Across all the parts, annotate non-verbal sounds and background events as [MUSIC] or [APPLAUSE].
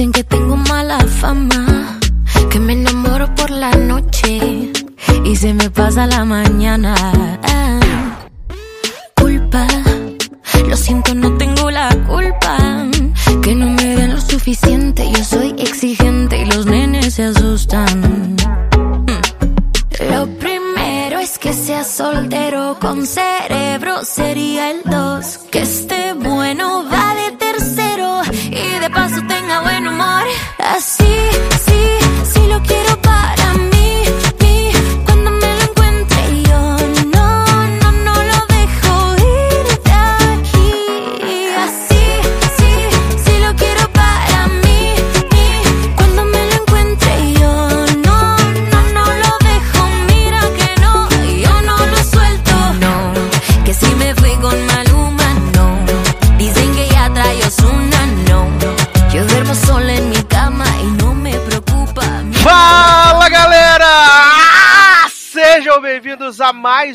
Dicen que tengo mala fama, que me enamoro por la noche y se me pasa la mañana.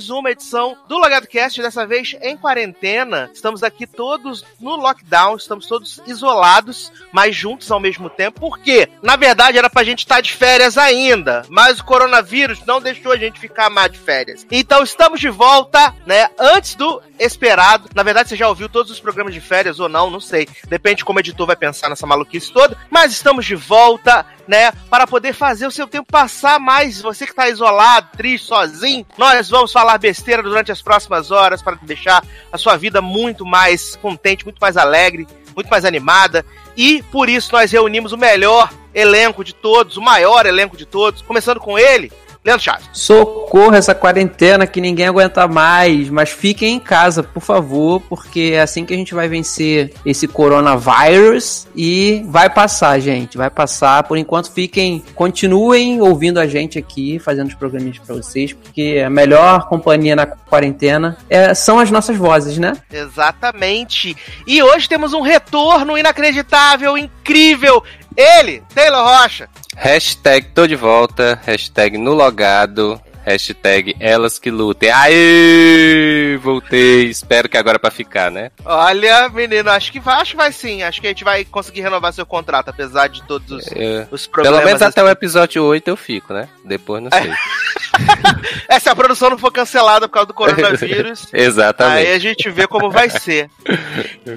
Mais uma edição do Logado Cast, dessa vez em quarentena. Estamos aqui todos no lockdown, estamos todos isolados, mas juntos ao mesmo tempo. Por quê? Na verdade era pra gente estar de férias ainda, mas o coronavírus não deixou a gente ficar mais de férias. Então estamos de volta, né, antes do esperado. Na verdade, você já ouviu todos os programas de férias ou não, não sei. Depende de como o editor vai pensar nessa maluquice toda. Mas estamos de volta, né? Para poder fazer o seu tempo passar mais. Você que tá isolado, triste, sozinho. Nós vamos falar besteira durante as próximas horas para deixar a sua vida muito mais contente, muito mais alegre, muito mais animada. E por isso nós reunimos o melhor elenco de todos, o maior elenco de todos, começando com ele, Leandro Chaves. Socorro essa quarentena que ninguém aguenta mais, mas fiquem em casa, por favor, porque é assim que a gente vai vencer esse coronavírus e vai passar, gente, vai passar. Por enquanto fiquem, continuem ouvindo a gente aqui, fazendo os programinhas pra vocês, porque a melhor companhia na quarentena é- são as nossas vozes, né? Exatamente. E hoje temos um retorno inacreditável, incrível. Ele, Taylor Rocha. Hashtag tô de volta, hashtag no logado, hashtag elas que lutem. Aê! Voltei, espero que agora é pra ficar, né? Olha, menino, acho que vai, acho que vai sim. Acho que a gente vai conseguir renovar seu contrato, apesar de todos os, É, os problemas. Pelo menos até o episódio 8 eu fico, né? Depois não sei. [LAUGHS] É, se a produção não for cancelada por causa do coronavírus. [LAUGHS] Aí Exatamente. a gente vê como vai ser.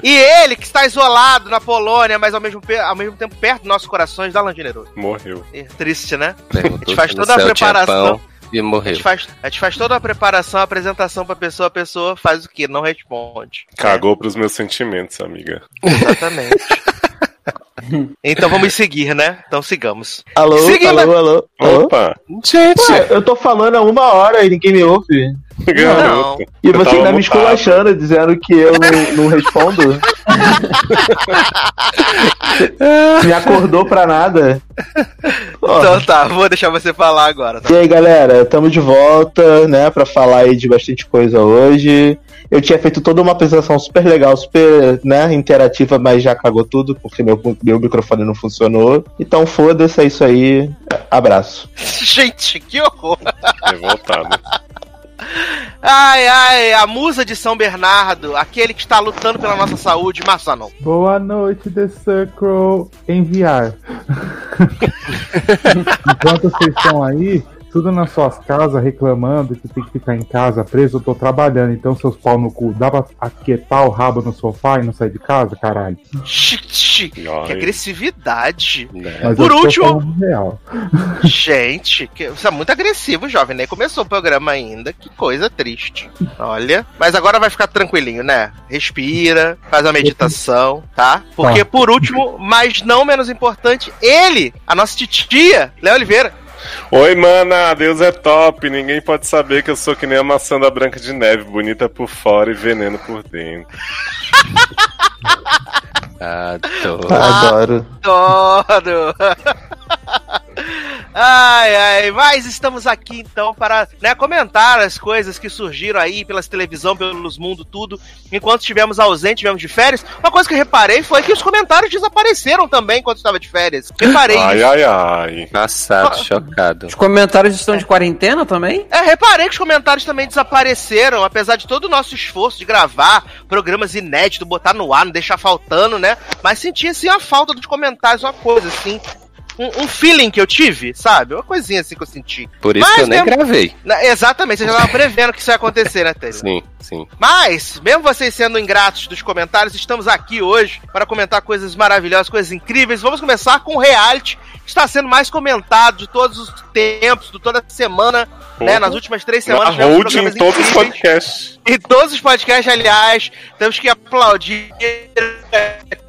E ele, que está isolado na Polônia, mas ao mesmo, ao mesmo tempo perto dos nossos corações, da Generoso. Morreu. É Triste, né? Perguntou a gente faz toda a preparação. E A morreu. gente, faz, a gente faz toda a preparação, a apresentação pra pessoa, a pessoa faz o quê? Não responde. Cagou pros meus sentimentos, amiga. Exatamente. [LAUGHS] [LAUGHS] então vamos seguir, né? Então sigamos. Alô, Seguindo. alô, alô. alô? Opa! Gente! Ué, eu tô falando há uma hora e ninguém me ouve. Garoto. E você ainda me mutado. esculachando, dizendo que eu não, não respondo. [LAUGHS] me acordou pra nada. Ó, Então tá, vou deixar você falar agora. Tá? E aí, galera, estamos de volta, né, pra falar aí de bastante coisa hoje. Eu tinha feito toda uma apresentação super legal, super, né, interativa, mas já cagou tudo, porque meu, meu microfone não funcionou. Então foda-se, é isso aí. Abraço. [LAUGHS] Gente, que horror! Revoltado. Ai, ai, a musa de São Bernardo, aquele que está lutando pela nossa saúde, Massanon. Boa noite, The Circle. Enviar. [LAUGHS] Enquanto vocês estão aí, tudo nas suas casas reclamando que tem que ficar em casa preso, eu tô trabalhando. Então, seus pau no cu, dá pra aquietar o rabo no sofá e não sair de casa, caralho? Xixi, Que agressividade. né? Por último-. [LAUGHS] Gente, que, você é muito agressivo, jovem. Nem começou o programa ainda. Que coisa triste. Olha. Mas agora vai ficar tranquilinho, né? Respira, faz a meditação, tá? Porque, por último, mas não menos importante, ele, a nossa titia, Léo Oliveira. Oi, mana, Deus é top. Ninguém pode saber que eu sou que nem a maçã da Branca de Neve, bonita por fora e veneno por dentro. Adoro. Adoro. Adoro! [LAUGHS] Ai, ai, mas estamos aqui então para né, comentar as coisas que surgiram aí pelas televisão, pelos mundo, tudo, enquanto estivemos ausentes, estivemos de férias. Uma coisa que eu reparei foi que os comentários desapareceram também enquanto estava de férias. Reparei Ai, isso. ai, ai. Passado, Ah. chocado. Os comentários estão de quarentena também? É, reparei que os comentários também desapareceram, apesar de todo o nosso esforço de gravar programas inéditos, botar no ar, não deixar faltando, né? Mas senti assim uma falta dos comentários, uma coisa assim. Um, um feeling que eu tive, sabe? Uma coisinha assim que eu senti. Por isso Mas que eu nem mesmo- gravei. Na- exatamente, você já tava prevendo que isso ia acontecer, né, Taylor? Sim, sim. Mas, mesmo vocês sendo ingratos dos comentários, estamos aqui hoje para comentar coisas maravilhosas, coisas incríveis. Vamos começar com o reality, que está sendo mais comentado de todos os tempos, de toda semana, né? Nas últimas três Na semanas. tivemos hold em todos os podcasts. Em todos os podcasts, aliás, temos que aplaudir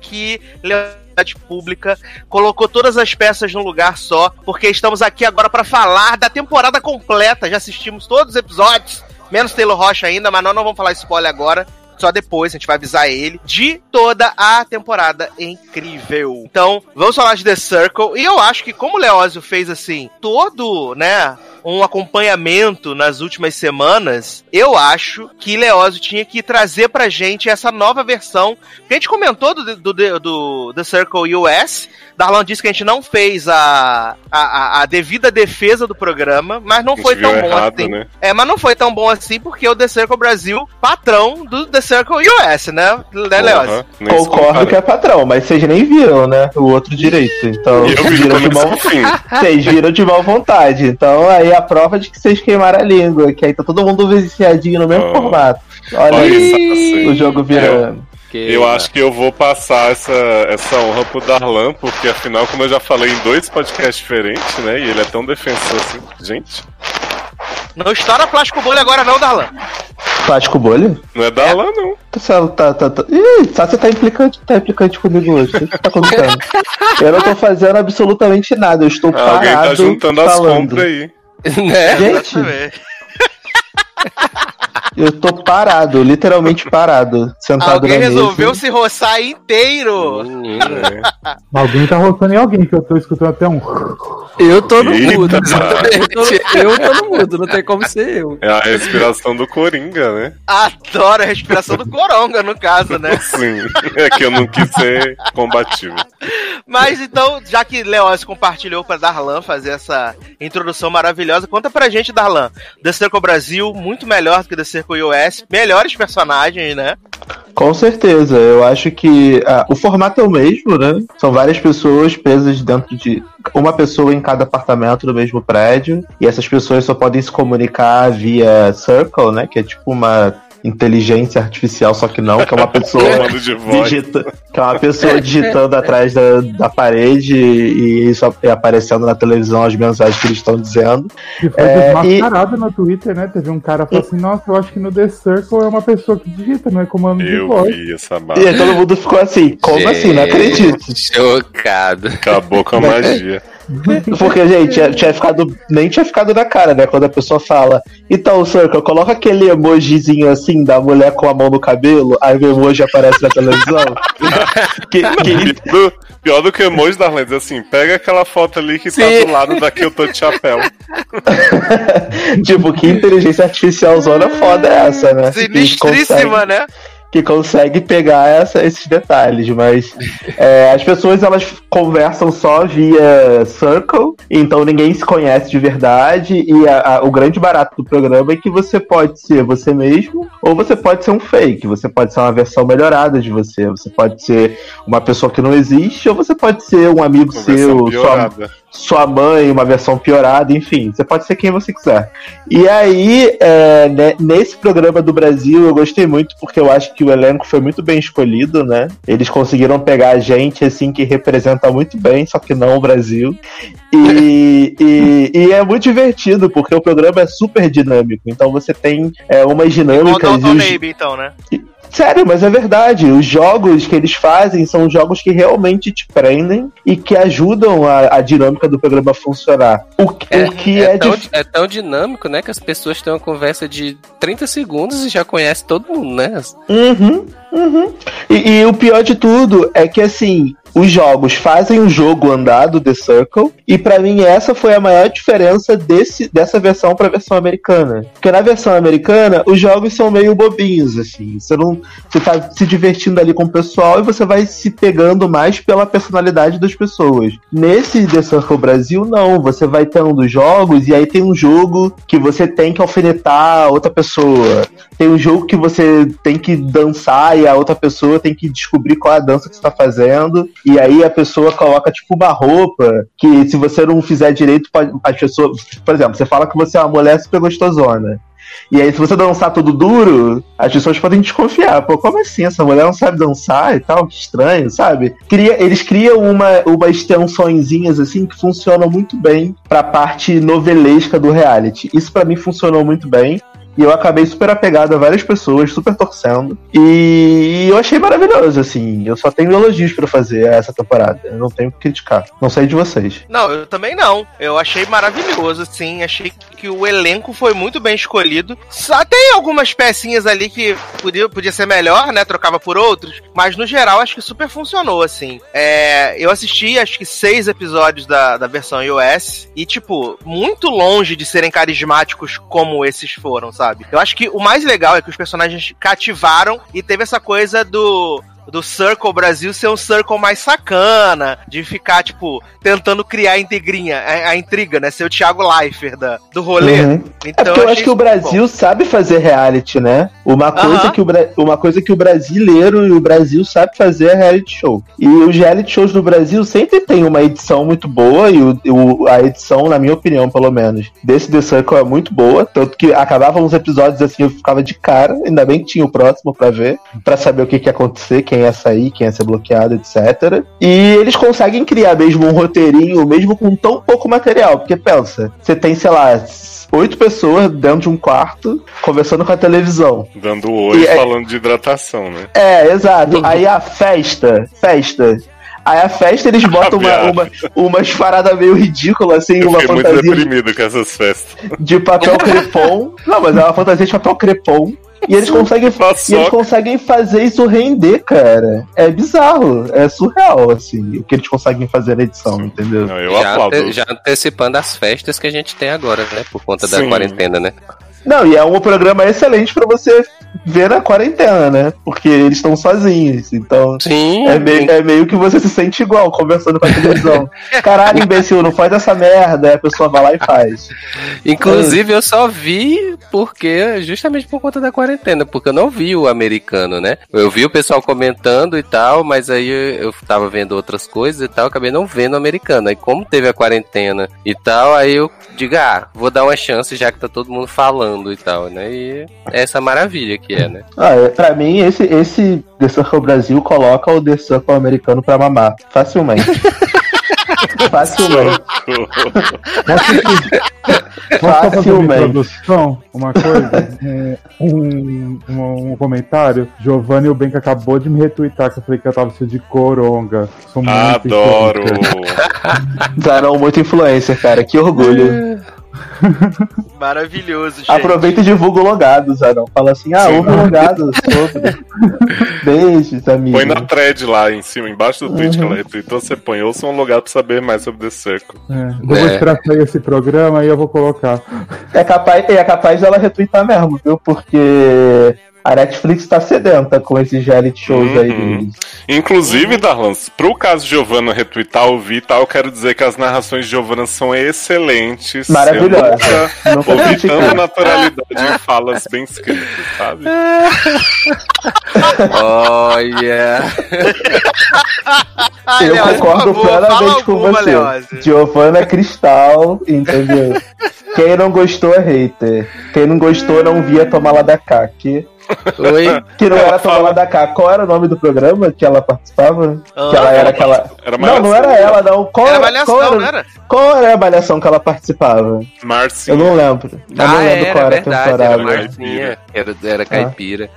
que lealdade pública colocou todas as peças num lugar só, porque estamos aqui agora para falar da temporada completa. Já assistimos todos os episódios, menos Taylor Rocha ainda, mas nós não vamos falar spoiler agora. Só depois, a gente vai avisar ele de toda a temporada incrível. Então, vamos falar de The Circle. E eu acho que, como o Leózio fez assim, todo, né, um acompanhamento nas últimas semanas, eu acho que Leózio tinha que trazer pra gente essa nova versão. Que a gente comentou do, do, do, do The Circle US. Darlan disse que a gente não fez a, a, a- a devida defesa do programa, mas não foi tão bom errado, assim. né? É, mas não foi tão bom assim porque o The Circle Brasil, patrão do The Circle US, né? Né, Leózio? Se Concordo que é patrão, mas vocês nem viram, né? O outro direito. Então, vi viram de mal, [LAUGHS] vocês viram de mal vontade. Então, aí é a prova de que vocês queimaram a língua. Que aí tá todo mundo viciadinho no mesmo Oh. formato. Olha Olha aí, isso, o jogo virando. Que- Eu acho que eu vou passar essa, essa honra pro Darlan, porque afinal, como eu já falei em dois podcasts diferentes, né? E ele é tão defensor assim. Gente, Não estoura plástico bolha agora não, Darlan. Plástico bolha? não é Darlan, não. Tá, tá, tá, tá. Ih, tá, você tá implicante, tá implicante comigo hoje. O que que tá acontecendo? [LAUGHS] eu não tô fazendo absolutamente nada. Eu estou parado Alguém tá juntando as falando. compras aí. Né? Gente. [LAUGHS] eu tô parado, literalmente parado, sentado Alguém na resolveu mesa. se roçar inteiro. Menino. É. Alguém tá roçando em alguém, que eu tô escutando até um. Eu tô no Eita, mudo. Eu tô, eu tô no mudo, não tem como ser eu. É a respiração do Coringa, né? Adoro a respiração do Coronga, no caso, né? Sim. É que eu não quis ser combativo. Mas então, já que Leócio compartilhou pra Darlan fazer essa introdução maravilhosa, conta pra gente, Darlan. The Circle Brasil, muito melhor do que The Circle US, melhores personagens, né? Com certeza, eu acho que ah, o formato é o mesmo, né? São várias pessoas presas dentro de uma pessoa em cada apartamento do mesmo prédio, e essas pessoas só podem se comunicar via Circle, né? Que é tipo uma inteligência artificial, só que não, que é uma pessoa [LAUGHS] digita, que é uma pessoa digitando atrás da, da parede e isso é aparecendo na televisão as mensagens que eles estão dizendo. Que foi É, desmascarado no Twitter, né? Teve um cara falou assim: Nossa, eu acho que no The Circle é uma pessoa que digita, não é comando de Eu voz. vi essa E barra. aí todo mundo ficou assim, como assim? Não acredito. Chocado. Acabou com a magia. [LAUGHS] Porque, gente, tinha, tinha ficado, nem tinha ficado na cara, né? Quando a pessoa fala, então, Circle, coloca aquele emojizinho assim da mulher com a mão no cabelo, aí o emoji aparece na televisão. [LAUGHS] que, que- Pior do, pior do que o emoji da assim, pega aquela foto ali que Sim. tá do lado da que eu tô de chapéu. [LAUGHS] tipo, que inteligência artificial zona foda é essa, né? Sinistríssima, consegue- né? Que consegue pegar essa- esses detalhes, mas é, as pessoas elas conversam só via Circle, então ninguém se conhece de verdade e a- a- o grande barato do programa é que você pode ser você mesmo ou você pode ser um fake, você pode ser uma versão melhorada de você, você pode ser uma pessoa que não existe ou você pode ser um amigo Conversão seu, sua. Sua mãe, uma versão piorada, enfim, você pode ser quem você quiser. E aí, é, né, nesse programa do Brasil, eu gostei muito porque eu acho que o elenco foi muito bem escolhido, né? Eles conseguiram pegar gente assim que representa muito bem, só que não o Brasil. E, [LAUGHS] e, e é muito divertido porque o programa é super dinâmico. Então você tem é, umas Igual dinâmicas. Downton e os- Abbey, então, né? Sério, mas é verdade. Os jogos que eles fazem são jogos que realmente te prendem e que ajudam a, a dinâmica do programa a funcionar. O, que- o que é, é, tão, dif- é tão dinâmico, né? Que as pessoas têm uma conversa de 30 segundos e já conhece todo mundo, né? Uhum, uhum. E, e o pior de tudo é que, assim, os jogos fazem o jogo andar do The Circle, e pra mim essa foi a maior diferença desse, dessa versão pra versão americana. Porque na versão americana, os jogos são meio bobinhos, assim. Você não. Você tá se divertindo ali com o pessoal e você vai se pegando mais pela personalidade das pessoas. Nesse The Circle Brasil, não. Você vai tendo jogos e aí tem um jogo que você tem que alfinetar outra pessoa. Tem um jogo que você tem que dançar e a outra pessoa tem que descobrir qual é a dança que você tá fazendo. E aí a pessoa coloca, tipo, uma roupa que se você não fizer direito, as pessoas. Por exemplo, você fala que você é uma mulher super gostosona. E aí, se você dançar tudo duro, as pessoas podem desconfiar. Pô, como assim? Essa mulher não sabe dançar e tal? Que estranho, sabe? Cria, eles criam uma, uma extensõezinhas assim que funcionam muito bem pra parte novelesca do reality. Isso para mim funcionou muito bem. E eu acabei super apegado a várias pessoas, super torcendo. E eu achei maravilhoso, assim. Eu só tenho elogios pra fazer essa temporada. Eu não tenho que criticar. Não sei de vocês. Não, eu também não. Eu achei maravilhoso, assim. Achei que o elenco foi muito bem escolhido. Só tem algumas pecinhas ali que podia, podia ser melhor, né? Trocava por outros. Mas no geral, acho que super funcionou, assim. É, eu assisti, acho que seis episódios da, da versão iOS. E, tipo, muito longe de serem carismáticos como esses foram, sabe? Eu acho que o mais legal é que os personagens cativaram e teve essa coisa do do Circle Brasil ser um Circle mais sacana, de ficar, tipo, tentando criar a integrinha, a, a intriga, né? Ser o Thiago Leifert da, do rolê. Uhum. Então, é porque eu acho que o Brasil bom. sabe fazer reality, né? Uma coisa, Aham. que o, uma coisa que o brasileiro e o Brasil sabe fazer é reality show. E os reality shows do Brasil sempre tem uma edição muito boa, e o, o- a edição, na minha opinião, pelo menos, desse The Circle é muito boa. Tanto que acabavam uns episódios assim, eu ficava de cara, ainda bem que tinha o próximo pra ver, pra saber o que, que ia acontecer, quem ia sair, quem ia ser bloqueado, etc. E eles conseguem criar mesmo um roteirinho, mesmo com tão pouco material. Porque pensa, você tem, sei lá, oito pessoas dentro de um quarto conversando com a televisão. Dando oi E é- falando de hidratação, né? É, exato. Aí a festa, festa. Aí a festa eles [LAUGHS] botam uma, uma, umas paradas meio ridículas, assim, Eu uma muito fantasia de, deprimido com essas festas. de papel crepom. [LAUGHS] Não, mas é uma fantasia de papel crepom. E eles, conseguem, e eles conseguem fazer isso render, cara. É bizarro, é surreal, assim, o que eles conseguem fazer na edição, entendeu? Não, eu Já, aplaudo. ante- já antecipando as festas que a gente tem agora, né? Por conta da Sim. quarentena, né? Não, e é um programa excelente pra você ver na quarentena, né? Porque eles estão sozinhos, então Sim. é meio, é meio que você se sente igual conversando com a televisão. [LAUGHS] Caralho, imbecil, não faz essa merda. Aí a pessoa vai lá e faz. Inclusive, eu só vi porque, justamente por conta da quarentena, porque eu não vi o americano, né? Eu vi o pessoal comentando e tal, mas aí eu tava vendo outras coisas e tal, acabei não vendo o americano. Aí, como teve a quarentena e tal, aí eu digo, ah, vou dar uma chance já que tá todo mundo falando e tal, né? E é essa maravilha que é, né? Ah, é, pra mim, esse, esse The Circle Brasil coloca o The Circle americano pra mamar. Facilmente. [LAUGHS] Facilmente. Posso fazer uma Facilmente. introdução? Uma coisa? É, um, um, um comentário. Giovanni e o Benca acabou de me retweetar que eu falei que eu tava sendo de coronga. Sou muito Adoro. influencer. Zarão muito influencer, cara. Que orgulho. [LAUGHS] [LAUGHS] Maravilhoso, gente. Aproveita e divulga o logado, Zarão. Fala assim, ah, Sim. ouve o logado sobre. [LAUGHS] Beijos, amigo. Põe na thread lá em cima, embaixo do tweet que Uhum. ela retweetou, você põe ouça um lugar pra saber mais sobre The Circle. É, eu vou É. esperar sair esse programa e eu vou colocar. É capaz, é capaz dela retweetar mesmo, viu? Porque a Netflix tá sedenta com esses reality shows aí Uhum. deles. Inclusive, Darlan, pro caso de Giovanna retweetar ou ouvir e tal, eu quero dizer que as narrações de Giovanna são excelentes. Maravilhosa. Eu [LAUGHS] Nunca nunca ouvi tanta naturalidade em falas bem escritas, sabe? [LAUGHS] Olha. Ah, Eu Leoz, concordo favor, plenamente com alguma, você. Giovanna Cristal, entendeu? [LAUGHS] Quem não gostou é hater. Quem não gostou não via tomar lá da cá. Que, Oi. que não Ela era tomar fala- lá da cá. Qual era o nome do programa que ela participava? Ah, que ela era aquela. Era Não, não era ela, não. Qual Era era, avaliação, qual, não era, era? qual era a avaliação que ela participava? Marcinho. Eu não lembro. Eu não Ah, lembro era, qual era a verdade, era temporada. Marcinha. Era, era caipira.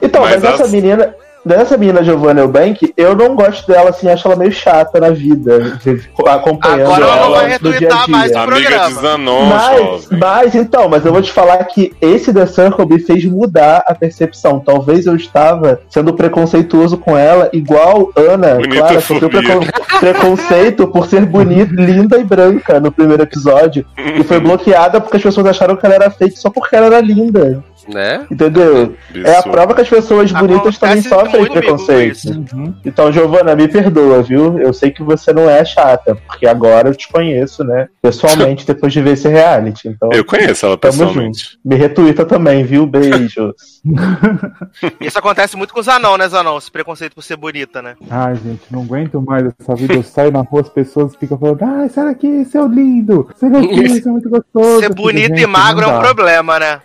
Então, Mas mas, essa as- menina. Dessa menina Giovanna Eubank, eu não gosto dela, assim, acho ela meio chata na vida, [LAUGHS] acompanhando Agora ela ela vai no dia a retweetar mais dia. o Amiga programa. de Zanon, Mas, mas, então, mas eu vou te falar que esse The Circle me fez mudar a percepção. Talvez eu estava sendo preconceituoso com ela, igual Ana, Bonita Clara, que tenho fobia. precon- preconceito por ser bonita, linda e branca no primeiro episódio. E foi bloqueada porque as pessoas acharam que ela era fake só porque ela era linda. Né? Entendeu? É a Absurdo. prova que as pessoas bonitas também sofrem preconceito. isso. Uhum. Então, Giovana, me perdoa, viu? Eu sei que você não é chata, porque agora eu te conheço, né? Pessoalmente, [LAUGHS] depois de ver esse reality. Então, Eu conheço ela tamo pessoalmente. junto. Me retuita também, viu? Beijos. [LAUGHS] Isso acontece muito com o Zanon, né, Zanon? Esse preconceito por ser bonita, né? Ai, gente, não aguento mais essa vida. Eu saio na rua, as pessoas ficam falando, ai, sai daqui, seu lindo, sai daqui, [LAUGHS] você é muito gostoso. Ser bonito e "Gente, magro é um dá." problema, né?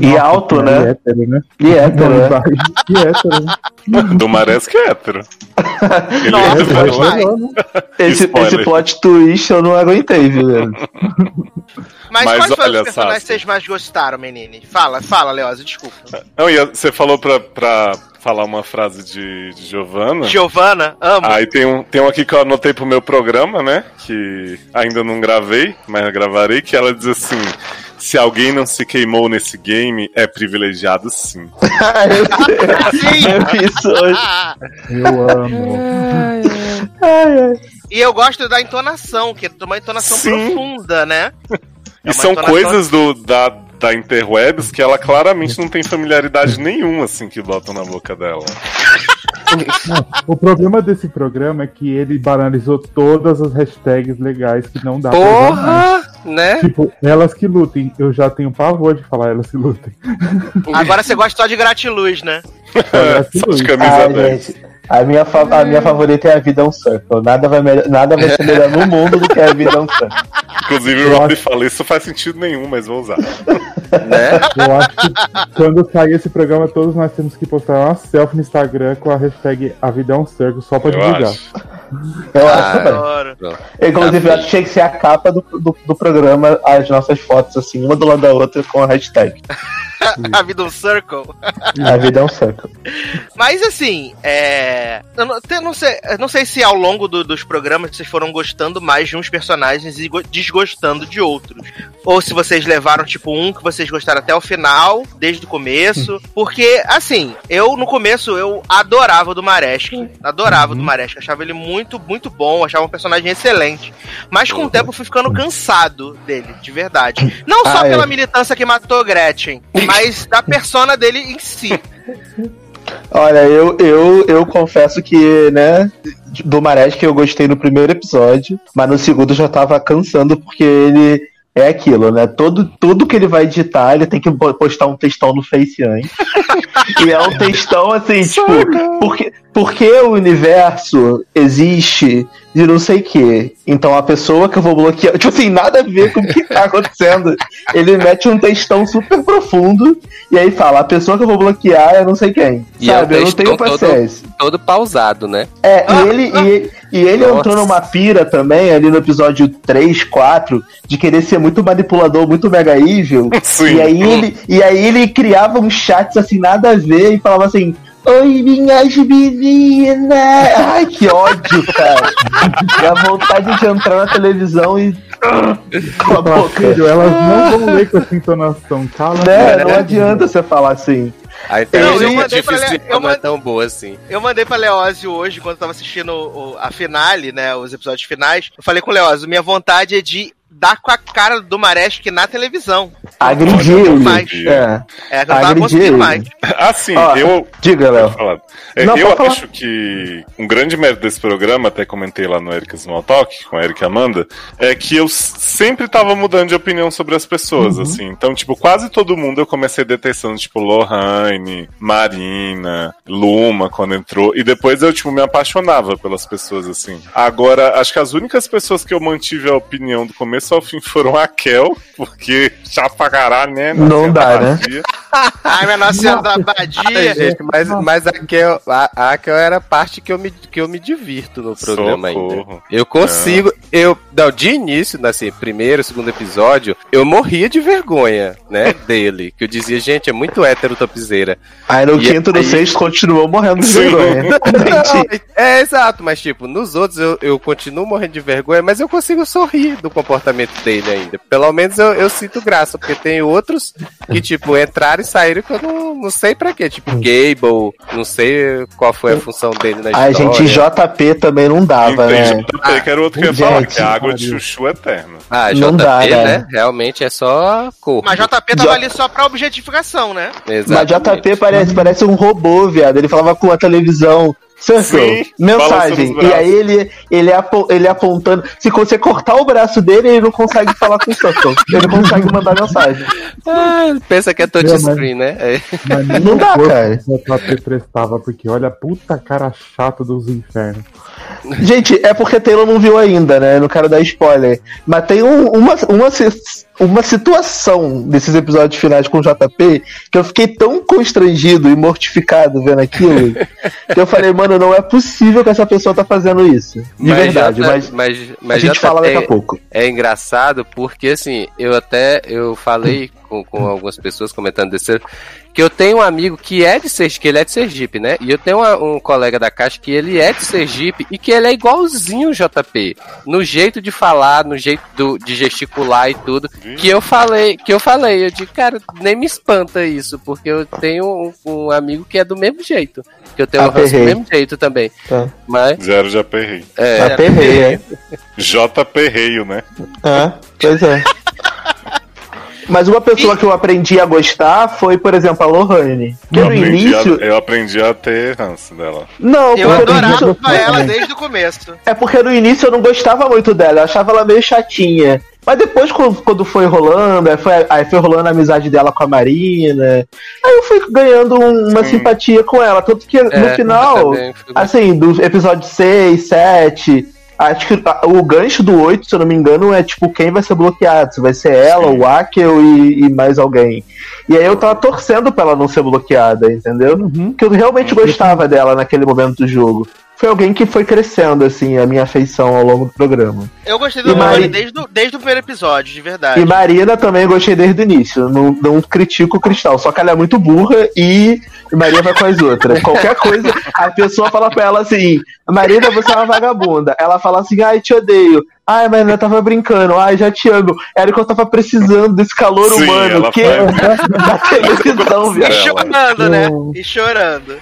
E alto, E né? hétero, né? E hétero, Não né? vai. E hétero, né? [LAUGHS] Do Maresco é hétero. Ele Nossa, é mas hétero. vai. [LAUGHS] Esse, Spoiler. esse plot twist eu não aguentei, viu? [LAUGHS] Mas, Mas quais foram os personagens que vocês mais gostaram, menine? Fala, fala, Leosa, desculpa. Não, e você falou pra, pra falar uma frase de, de Giovanna. Giovana, amo. Aí tem um, tem um aqui que eu anotei pro meu programa, né? Que ainda não gravei, mas gravarei, que ela diz assim. Se alguém não se queimou nesse game, é privilegiado sim. [LAUGHS] Eu, Sim! eu vi isso hoje. Eu amo. Ai, ai. e eu gosto da entonação, que é uma entonação Sim. profunda, né? É E são entonação- coisas do, da, da Interwebs que ela claramente não tem familiaridade [LAUGHS] nenhuma, assim, que botam na boca dela. O problema desse programa é que ele banalizou todas as hashtags legais que não dá pra usar. Porra! Né? Tipo, elas que lutem. Eu já tenho pavor de falar elas que lutem. Agora você gosta só de gratiluz, né? Elas que Só de camisa 10. gente, a minha, fa- a minha favorita é a vida é um circle. Nada vai, nada vai ser melhor no mundo do que a vida é um circle. Inclusive, o Rob fala, isso faz sentido nenhum, mas vou usar. Né? Eu acho que quando sair esse programa, todos nós temos que postar uma selfie no Instagram com a hashtag A Vida é um Circo só pra Eu divulgar. acho. Eu Ah, acho também. Inclusive, eu acho que tinha que ser a capa do, do, do programa, as nossas fotos, assim, uma do lado da outra, com a hashtag. [LAUGHS] A vida é um circle. A vida é um circle. Mas assim, é. Eu não, não sei, não sei se ao longo do- dos programas vocês foram gostando mais de uns personagens e go- desgostando de outros. Ou se vocês levaram, tipo, um que vocês gostaram até o final, desde o começo. Porque, assim, eu no começo eu adorava o do Maresk. Adorava o do Maresk. Achava ele muito, muito bom. Achava um personagem excelente. Mas com o tempo eu fui ficando cansado dele, de verdade. Não só Ah, é. pela militância que matou Gretchen, mas da persona dele em si. [LAUGHS] Olha, eu, eu, eu confesso que, né, do Marés que eu gostei no primeiro episódio, mas no segundo já tava cansando porque ele é aquilo, né? Todo, tudo que ele vai editar, ele tem que po- postar um textão no Face antes. [LAUGHS] e é um textão assim, tipo, porque, porque o universo existe de não sei o que. Então a pessoa que eu vou bloquear, tipo assim, nada a ver com o que tá acontecendo. Ele mete um textão super profundo e aí fala, a pessoa que eu vou bloquear é não sei quem. E é um sabe? eu não tenho textão todo- paciência. Todo pausado, né? É, e ele, e, e ele Nossa. entrou numa pira também, ali no episódio 3, 4, de querer ser muito manipulador, muito mega evil. [LAUGHS] Sim. E aí ele, e aí ele criava uns chats assim, nada a ver, e falava assim. Oi, minhas meninas! Ai, que ódio, cara! Dá vontade de entrar na televisão e. Com a boca. filho, elas não vão ler com essa entonação. Cala Né? Não adianta você falar assim. É, A Não, internet eu é mandei pra difícil eu não é mand- tão boa assim. Eu mandei pra Leózio hoje, quando eu tava assistindo o- a finale, né? Os episódios finais. Eu falei com o Leózio, minha vontade é de dar com a cara do Maresk na televisão. Agredir Olha, ele. mais. É. É, ele. mais. Assim, Ó, eu. Diga, Léo. É, Não, eu pode falar. acho que um grande mérito desse programa, até comentei lá no Erika Small Talk, com a Erika e Amanda, é que eu sempre tava mudando de opinião sobre as pessoas, Uhum. assim. Então, tipo, quase todo mundo eu comecei detestando, tipo, Lohane, Marina, Luma, quando entrou. E depois eu, tipo, me apaixonava pelas pessoas, assim. Agora, acho que as únicas pessoas que eu mantive a opinião do começo ao fim foram a Kel, [LAUGHS] porque já pra caralho, né? Não dá, né? [LAUGHS] Ai, minha Nossa Senhora da Ai, Badia. gente, mas, mas aquel, a, aquel era a parte que eu, me, que eu me divirto no programa ainda. Socorro. Eu consigo, eu, não, de início, assim, primeiro, segundo episódio, eu morria de vergonha, né, [LAUGHS] dele. Que eu dizia, gente, é muito hétero topzeira. Aí no E quinto e no aí- sexto continuou morrendo de vergonha. [LAUGHS] Entendi. É, exato, mas tipo, nos outros eu, eu continuo morrendo de vergonha, mas eu consigo sorrir do comportamento dele ainda. Pelo menos eu, eu sinto graça, porque tem outros que, tipo, entraram e saíram que eu não, não sei pra quê. Tipo, Gable, não sei qual foi a função dele na Ai, história. gente, JP também não dava, né? JP, que era o outro que eu ia falar, que é a água de chuchu eterna. Ah, JP, Não dá, né? né? Realmente é só cor. Mas JP tava ali só pra objetificação, né? Mas JP parece, parece um robô, viado. Ele falava com a televisão. Circle, Sim, mensagem. E aí ele, ele, apo- ele apontando. Se você cortar o braço dele, ele não consegue falar com o Circle. Ele não consegue mandar mensagem. Ah, pensa que é touchscreen, né? É. Mas [LAUGHS] Não dá, cara. JP prestava, porque olha a puta cara chata dos infernos. Gente, é porque Taylor não viu ainda, né? Não quero dar spoiler. Mas tem um- uma, uma, uma situação desses episódios finais com o JP que eu fiquei tão constrangido e mortificado vendo aquilo [LAUGHS] que eu falei, mano, não é possível que essa pessoa tá fazendo isso. De Mas verdade, J- mas, mas, a mas gente JP fala daqui a pouco. É engraçado porque, assim, eu até eu falei com, com algumas pessoas comentando desse que eu tenho um amigo que é de Sergipe, que ele é de Sergipe, né? E eu tenho uma- um colega da Caixa que ele é de Sergipe e que ele é igualzinho o JP. No jeito de falar, no jeito do- de gesticular e tudo. Que eu falei, que eu falei, eu digo, cara, nem me espanta isso, porque eu tenho um, um amigo que é do mesmo jeito. Que eu tenho um do mesmo jeito também. Tá. Mas, Zero já perrei. é, é. J perreio, né? É, pois é. [LAUGHS] Mas uma pessoa que eu aprendi a gostar foi, por exemplo, a Lohane. Que Eu no aprendi, início. a, eu aprendi a ter ranço dela. Não, Eu porque no adorava início. ela desde o começo. É porque no início eu não gostava muito dela, eu achava ela meio chatinha. Mas depois, quando, foi rolando, aí foi, aí foi rolando a amizade dela com a Marina. Aí eu fui ganhando um- uma Sim. simpatia com ela. Tanto que no é, final, também fui- assim, do episódio 6, 7. Acho que o gancho do 8, se eu não me engano, é tipo quem vai ser bloqueado. Se vai ser ela, Sim. o Akel e, e mais alguém. E aí eu tava torcendo pra ela não ser bloqueada, entendeu? Uhum. Porque eu realmente gostava dela naquele momento do jogo. Foi alguém que foi crescendo, assim, a minha afeição ao longo do programa. Eu gostei do Mari- desde, o- desde o primeiro episódio, de verdade. E Marina também eu gostei desde o início. Não, não critico o Cristal, só que ela é muito burra e Marina vai com as outras. Qualquer coisa, a pessoa fala pra ela assim: Marina, você é uma vagabunda. Ela fala assim: ai, te odeio. Ai, Marina, eu tava brincando. Ai, já te amo. Era que eu tava precisando desse calor Sim, humano. ela Que [LAUGHS] da televisão, E chorando, né? E chorando.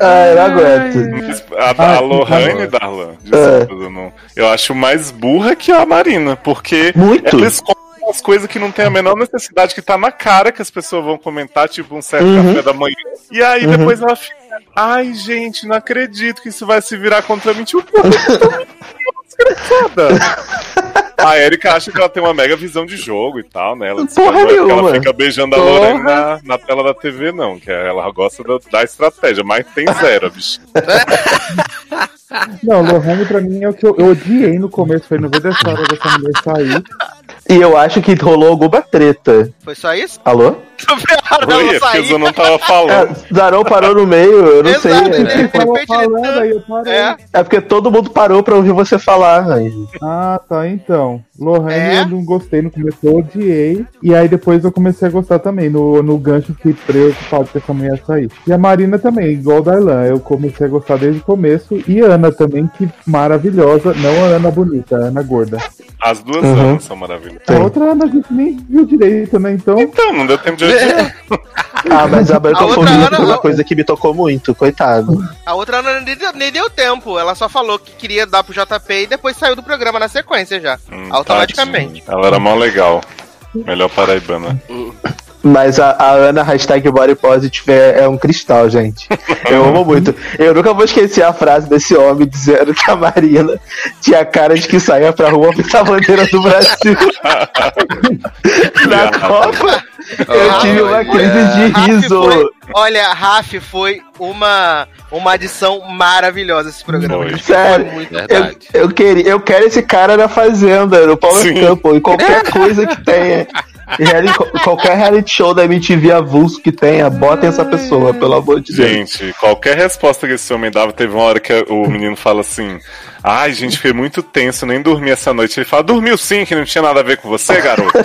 Ai, não aguento. A, Ah, a Lohane, Darlan, desculpa, eu, não, eu acho mais burra que a Marina, porque Muito. ela esconde umas coisas que não tem a menor necessidade, que tá na cara que as pessoas vão comentar, tipo um certo Uhum. café da manhã. E aí Uhum. depois ela fica, ai gente, não acredito que isso vai se virar contra mim. Tipo, [LAUGHS] desgraçada. A Erika acha que ela tem uma mega visão de jogo e tal, né? Ela Porra não é porque ela fica beijando a Porra. Lorena na, na tela da TV, não. Que ela gosta da, da estratégia, mas tem zero, bicho. Não, Lohane pra mim é o que eu, eu odiei no começo. Foi no ver dessa hora dessa mulher sair. E eu acho que rolou alguma treta. Foi só isso? Alô? [LAUGHS] Ela é porque eu não tava falando. É, Zarão parou no meio, eu não Exato, sei. ele- É, de Tava repente ele falando, aí eu parei. É. é porque todo mundo parou pra ouvir você falar, Anjo. Ah, tá, então. Lohane É? eu não gostei no começo, eu odiei. E aí depois eu comecei a gostar também. No, no gancho fiquei preocupado que essa mulher ia sair. E a Marina também, igual o Darlan. Eu comecei a gostar desde o começo. E Ana também, que maravilhosa. Não a Ana bonita, a Ana gorda. As duas Uhum. são maravilhosas. A outra Ana a gente nem viu direito, né? Então. Então, não deu tempo de odiar. [LAUGHS] Ah, mas a Ana- foi uma coisa que me tocou muito, coitado. A outra Ana nem, deu- nem deu tempo. Ela só falou que queria dar pro JP e depois saiu do programa na sequência já. Hum, Automaticamente. Ela era mó legal. Melhor paraibana. Mas a, a Ana, hashtag body positive, é, é um cristal, gente. Eu amo [LAUGHS] muito. Eu nunca vou esquecer a frase desse homem dizendo que a Marina tinha cara de que saía pra rua [LAUGHS] pintar a bandeira do Brasil. [LAUGHS] Na Copa, eu tive uma crise de Raf riso. foi- olha, Raf foi uma, uma adição maravilhosa esse programa. Foi. Sério. Eu, eu, queria, eu quero esse cara na fazenda, no Power Sim. Couple, em qualquer coisa que tenha. Qualquer reality show da MTV avulso que tenha, botem essa pessoa, pelo amor de Deus. Gente, qualquer resposta que esse homem dava, teve uma hora que o menino fala assim: Ai, gente, fiquei muito tenso, nem dormi essa noite. Ele fala: Dormiu sim, que não tinha nada a ver com você, garoto. [LAUGHS]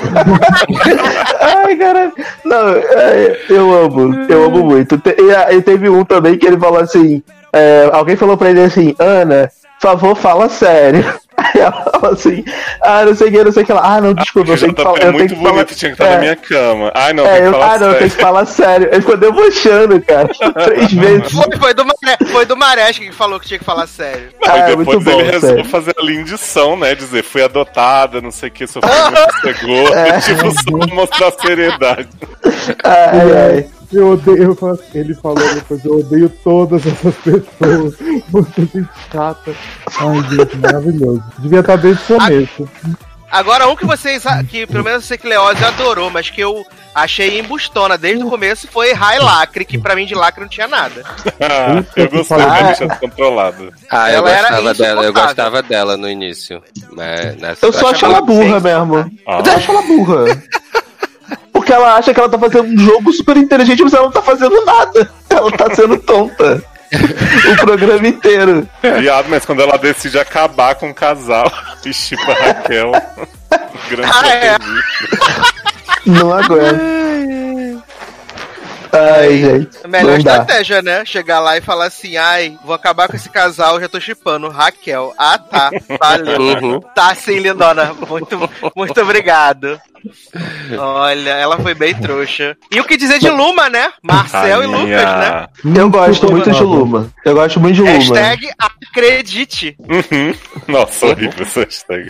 Ai, cara. Não, é, eu amo, eu amo muito. E, e teve um também que ele falou assim: é, alguém falou pra ele assim, Ana, por favor, fala sério. Aí ela falou assim, ah, não sei o que, não sei o que lá. Ah, não, desculpa, eu O tenho que falar. é Eu tenho muito que bonito, falar. tinha que estar é, na minha cama. Ai, não, é, tem que eu, falar ah, não, sério. tem que falar sério. Ele ficou debochando, cara. [LAUGHS] Três vezes. Foi, foi do Maré, foi do Marés que falou que tinha que falar sério. Não, Ah, e é depois muito bom, ele resolveu fazer a lindição, né? Dizer, fui adotada, não sei o que, sofri muito pegou. É. [LAUGHS] Tipo, só pra mostrar seriedade. Ai, ai. Eu odeio, falo- ele falou depois, eu odeio todas essas pessoas. Muita gente chata. Ai, gente, maravilhoso. Devia estar desde o começo. Agora, um que vocês, que pelo menos eu sei que Leose adorou, mas que eu achei embustona desde o começo, foi High Lacre, que pra mim de lacre não tinha nada. Ah, eu gostei pariu. da bicha descontrolada. Ah, eu Ela era gostava dela, eu gostava dela no início. Mas nessa Eu só acho ela burra mesmo. Ah. Eu acho ela burra. Porque ela acha que ela tá fazendo um jogo super inteligente, mas ela não tá fazendo nada. Ela tá sendo tonta. o programa inteiro. Viado, mas quando ela decide acabar com o casal e chipa a Raquel. grande Ah, é. Não aguento. Ai, gente. A melhor não dá. estratégia, né? Chegar lá e falar assim, ai, vou acabar com esse casal, já tô chipando. Raquel. Ah, tá. Valeu. Uhum. Tá sim, lindona. Muito, muito obrigado. Olha, ela foi bem trouxa. E o que dizer de Luma, né? Marcel e. Lucas, né? Eu gosto muito de Luma. Eu gosto muito de Luma. Hashtag acredite. Uhum. Nossa, horrível essa hashtag.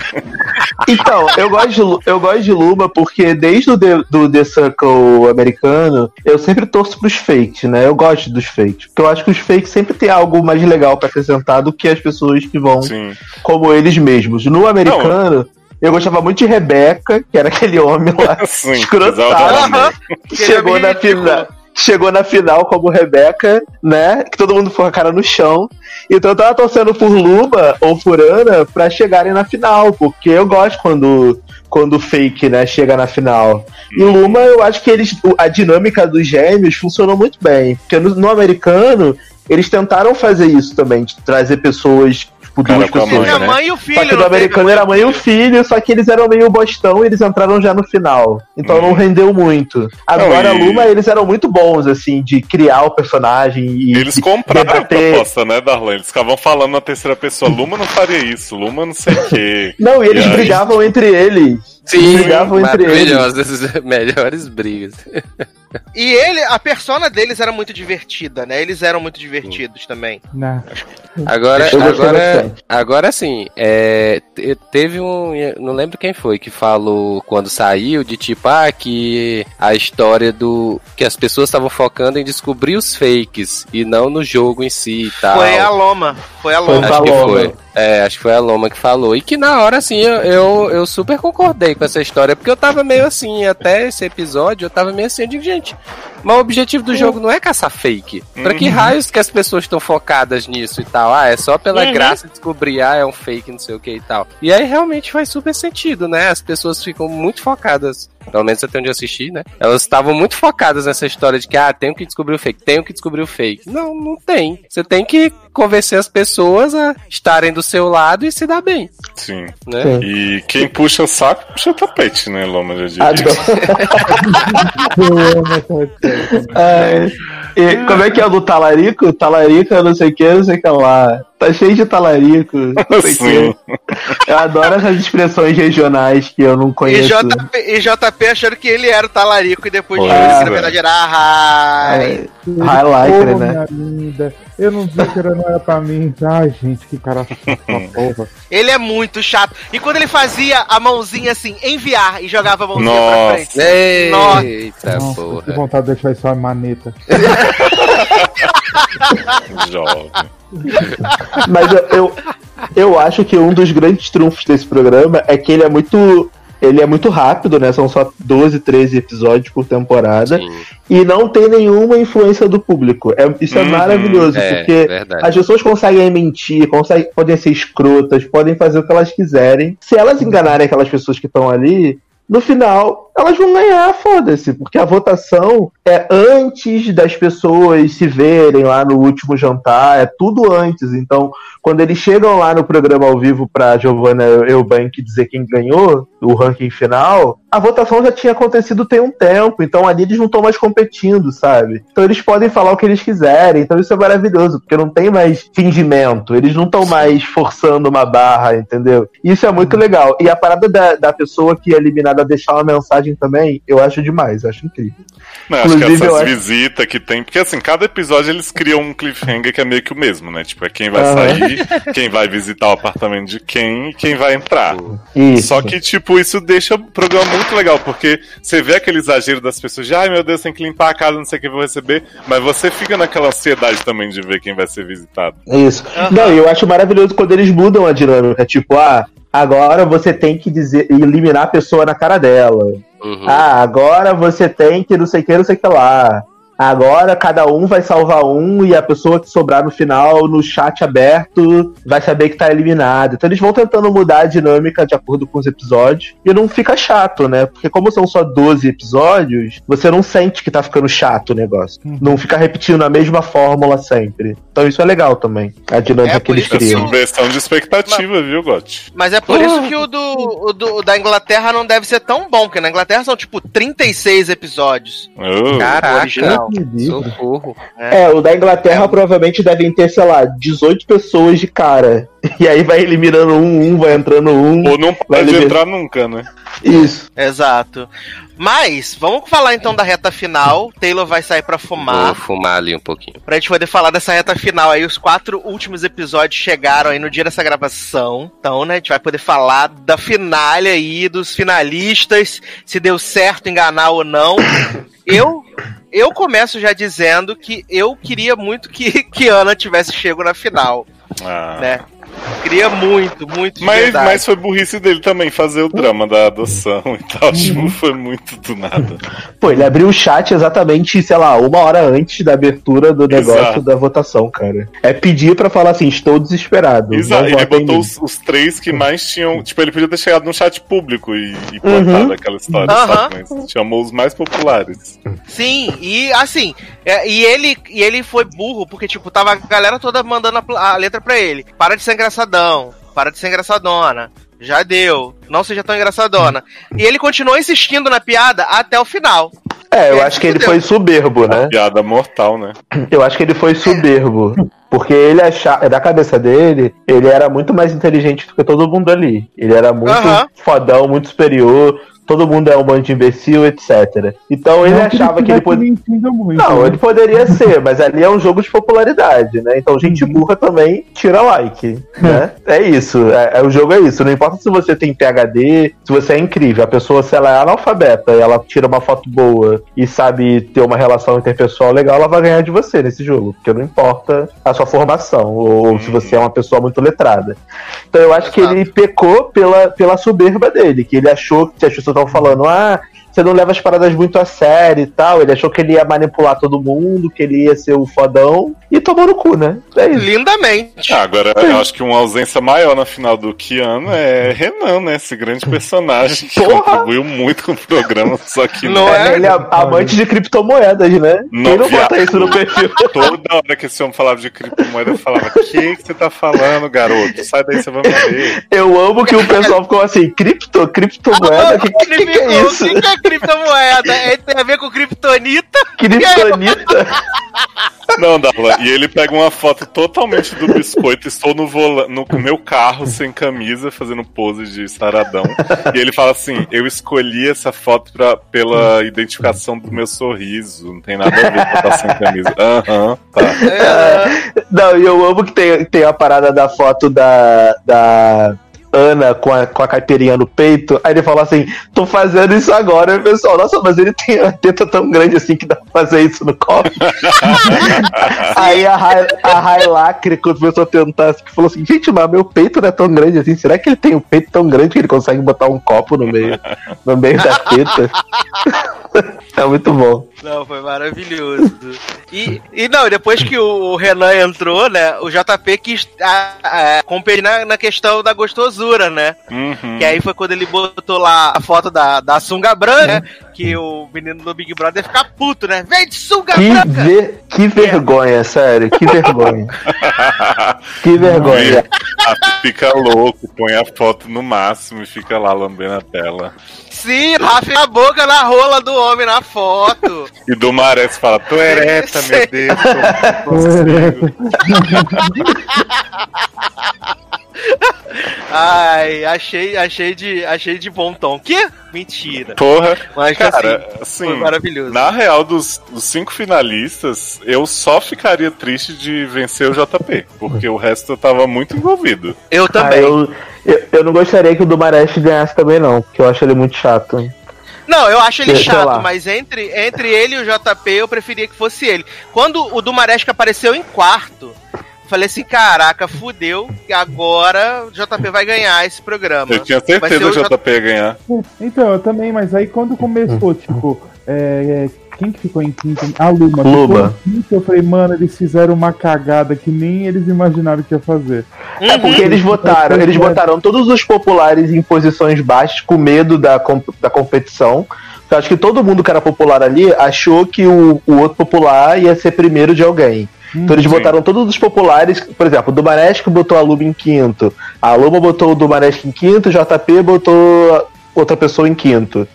Então, eu gosto, de, eu gosto de Luma porque desde o The, do The Circle americano, eu sempre torço pros fakes, né? Eu gosto dos fakes. Porque eu acho que os fakes sempre tem algo mais legal pra acrescentar do que as pessoas que vão Sim. como eles mesmos. No americano, eu gostava muito de Rebeca, que era aquele homem lá, [LAUGHS] Sim, escrotado, [LAUGHS] que chegou na final. Chegou na final como Rebeca, né? Que todo mundo ficou com a cara no chão. Então eu tava torcendo por Luma ou por Ana pra chegarem na final, porque eu gosto quando quando o fake, né, chega na final. E Luma, eu acho que eles a dinâmica dos gêmeos funcionou muito bem, porque no, no americano eles tentaram fazer isso também, de trazer pessoas, tipo, Cara duas pessoas. mãe, Minha né? mãe e o filho. Só que teve americano era a mãe e o filho, só que eles eram meio bostão e eles entraram já no final. Então não rendeu muito. Agora, Não, e- Luma, eles eram muito bons, assim, de criar o personagem e. Eles compraram a proposta, né, Darlan? Eles ficavam falando na terceira pessoa, Luma não faria isso, Luma não sei o quê. [LAUGHS] Não, e eles E aí? brigavam entre eles. Sim, brigavam entre eles. maravilhosas, [LAUGHS] melhores brigas. E ele, a persona deles era muito divertida, né? Eles eram muito divertidos também. Né? Agora, agora, agora sim, é, te- teve um, não lembro quem foi que falou quando saiu de tipo ah que a história do que as pessoas estavam focando em descobrir os fakes e não no jogo em si e tal. Foi a Loma. Foi a Foi Loma. Acho que foi. É, acho que foi a Loma que falou. E que na hora, assim, eu, eu, eu super concordei com essa história. Porque eu tava meio assim, até esse episódio, eu tava meio assim, eu digo, gente, mas o objetivo do jogo não é caçar fake. Pra que raios que as pessoas estão focadas nisso e tal? Ah, é só pela Uhum. graça de descobrir, ah, é um fake, não sei o que e tal. E aí realmente faz super sentido, né? As pessoas ficam muito focadas. Pelo menos até onde eu assisti, né? Elas estavam muito focadas nessa história de que, ah, tenho que descobrir o fake, tenho que descobrir o fake. Não, não tem. Você tem que convencer as pessoas a estarem do seu lado e se dar bem, Sim. né? Sim. E quem puxa o saco, puxa o tapete, né, Loma já diria. Adoro. [LAUGHS] [LAUGHS] Ai. E como é que é o do talarico? Talarico, não sei o que, não sei o que lá. Tá cheio de talarico. Não sei Sim. que. Eu adoro essas expressões regionais que eu não E conheço. JP, e JP achando que ele era o talarico e depois que é. na verdade era a Rai. É, Highlighter, né? minha linda. Eu não disse que era, não era pra mim. Ai, gente, que cara porra. Ele é muito chato. E quando ele fazia a mãozinha assim, enviar e jogava a mãozinha Nossa. pra frente. Nossa. Eita Nossa, que porra. vontade de deixar isso uma maneta. [LAUGHS] Jovem. Mas eu, eu, eu acho que um dos grandes trunfos desse programa é que ele é muito. Ele é muito rápido, né? São só 12, 13 episódios por temporada. Sim, E não tem nenhuma influência do público. É, isso é Uhum, maravilhoso, é, porque verdade. as pessoas conseguem mentir, conseguem, podem ser escrotas, podem fazer o que elas quiserem. Se elas enganarem aquelas pessoas que estão ali, no final elas vão ganhar, foda-se, porque a votação é antes das pessoas se verem lá no último jantar, é tudo antes. Então, quando eles chegam lá no programa ao vivo pra Giovanna Eubank dizer quem ganhou, o ranking final, a votação já tinha acontecido tem um tempo, então ali eles não estão mais competindo, sabe? Então eles podem falar o que eles quiserem, então isso é maravilhoso, porque não tem mais fingimento, eles não estão mais forçando uma barra, entendeu? Isso é muito legal. E a parada da, da pessoa que é eliminada deixar uma mensagem também, eu acho demais, eu acho incrível. Não, acho que Inclusive, essas eu acho- visitas que tem. Porque assim, cada episódio eles criam um cliffhanger que é meio que o mesmo, né? Tipo, é quem vai Aham. sair, quem vai visitar o apartamento de quem e quem vai entrar. Isso. Só que, tipo, isso deixa o programa muito legal, porque você vê aquele exagero das pessoas de ai meu Deus, tem que limpar a casa, não sei o que eu vou receber, mas você fica naquela ansiedade também de ver quem vai ser visitado. Isso. Não, e eu acho maravilhoso quando eles mudam a dinâmica. Tipo, ah, agora você tem que dizer, eliminar a pessoa na cara dela. Uhum. Ah, agora você tem que não sei o que, não sei o que lá. Agora cada um vai salvar um e a pessoa que sobrar no final, no chat aberto, vai saber que tá eliminado. Então eles vão tentando mudar a dinâmica de acordo com os episódios e não fica chato, né? Porque como são só 12 episódios, você não sente que tá ficando chato o negócio. Não fica repetindo a mesma fórmula sempre. Então isso é legal também, a dinâmica É, que eles criam. Subversão de expectativa, viu, Gotti? Mas é por isso que o do, o do- da Inglaterra não deve ser tão bom, porque na Inglaterra são tipo 36 episódios. Oh. Caraca, original. socorro. É, o da Inglaterra provavelmente devem ter, sei lá, 18 pessoas de cara. [LAUGHS] E aí vai eliminando um, um, vai entrando um. Ou não Vai pode entrar nunca, né? Isso. Exato. Mas, vamos falar então da reta final. Taylor vai sair pra Vou fumar. fumar ali um pouquinho. Pra gente poder falar dessa reta final aí. Os quatro últimos episódios chegaram aí no dia dessa gravação. Então, né, a gente vai poder falar da finale aí, dos finalistas, se deu certo enganar ou não. [COUGHS] Eu. Eu começo já dizendo que eu queria muito que, que Ana tivesse chego na final, Ah. né? Queria muito, muito Mas, verdade. mas foi burrice dele também fazer o drama da adoção e tal. Tipo, foi muito do nada. [LAUGHS] Pô, ele abriu o chat exatamente, sei lá, uma hora antes da abertura do negócio Exato. da votação, cara. É pedir pra falar assim, estou desesperado. Exato, ele botou os, os três que mais tinham. Tipo, ele podia ter chegado no chat público e, e Uhum. plantado aquela história, Aham. sabe? Mas chamou os mais populares. Sim, e assim, é, e ele e ele foi burro, porque, tipo, tava a galera toda mandando a, a letra pra ele. Para de ser engraçadão, para de ser engraçadona. Já deu, não seja tão engraçadona. E ele continuou insistindo na piada até o final. É, eu É, acho que ele foi soberbo, né? Piada mortal, né? [CLEARS THROAT] Eu acho que ele foi soberbo. Porque ele achava, da cabeça dele, ele era muito mais inteligente do que todo mundo ali. Ele era muito Aham. fodão, muito superior. Todo mundo é um bando de imbecil, etc. Então ele Não achava que ele poderia. mentindo muito. Não, né? ele poderia ser, mas ali é um jogo de popularidade, né? Então gente burra também tira like, né? É isso, é, é- o jogo é isso. Não importa se você tem PhD, se você é incrível. A pessoa, se ela é analfabeta e ela tira uma foto boa e sabe ter uma relação interpessoal legal, ela vai ganhar de você nesse jogo. Porque não importa a sua formação, ou, ou se você é uma pessoa muito letrada. Então eu acho que Exato. ele pecou pela, pela soberba dele, que ele achou que as pessoas estavam falando, ah, você não leva as paradas muito a sério e tal. Ele achou que ele ia manipular todo mundo, que ele ia ser o fodão, e tomou no cu, né? É isso. Lindamente. Ah, agora, eu acho que uma ausência maior na final do Keanu é Renan, né? Esse grande personagem que Porra! contribuiu muito com o programa, só que Não é? Ele é amante de criptomoedas, né? Não, Quem não viado. bota isso no perfil? [LAUGHS] Toda hora que esse homem falava de criptomoeda, eu falava: O que, que você tá falando, garoto? Sai daí, você vai morrer. Eu amo que o pessoal ficou assim, cripto, criptomoeda, o que, que, Ele que é isso? Que, que é criptomoeda? É, tem a ver com criptonita? Kryptonita? [LAUGHS] Não, Darla, e ele pega uma foto totalmente do biscoito. Estou no, vola no meu carro, sem camisa, fazendo pose de saradão. E ele fala assim: Eu escolhi essa foto pra, pela identificação do meu sorriso. Não tem nada a ver com estar sem camisa. Aham, tá. É, Não, e eu amo que tem, tem a parada da foto da, da Ana com a, com a caipirinha no peito. Aí ele fala assim: tô fazendo isso agora. E o pessoal, nossa, mas ele tem a teta tão grande assim que dá pra fazer isso no copo. [LAUGHS] Aí a Rai, a Rai Lacre começou a tentar, assim, falou assim: gente, mas meu peito não é tão grande assim. Será que ele tem um peito tão grande que ele consegue botar um copo no meio, no meio da teta? [LAUGHS] é muito bom. Não, foi maravilhoso. E, e não, depois que o Renan entrou, né, o JP quis a, a, competir na, na questão da gostosura, né? Uhum. Que aí foi quando ele botou lá a foto da, da sunga branca, né? Que o menino do Big Brother ia ficar puto, né? Vem de sunga Que, branca! ver- que vergonha, sério, que vergonha. [LAUGHS] Que vergonha. Ah, fica louco, põe a foto no máximo e fica lá lambendo a tela. Sim, rafa a boca na rola do homem na foto. E do Maré você fala, tô ereta, Sei. meu Deus. tô- tô [LAUGHS] consigo." Ai, achei, achei de, achei de bom tom. Que? Mentira. Porra. Mas Cara, assim, assim, foi maravilhoso. na real, dos, dos cinco finalistas, eu só ficaria triste de vencer o JP, porque o resto eu tava muito envolvido. Eu Ah, também. eu, eu, eu não gostaria que o Dumarest ganhasse também, não, porque eu acho ele muito chato. Não, eu acho ele Sei chato, lá. mas entre, entre ele e o JP eu preferia que fosse ele. Quando o Dumaresca apareceu em quarto, eu falei assim: caraca, fudeu, e agora o JP vai ganhar esse programa. Eu tinha certeza o que o JP ia ganhar. Então, eu também, mas aí quando começou, [LAUGHS] tipo, é, é, quem que ficou em quinto? A Luma. Luma. Ficou em quinto, eu falei, mano, eles fizeram uma cagada que nem eles imaginaram que ia fazer. É porque eles votaram, eles botaram todos os populares em posições baixas com medo da, da competição. Eu acho que todo mundo que era popular ali achou que o, o outro popular ia ser primeiro de alguém. Então eles Sim. botaram todos os populares, por exemplo, o Dumaresco botou a Luma em quinto, a Luma botou o Dumaresco em quinto, o JP botou outra pessoa em quinto.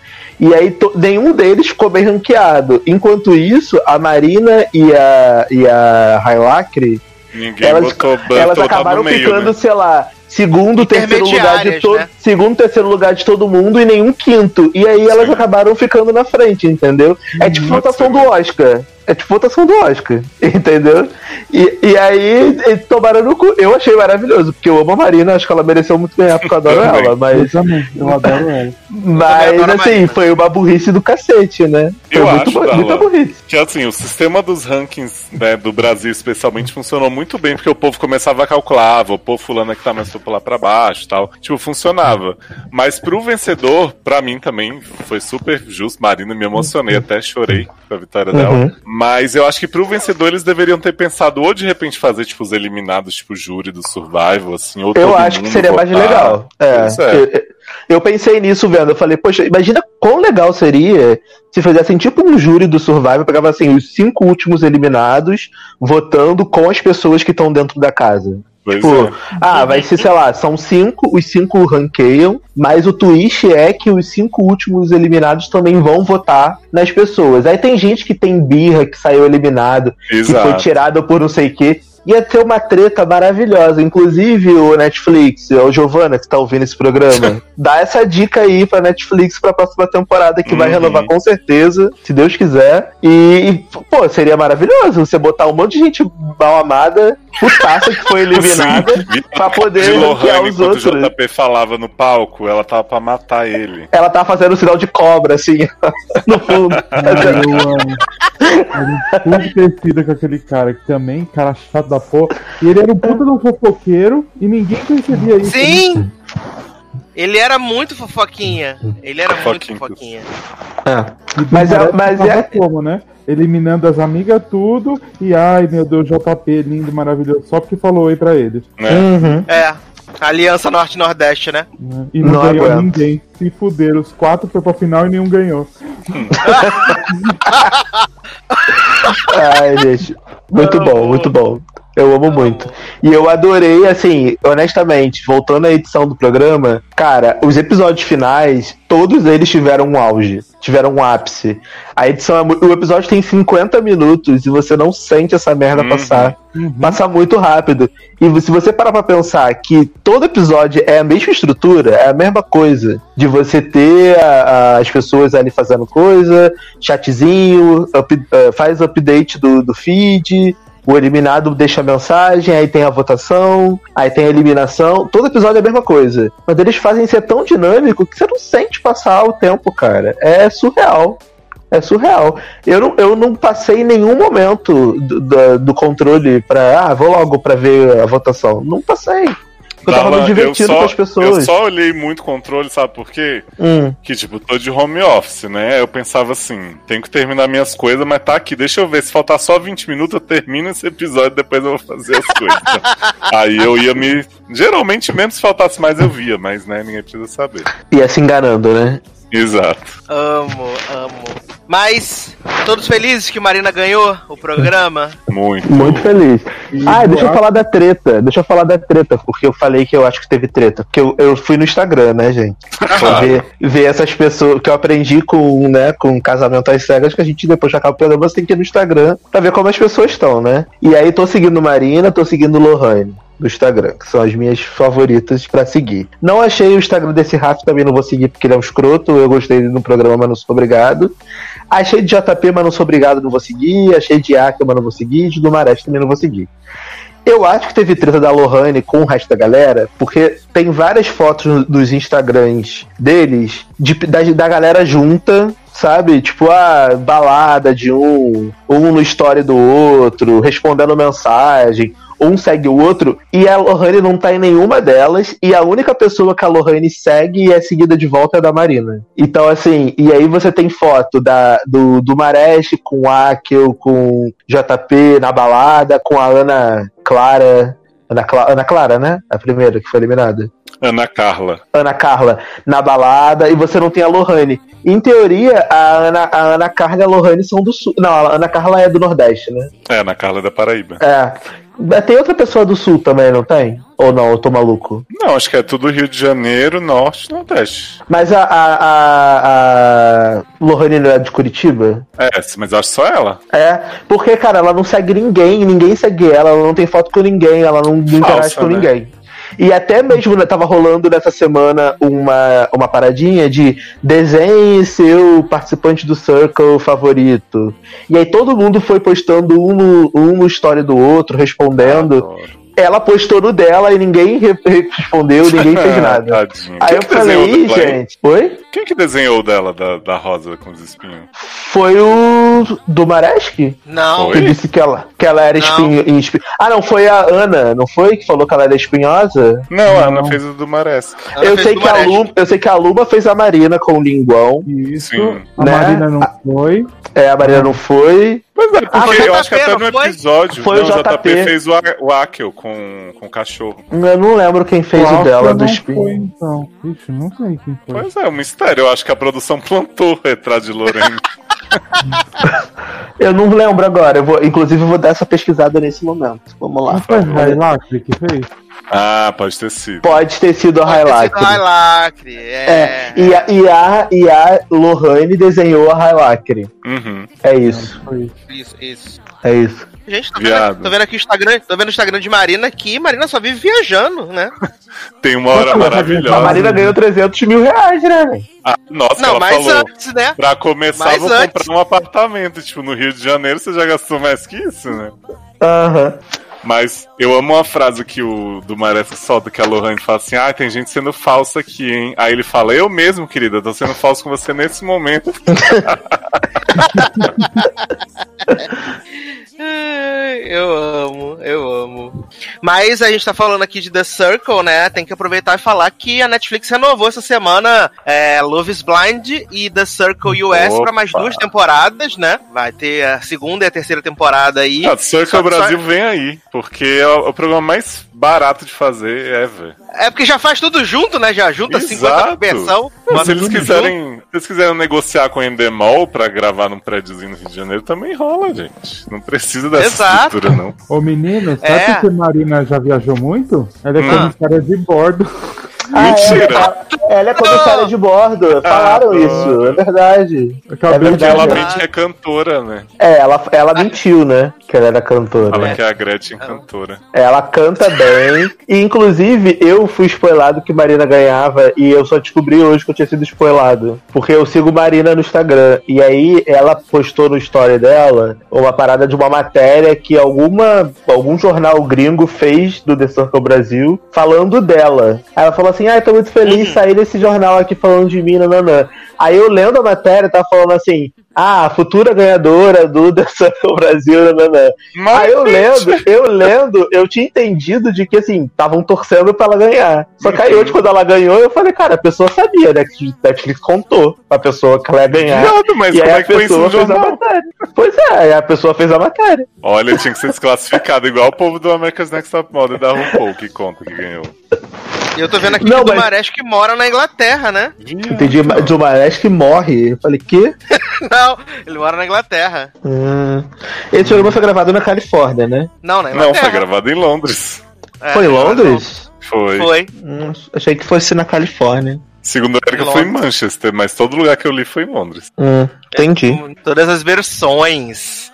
E aí to- nenhum deles ficou bem ranqueado. Enquanto isso, a Marina e a, e a Hylacre Ninguém elas, botou elas acabaram meio, ficando, né? sei lá, segundo, terceiro lugar de Intermediárias, todo, né? segundo, terceiro lugar de todo mundo e nenhum quinto. E aí elas Sim. acabaram ficando na frente, entendeu? É tipo Pode votação do Oscar. É tipo votação do Oscar, [LAUGHS] entendeu? E, e aí eles tomaram no cu. Eu achei maravilhoso, porque eu amo a Marina, acho que ela mereceu muito ganhar, porque eu adoro ela, Eu mas, também, eu adoro ela. mas adoro assim, Marina. foi uma burrice do cacete, né? Foi Eu muito, acho, bu- muita burrice. Que assim, o sistema dos rankings né, do Brasil especialmente funcionou muito bem, porque o povo começava a calcular, vou pôr fulano que tá mais popular pra baixo e tal. Tipo, funcionava. Mas pro vencedor, pra mim também, foi super justo. Marina, me emocionei, até chorei com a vitória dela. Mas eu acho que pro vencedor eles deveriam ter pensado ou de repente fazer, tipo, os eliminados, tipo, júri do Survival, assim, ou Eu acho que seria mais votar. legal. É, é. Eu, eu pensei nisso vendo. Eu falei, poxa, imagina quão legal seria se fizessem tipo um júri do Survivor, pegava assim, os cinco últimos eliminados, votando com as pessoas que estão dentro da casa. Tipo, é. ah, vai ser, sei lá, são cinco, os cinco ranqueiam, mas o twist é que os cinco últimos eliminados também vão votar nas pessoas. Aí tem gente que tem birra, que saiu eliminado, que foi Exato. tirado por não sei o quê. Ia ter uma treta maravilhosa. Inclusive, o Netflix, o Giovana, que tá ouvindo esse programa, [LAUGHS] dá essa dica aí pra Netflix pra próxima temporada, que vai Uhum. renovar com certeza, se Deus quiser. E, pô, seria maravilhoso você botar um monte de gente mal amada, putaça que foi eliminada, Sim. pra poder Lohane, os quando outros. o JP falava no palco, ela tava pra matar ele. Ela tá fazendo o sinal de cobra, assim, [LAUGHS] no fundo. Eu amo. Um tecido com aquele cara, que também, cara chato da porra. E ele era um puta de um fofoqueiro e ninguém percebia isso. Sim! Ele era muito fofoquinha. Ele era muito Fofoquinha. É. Mas é- parece mas é- como, né? Eliminando as amigas tudo e ai meu Deus, JP, lindo, maravilhoso, só porque falou oi pra eles. Né? Uhum. É. Aliança Norte-Nordeste, né? né? E não, Não ganhou aguento. ninguém. Se fuderam, os quatro foi pra final e nenhum ganhou. [LAUGHS] Ai, gente. Muito bom, muito bom. Eu amo muito. E eu adorei, assim, honestamente, voltando à edição do programa, cara, os episódios finais, todos eles tiveram um auge, tiveram um ápice. A edição é O episódio tem 50 minutos e você não sente essa merda Uhum. passar. Passa muito rápido. E se você parar pra pensar que todo episódio é a mesma estrutura, é a mesma coisa. De você ter a- a- as pessoas ali fazendo coisa, chatzinho, up- eh, faz update do, do feed, o eliminado deixa a mensagem, aí tem a votação, aí tem a eliminação. Todo episódio é a mesma coisa. Mas eles fazem ser tão dinâmico que você não sente passar o tempo, cara. É surreal. É surreal. Eu não, eu não passei nenhum momento do, do, do controle pra. Ah, vou logo pra ver a votação. Não passei. Eu tava me divertindo só, com as pessoas. Eu só olhei muito controle, sabe por quê? Hum. Que, tipo, tô de home office, né? Eu pensava assim, tenho que terminar minhas coisas, mas tá aqui, deixa eu ver. Se faltar só 20 minutos, eu termino esse episódio, depois eu vou fazer as coisas. [LAUGHS] Aí eu ia me. Geralmente, menos se faltasse mais, eu via, mas, né, ninguém precisa saber. Ia se enganando, né? Exato. Amo, amo. Mas, todos felizes que Marina ganhou o programa? Muito. Muito feliz. Ah, deixa eu falar da treta. Deixa eu falar da treta, porque eu falei que eu acho que teve treta. Porque eu, eu fui no Instagram, né, gente? [LAUGHS] Pra ver, ver essas pessoas que eu aprendi com, né, com casamento às cegas, que a gente depois de acabar o programa, você tem que ir no Instagram pra ver como as pessoas estão, né? E aí tô seguindo Marina, tô seguindo Lohane. Do Instagram, que são as minhas favoritas pra seguir. Não achei o Instagram desse Rafa, também não vou seguir porque ele é um escroto. Eu gostei dele no programa, mas não sou obrigado. Achei de JP, mas não sou obrigado, não vou seguir. Achei de Aka, mas não vou seguir. De do Marés também não vou seguir. Eu acho que teve treta da Lohane com o resto da galera, porque tem várias fotos dos Instagrams deles, de, da, da galera junta, sabe? Tipo, a balada de um, um no story do outro, respondendo mensagem. Um segue o outro, e a Lohane não tá em nenhuma delas, e a única pessoa que a Lohane segue e é seguida de volta é da Marina. Então, assim, e aí você tem foto da, do, do Maresh com o Akel, com JP na balada, com a Ana Clara. Ana, Cla- Ana Clara, né? A primeira que foi eliminada. Ana Carla. Ana Carla na balada e você não tem a Lohane. Em teoria, a Ana, a Ana Carla e a Lohane são do sul. Não, a Ana Carla é do Nordeste, né? É, Ana Carla é da Paraíba. É. Tem outra pessoa do sul também, não tem? Ou não, eu tô maluco. Não, acho que é tudo Rio de Janeiro, Norte e Nordeste. Mas a, a, a, a Lohane não é de Curitiba? É, mas acho só ela. É, porque, cara, ela não segue ninguém, ninguém segue ela, ela não tem foto com ninguém, ela não, não interage com né? ninguém. E até mesmo né, tava rolando nessa semana uma, uma paradinha de desenhe seu participante do Circle favorito. E aí todo mundo foi postando um no, um no story do outro, respondendo. Adoro. Ela postou no dela e ninguém re- respondeu, ninguém fez [LAUGHS] nada. Tadinho. Aí Quem eu falei, "Ih, dela, hein? gente, oi? Quem que desenhou dela, da, da rosa com os espinhos? Foi o do Maresk? Não. Que Oi? disse que ela, que ela era Não. espinho, espin... Ah, não, foi a Ana, não foi? Que falou que ela era espinhosa? Não, a Ana fez o do Maresca. Ela eu sei, que a. Lu, eu sei que a Luma fez a Marina com o linguão. Isso. Sim. A Né? Marina não foi. É, a Marina não foi. Pois é, porque Ah, foi o eu acho que até no episódio. Foi o não, o JP JP. fez o, o Akel com, com o cachorro. Eu não lembro quem fez o Alfa dela do espinho. Foi, então. Ixi, não sei quem foi. Pois é, um mistério. Eu acho que a produção plantou o retrato de Lorena. [LAUGHS] [LAUGHS] Eu não lembro agora. Eu vou, inclusive, eu vou dar essa pesquisada nesse momento. Vamos lá. Não foi Hilacre que fez? Ah, pode ter sido. Pode ter sido a Highlight. Highlight. É, É. e a, e, a, e a Lohane desenhou a Highlight. Uhum. É isso. Isso, isso. é isso. Gente, tô vendo, tô vendo aqui o Instagram, tô vendo o Instagram de Marina aqui, Marina só vive viajando, né? [LAUGHS] Tem uma hora ela A maravilhosa. Marina ganhou 300 mil reais, né? Ah, nossa, Não, ela mas falou. antes, né? Pra começar, Mas vou antes. comprar um apartamento. Tipo, no Rio de Janeiro você já gastou mais que isso, né? Aham. Mas eu amo uma frase que o do Maresca solta, que a Lohane fala assim: Ah, tem gente sendo falsa aqui, hein? Aí ele fala: Eu mesmo, querida, tô sendo falso com você nesse momento. [LAUGHS] Eu amo, eu amo. Mas a gente tá falando aqui de The Circle, né? Tem que aproveitar e falar que a Netflix renovou essa semana é, Love is Blind e The Circle US Opa. pra mais duas temporadas, né? Vai ter a segunda e a terceira temporada aí. Ah, Circle Só- Brasil vem aí, porque é o, o programa mais barato de fazer ever. É porque já faz tudo junto, né? Já junta 50 Exato. versão. se eles quiserem, se eles quiserem negociar com o Endemol pra gravar num prédiozinho no Rio de Janeiro, também rola, gente. Não precisa dessa Exato. estrutura, não. Ô menino, sabe É. que a Marina já viajou muito? Ela é Hum. comissária de bordo. Ah, Mentira. Ela, ela é comissária de bordo. Falaram Ah, isso, é verdade. Acabei É de verdade. Ela Ah. mente que é cantora, né? É, ela, ela mentiu, né? Que ela era cantora. Fala É. que é a Gretchen cantora. Ela canta bem. E, inclusive, eu fui spoilado que Marina ganhava. E eu só descobri hoje que eu tinha sido spoilado. Porque eu sigo Marina no Instagram. E aí ela postou no story dela uma parada de uma matéria que alguma, algum jornal gringo fez do The Circle Brasil falando dela. Aí ela falou assim: Ah, eu tô muito feliz, saí desse jornal aqui falando de mim, nananã. Aí eu lendo a matéria, tá falando assim, ah, a futura ganhadora do The [LAUGHS] Circle Brasil, né. Mas, Aí eu lendo, eu lendo, eu tinha entendido de que, assim, estavam torcendo pra ela ganhar. Só que aí hoje, quando ela ganhou, eu falei, cara, a pessoa sabia, né, que Netflix contou pra pessoa que ela ia ganhar. Viado, mas e como é que foi isso no jornal? Pois é, aí a pessoa fez a matéria. Olha, tinha que ser desclassificado, igual o povo do America's Next Top Model da RuPaul, que conta que ganhou. E eu tô vendo aqui Não, que o mas- Dumares que mora na Inglaterra, né? Entendi, de uma que morre. Eu falei, que? [LAUGHS] Não, ele mora na Inglaterra. Hum. Esse programa foi gravado na Califórnia, né? Não, na Não, Inglaterra. foi gravado em Londres. É, foi em Londres? Foi. Foi. Hum, achei que fosse na Califórnia. Segundo a Erika, foi em Manchester, mas todo lugar que eu li foi em Londres. Hum, entendi. Com Todas as versões.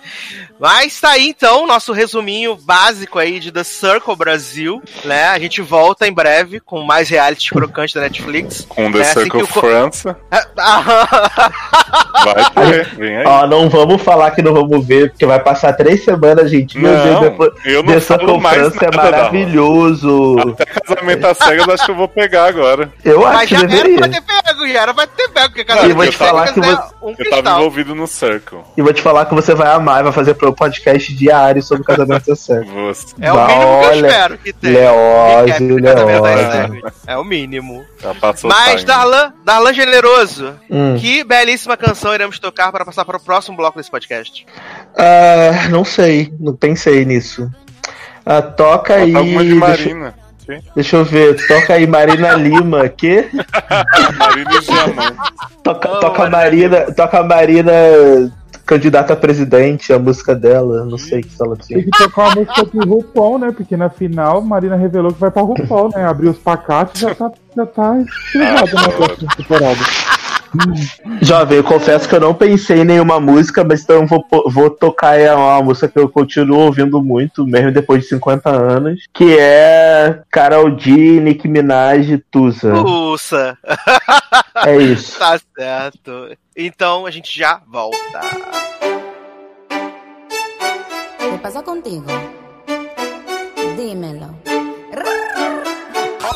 Mas tá aí então nosso resuminho básico aí de The Circle Brasil, né? A gente volta em breve com mais reality crocante da Netflix. Com The É, assim Circle que o co- França. [LAUGHS] Ah, Vai ter, vem aí. Ó, não vamos falar que não vamos ver, porque vai passar três semanas, gente. Meu Não, Deus, depois. eu não The Circle mais França é maravilhoso. Até casamento às cegas, acho que eu vou pegar agora. Eu acho mas que já era deveria. pra ter pego, já era pra ter pego, porque vou te falar que um Eu tava envolvido no Circle. E vou te falar que você vai amar, vai fazer pro podcast diário sobre casamento sério. [LAUGHS] É o mínimo que eu Olha, espero que tenha. Leózio. É o mínimo. Já passou Mas, o. Darlan, Darlan Generoso, Hum. que belíssima canção iremos tocar para passar para o próximo bloco desse podcast. Ah, não sei, não pensei nisso. Ah, toca aí. Alguma de Marina. Deixa eu ver, toca aí Marina Lima, que? [LAUGHS] Marina Diamante. Toca, Oh, toca Marina Marina, toca Marina candidata a presidente, a música dela, não sei que se ela Tem tinha. que tocar uma música pro RuPaul, né? Porque na final, Marina revelou que vai pra RuPaul, né? Abriu os pacates e já tá, já tá escrevado na próxima temporada. [LAUGHS] Jovem, eu confesso que eu não pensei em nenhuma música, mas então eu vou, vou tocar uma música que eu continuo ouvindo muito, mesmo depois de 50 anos, que é Carol G, Nicki Minaj e Tusa. Usa, [LAUGHS] É isso. tá certo. Então a gente já volta. ¿Qué pasa contigo? Dímelo.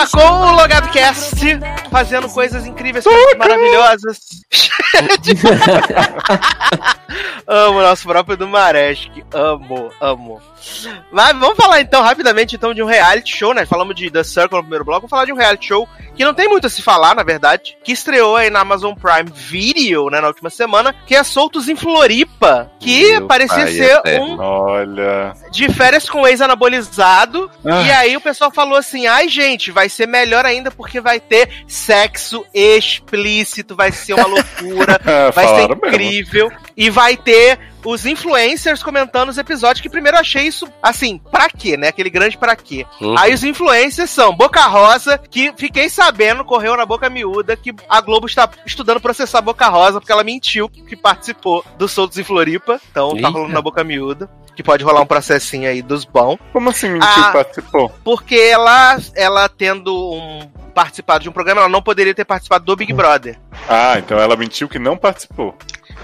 Volta com o Logado Cast, fazendo coisas incríveis, coisas maravilhosas. [LAUGHS] amo nosso próprio Dumaresk. Amo, amo. Mas vamos falar então rapidamente então de um reality show, né? Falamos de The Circle no primeiro bloco, vamos falar de um reality show que não tem muito a se falar, na verdade, que estreou aí na Amazon Prime Video, né, na última semana, que é Soltos em Floripa, que Meu parecia pai ser eterno. um Olha. de férias com ex-anabolizado. Ah. E aí o pessoal falou assim: ai, gente, vai ser melhor ainda porque vai ter sexo explícito, vai ser uma loucura, [LAUGHS] vai ser Falaram mesmo. incrível. E vai ter os influencers comentando os episódios, que primeiro eu achei isso, assim, pra quê, né? Aquele grande pra quê. Uhum. Aí os influencers são Boca Rosa, que fiquei sabendo, correu na boca miúda, que a Globo está estudando processar Boca Rosa, porque ela mentiu que participou do Soltos em Floripa. Então tá Eita. rolando na boca miúda. Que pode rolar um processinho aí dos bons. Como assim mentiu Ah. que participou? Porque ela, ela tendo um participado de um programa, ela não poderia ter participado do Big Brother. Ah, então ela mentiu que não participou.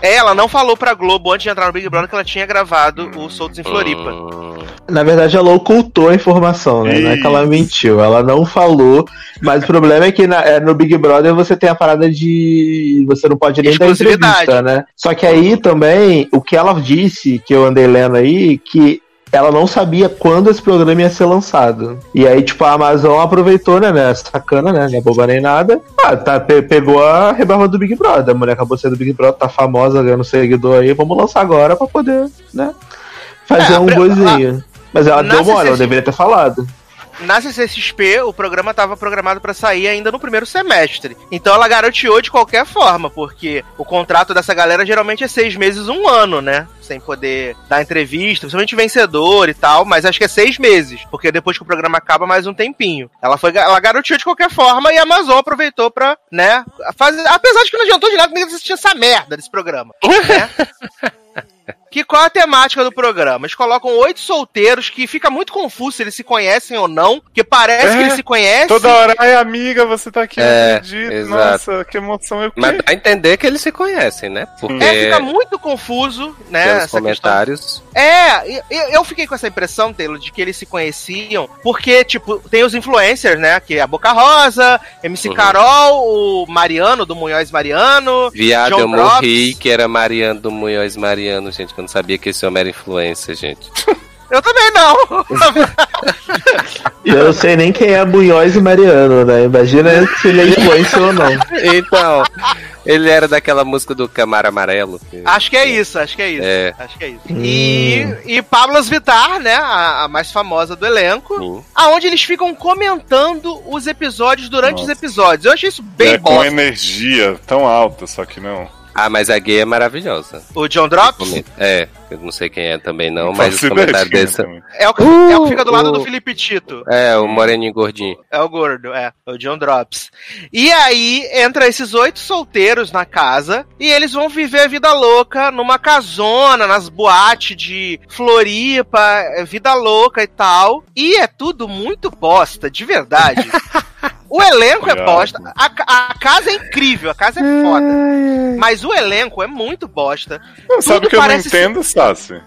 É, ela não falou pra Globo antes de entrar no Big Brother que ela tinha gravado o Soltos em Floripa. Hum, Na verdade, ela ocultou a informação, né? Não é que ela mentiu, ela não falou. Mas o problema é que na- é, no Big Brother você tem a parada de. Você não pode nem dar entrevista, né? Só que aí também, o que ela disse, que eu andei lendo aí, que ela não sabia quando esse programa ia ser lançado. E aí, tipo, a Amazon aproveitou, né, né? Sacana, né? Não é boba nem nada. Ah, tá, pe- pegou a rebarba do Big Brother. A mulher acabou sendo do Big Brother, tá famosa, ganhando seguidor aí. Vamos lançar agora pra poder, né? Fazer É, um boizinho. Mas ela deu mole, ela deveria ter falado. Na CCXP, o programa estava programado para sair ainda no primeiro semestre. Então ela garantiu de qualquer forma, porque o contrato dessa galera geralmente é seis meses, um ano, né? Sem poder dar entrevista, principalmente vencedor e tal, mas acho que é seis meses, porque depois que o programa acaba, mais um tempinho. Ela foi, ela garantiu de qualquer forma e a Amazon aproveitou pra, né, fazer. Apesar de que não adiantou de nada ninguém assistir essa merda desse programa, [LAUGHS] né? Que qual é a temática do programa? Eles colocam oito solteiros que fica muito confuso se eles se conhecem ou não, porque parece É, que eles se conhecem. Toda hora, ai amiga, você tá aqui, É, acredito. Nossa, que emoção eu Mas dá a entender que eles se conhecem, né? Porque É, fica muito confuso, né? pelos essa questão. comentários. É, eu fiquei com essa impressão, Taylor, de que eles se conheciam, porque, tipo, tem os influencers, né? Que é a Boca Rosa, MC Uhum. Carol, o Mariano, do Munhoz Mariano. Viado, John eu morri Drops. que era Mariano do Munhoz Mariano, gente, que eu não sabia que esse homem era influencer, gente. [LAUGHS] Eu também não. [LAUGHS] Eu não sei nem quem é Bunhóis e Mariano, né? Imagina se ele é influencer ou não. [LAUGHS] Então, ele era daquela música do Camaro Amarelo. acho que é isso, acho que é isso. É. Acho que é isso. E, e Pablas Vittar, né? A, a mais famosa do elenco. Sim. aonde eles ficam comentando os episódios durante Nossa. os episódios. Eu achei isso bem é, com bosta. energia tão alta, só que não. Ah, mas a gay é maravilhosa. O John Drops É, eu não sei quem é também não, mas quem é desse... é o, que- Uh, é o que fica do lado uh. do Felipe Tito. É, o moreninho gordinho. É o gordo, é. O John Drops. E aí entra esses oito solteiros na casa e eles vão viver a vida louca numa casona, nas boates de Floripa, é vida louca e tal. E é tudo muito bosta, de verdade. [LAUGHS] O elenco é Obrigado. bosta. A, a casa é incrível, a casa é foda. Mas o elenco é muito bosta. Não, sabe Tudo o que eu não parece ser- entendo, Sassi?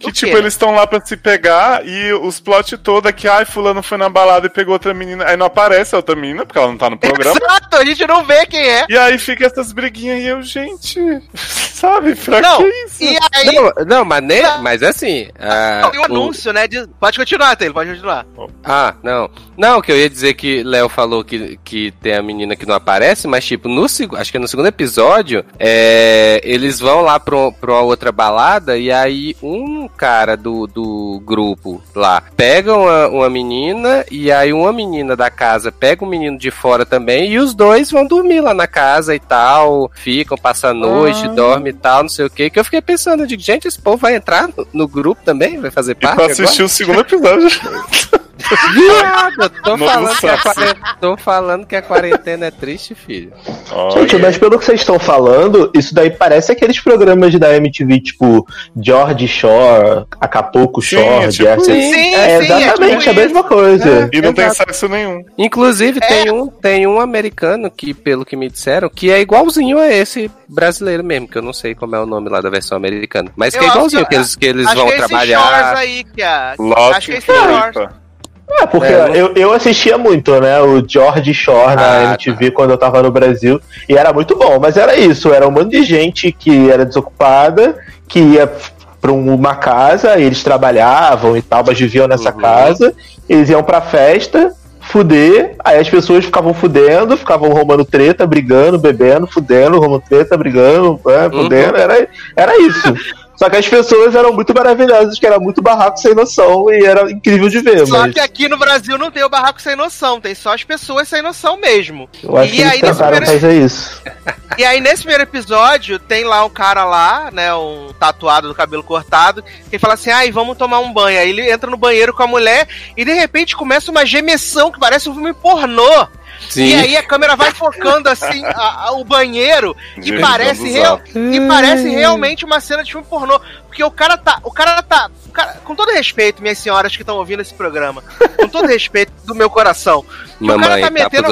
Que, tipo, eles estão lá pra se pegar e os plot todo é que, ai, fulano foi na balada e pegou outra menina. Aí não aparece a outra menina, porque ela não tá no programa. Exato, a gente não vê quem é. e aí fica essas briguinhas e eu, gente, [LAUGHS] sabe, pra Não, que isso? E aí Não, não mas, nem, mas assim... ah, tem um o- anúncio, né? de- Pode continuar, Taylor, pode continuar. Ah, não. Não, que eu ia dizer que Léo falou que, que tem a menina que não aparece, mas tipo, no acho que no segundo episódio, é, eles vão lá pro, pra uma outra balada e aí um cara do, do grupo lá pega uma, uma menina e aí uma menina da casa pega um menino de fora também e os dois vão dormir lá na casa e tal, ficam, passam a noite, dormem e tal, não sei o que, que eu fiquei pensando, eu digo, gente, esse povo vai entrar no, no grupo também? Vai fazer E parte pra agora? assistir o segundo episódio. [LAUGHS] Viado, tô falando, que a quarentena, tô falando que a quarentena é triste, filho. Gente, mas pelo que vocês estão falando, isso daí parece aqueles programas da MTV, tipo George Shore, Acapulco Sim, Shore, é tipo. Sim, sim, É é exatamente tipo a mesma coisa. E não tem sexo nenhum. Inclusive, tem, um, tem um americano que, pelo que me disseram, que é igualzinho a esse brasileiro mesmo, que eu não sei como é o nome lá da versão americana. Mas que Eu é acho igualzinho, que- que eles, que eles Acho vão que é trabalhar. aí que é. Acho que é esse Shores. É, porque É, eu, eu assistia muito, né? O George Shore na Ah, MTV quando eu tava no Brasil. E era muito bom, mas era isso, era um monte de gente que era desocupada, que ia pra um- uma casa, eles trabalhavam e tal, mas viviam nessa Uhum. casa, eles iam pra festa, fuder, aí as pessoas ficavam fudendo, ficavam roubando treta, brigando, bebendo, fudendo, roubando treta, brigando, é, fudendo, era, era isso. [LAUGHS] Só que as pessoas eram muito maravilhosas, que era muito barraco sem noção e era incrível de ver. Só mas que aqui no Brasil não tem o barraco sem noção, tem só as pessoas sem noção mesmo. eu acho e que aí, primeiro- fazer isso. [LAUGHS] E aí, nesse primeiro episódio, tem lá um cara lá, né? Um tatuado do cabelo cortado, que fala assim: ai, vamos tomar um banho. Aí ele entra no banheiro com a mulher e de repente começa uma gemessão que parece um filme pornô. Sim. E aí a câmera vai focando assim [LAUGHS] a- a- o banheiro e Gente, parece, real, e parece realmente uma cena de filme pornô. Porque o cara tá. O cara tá. o cara- com todo respeito, minhas senhoras que estão ouvindo esse programa, com todo respeito do meu coração, que o cara Mamãe, tá metendo.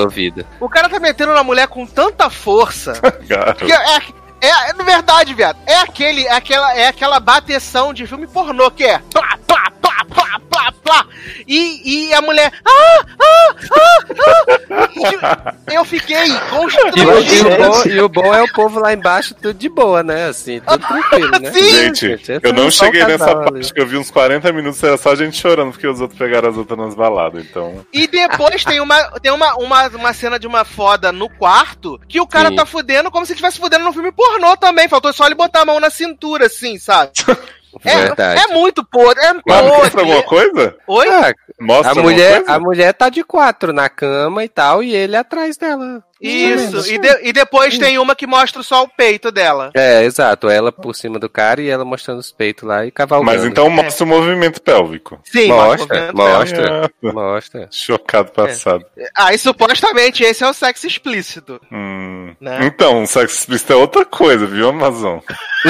O cara tá metendo na mulher com tanta força. [LAUGHS] Garoto. que é, é, é, na verdade, viado, é aquele, é aquela, é aquela bateção de filme pornô que é plá, plá, plá, plá, plá, plá. E, e a mulher. Ah, ah, ah, ah. E eu fiquei E, e constrangido. bom, e o bom é o povo lá embaixo, tudo de boa, né? Assim, tudo tranquilo, né? Sim. Gente, é eu não só o cheguei nessa parte que eu vi uns 40 minutos, era só gente chorando porque os outros pegaram as outras nas baladas, então. E depois tem uma, tem uma, uma, uma cena de uma foda no quarto que o cara Sim. tá fudendo como se estivesse fudendo no filme pornô também. Faltou só ele botar a mão na cintura, assim, sabe? [LAUGHS] É, Verdade. é muito podre. É podre. alguma coisa? Oi? Ah, Mostra a alguma mulher, coisa? a mulher tá de quatro na cama e tal, e ele atrás dela. Isso. E, de- e depois tem uma que mostra só o peito dela. É, exato. Ela por cima do cara e ela mostrando os peitos lá e cavalgando. Mas então mostra o movimento pélvico. Sim, Mostra, o movimento mostra, É. mostra. [LAUGHS] Chocado passado. Ah, e supostamente esse é o sexo explícito. Hum. Né? Então, sexo explícito é outra coisa, viu, Amazon? [LAUGHS]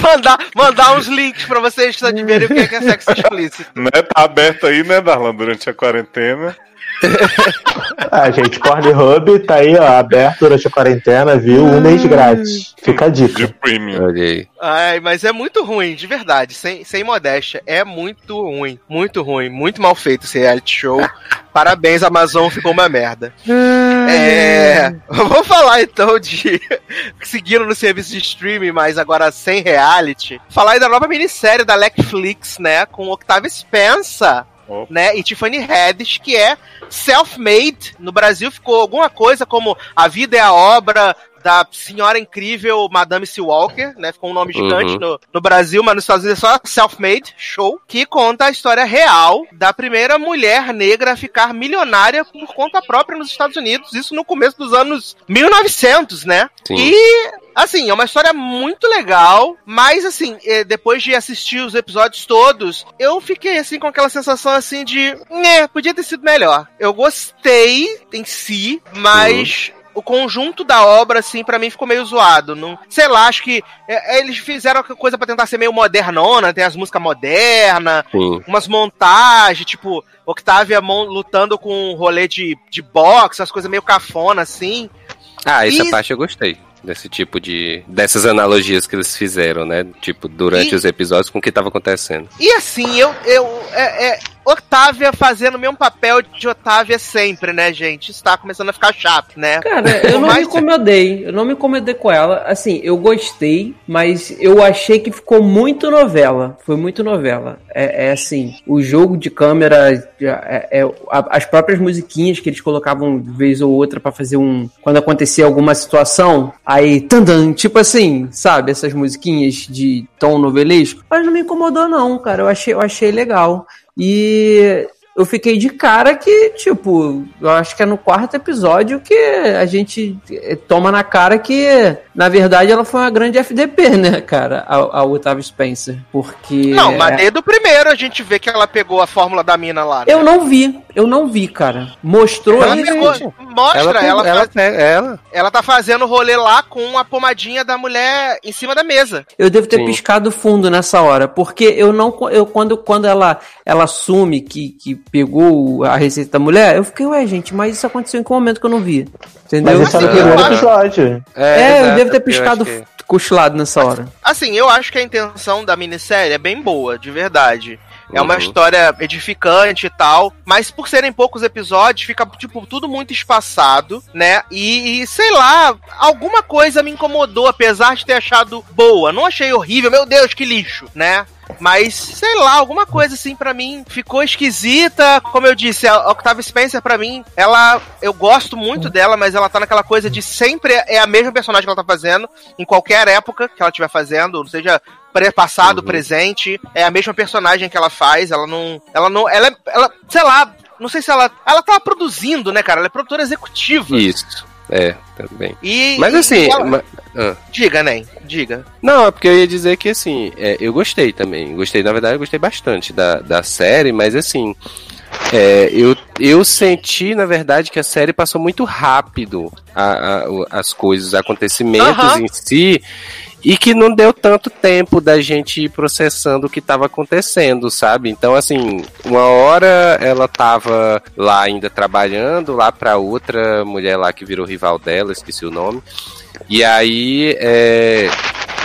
mandar, mandar uns links pra vocês verem o que é que é sexo explícito. Né? Tá aberto aí, né, Darlan, durante a quarentena. [LAUGHS] Ah, gente, Pornhub tá aí, ó, aberto durante a quarentena, viu? Um mês grátis. Fica a De dica. premium. Olha aí. Ai, mas é muito ruim, de verdade, sem, sem modéstia. É muito ruim, muito ruim, muito mal feito esse reality show. Parabéns, Amazon, ficou uma merda. É, [LAUGHS] vamos falar então de. [LAUGHS] Seguindo no serviço de streaming, mas agora sem reality. Falar aí da nova minissérie da Netflix, né? Com Octavia Spencer. Né, e Tiffany Haddish, que é self-made. No Brasil ficou alguma coisa como A Vida é a Obra da senhora incrível Madame C. Walker, né? Ficou um nome gigante Uhum. no, no Brasil, mas nos Estados Unidos é só Self-Made Show, que conta a história real da primeira mulher negra a ficar milionária por conta própria nos Estados Unidos, isso no começo dos anos 1900, né? Sim. E Assim, é uma história muito legal, mas assim, eh, depois de assistir os episódios todos, eu fiquei assim com aquela sensação assim de, né, podia ter sido melhor. Eu gostei em si, mas o conjunto da obra, assim, pra mim ficou meio zoado. Não, sei lá, acho que é, eles fizeram coisa pra tentar ser meio modernona, tem as músicas modernas, umas montagens, tipo, Octavia mon- lutando com um rolê de, de boxe, as coisas meio cafona, assim. Ah, essa E- parte eu gostei. Desse tipo de. dessas analogias que eles fizeram, né? Tipo, durante E- os episódios com o que tava acontecendo. E assim, eu. eu é, é, Otávia fazendo o mesmo papel de Otávia sempre, né, gente? Isso tá começando a ficar chato, né? Cara, eu não me incomodei. Eu não me incomodei com ela. Assim, eu gostei, mas eu achei que ficou muito novela. Foi muito novela. É, é assim, o jogo de câmera, é, é- as próprias musiquinhas que eles colocavam de vez ou outra pra fazer um. Quando acontecia alguma situação, aí, tandan, tipo assim, sabe? Essas musiquinhas de tom novelesco. Mas não me incomodou, não, cara. Eu achei, eu achei legal. E eu fiquei de cara que, tipo, eu acho que é no quarto episódio que a gente eh, toma na cara que, na verdade, ela foi uma grande FDP, né, cara, a, a Otávio Spencer. Porque. Não, mas desde o primeiro a gente vê que ela pegou a fórmula da mina lá. né? Eu não vi, eu não vi, cara. Mostrou Ela aí. pegou, gente. mostra, ela, pegou- ela, ela, faz- ela. ela tá fazendo rolê lá com a pomadinha da mulher em cima da mesa. Eu devo ter Sim. piscado fundo nessa hora, porque eu não. Eu, quando quando ela, ela assume que, que pegou a receita da mulher, eu fiquei, ué, gente, mas isso aconteceu em que momento que eu não vi? Entendeu? Mas esse é no primeiro episódio. É, eu devo ter piscado que- cochilado nessa hora. Assim, eu acho que a intenção da minissérie é bem boa, de verdade. É uma Uhum. história edificante e tal, mas por serem poucos episódios, fica, tipo, tudo muito espaçado, né? E, e, sei lá, alguma coisa me incomodou, apesar de ter achado boa. Não achei horrível, meu Deus, que lixo, né? Mas, sei lá, alguma coisa assim pra mim ficou esquisita. Como eu disse, a Octavia Spencer pra mim, ela. Eu gosto muito dela, mas ela tá naquela coisa de sempre é a mesma personagem que ela tá fazendo, em qualquer época que ela estiver fazendo, seja passado, Uhum. presente, é a mesma personagem que ela faz, ela não. Ela não. Ela, é- ela sei lá, não sei se ela. Ela tava produzindo, né, cara? Ela é produtora executiva. Isso. É, também. E, Mas e assim, ela- ma- ah. diga, Nen, diga. Não, é porque eu ia dizer que assim, é, eu gostei também. Gostei, na verdade, eu gostei bastante da, da série, mas assim. é, eu, eu senti, na verdade, que a série passou muito rápido a- a- as coisas, os acontecimentos Aham. em si, e que não deu tanto tempo da gente ir processando o que estava acontecendo, sabe? Então, assim, uma hora ela tava lá ainda trabalhando, lá pra outra mulher lá que virou rival dela, esqueci o nome. E aí, é,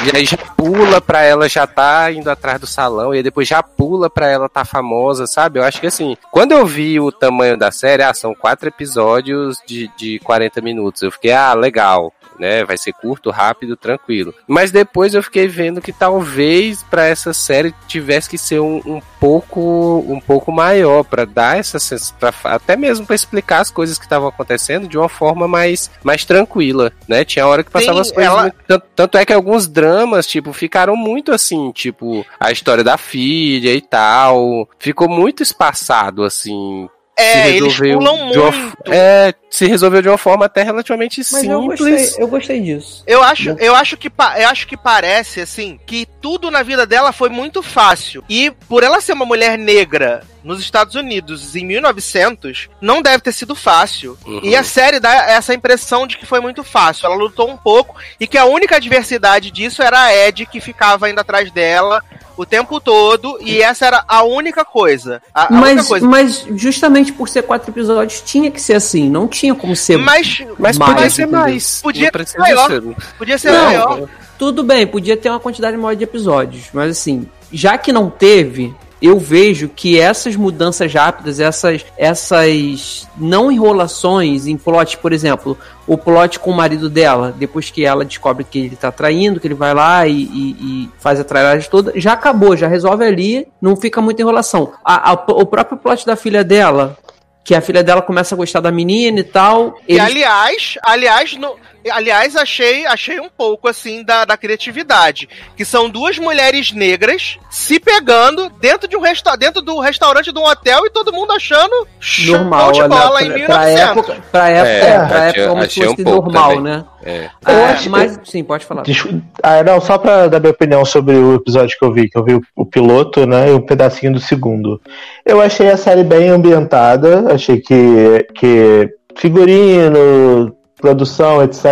e aí já pula pra ela já tá indo atrás do salão, e aí depois já pula pra ela tá famosa, sabe? Eu acho que assim, quando eu vi o tamanho da série, ah, são quatro episódios de, de 40 minutos. Eu fiquei, ah, legal. Né, vai ser curto, rápido, tranquilo. Mas depois eu fiquei vendo que talvez pra essa série tivesse que ser um, um pouco um pouco maior pra dar essa pra, fa- até mesmo pra explicar as coisas que estavam acontecendo de uma forma mais mais tranquila, né? Tinha hora que passava Sim, as coisas ela- muito- tanto, tanto é que alguns dramas, tipo, ficaram muito assim, tipo, a história da filha e tal, ficou muito espaçado assim. É, eles pulam de uma, muito. é, se resolveu de uma forma até relativamente Mas eu simples. gostei, eu gostei disso. Eu acho, eu acho que eu acho que parece assim que tudo na vida dela foi muito fácil. E por ela ser uma mulher negra nos Estados Unidos em 1900, não deve ter sido fácil. Uhum. E a série dá essa impressão de que foi muito fácil. Ela lutou um pouco e que a única adversidade disso era a Ed que ficava indo atrás dela o tempo todo e essa era a única coisa. A, a única Mas, coisa. mas justamente por ser quatro episódios, tinha que ser assim. Não tinha como ser. Mas, Mas mais, podia ser mais. Podia precisa ser maior. ser. podia ser Não, maior. Tudo bem, podia ter uma quantidade maior de episódios, mas assim, já que não teve, eu vejo que essas mudanças rápidas, essas, essas não enrolações em plot, por exemplo, o plot com o marido dela, depois que ela descobre que ele tá traindo, que ele vai lá e, e- e faz a trairagem toda, já acabou, já resolve ali, não fica muita enrolação. A- a- o próprio plot da filha dela, que a filha dela começa a gostar da menina e tal. E eles- aliás, aliás, no, aliás, achei, achei um pouco assim da, da criatividade, que são duas mulheres negras se pegando dentro de um resta dentro do restaurante de um hotel e todo mundo achando show normal, de bola em pra, 1900. pra época, pra época, É, é, pra achei- época como se um fosse pouco normal, também. né? É. Eu Ah, acho- mas sim, pode falar. Desculpa. Ah, não, só pra dar minha opinião sobre o episódio que eu vi, que eu vi o, o piloto, né, e um pedacinho do segundo. Eu achei a série bem ambientada, achei que, que figurino, produção, etc,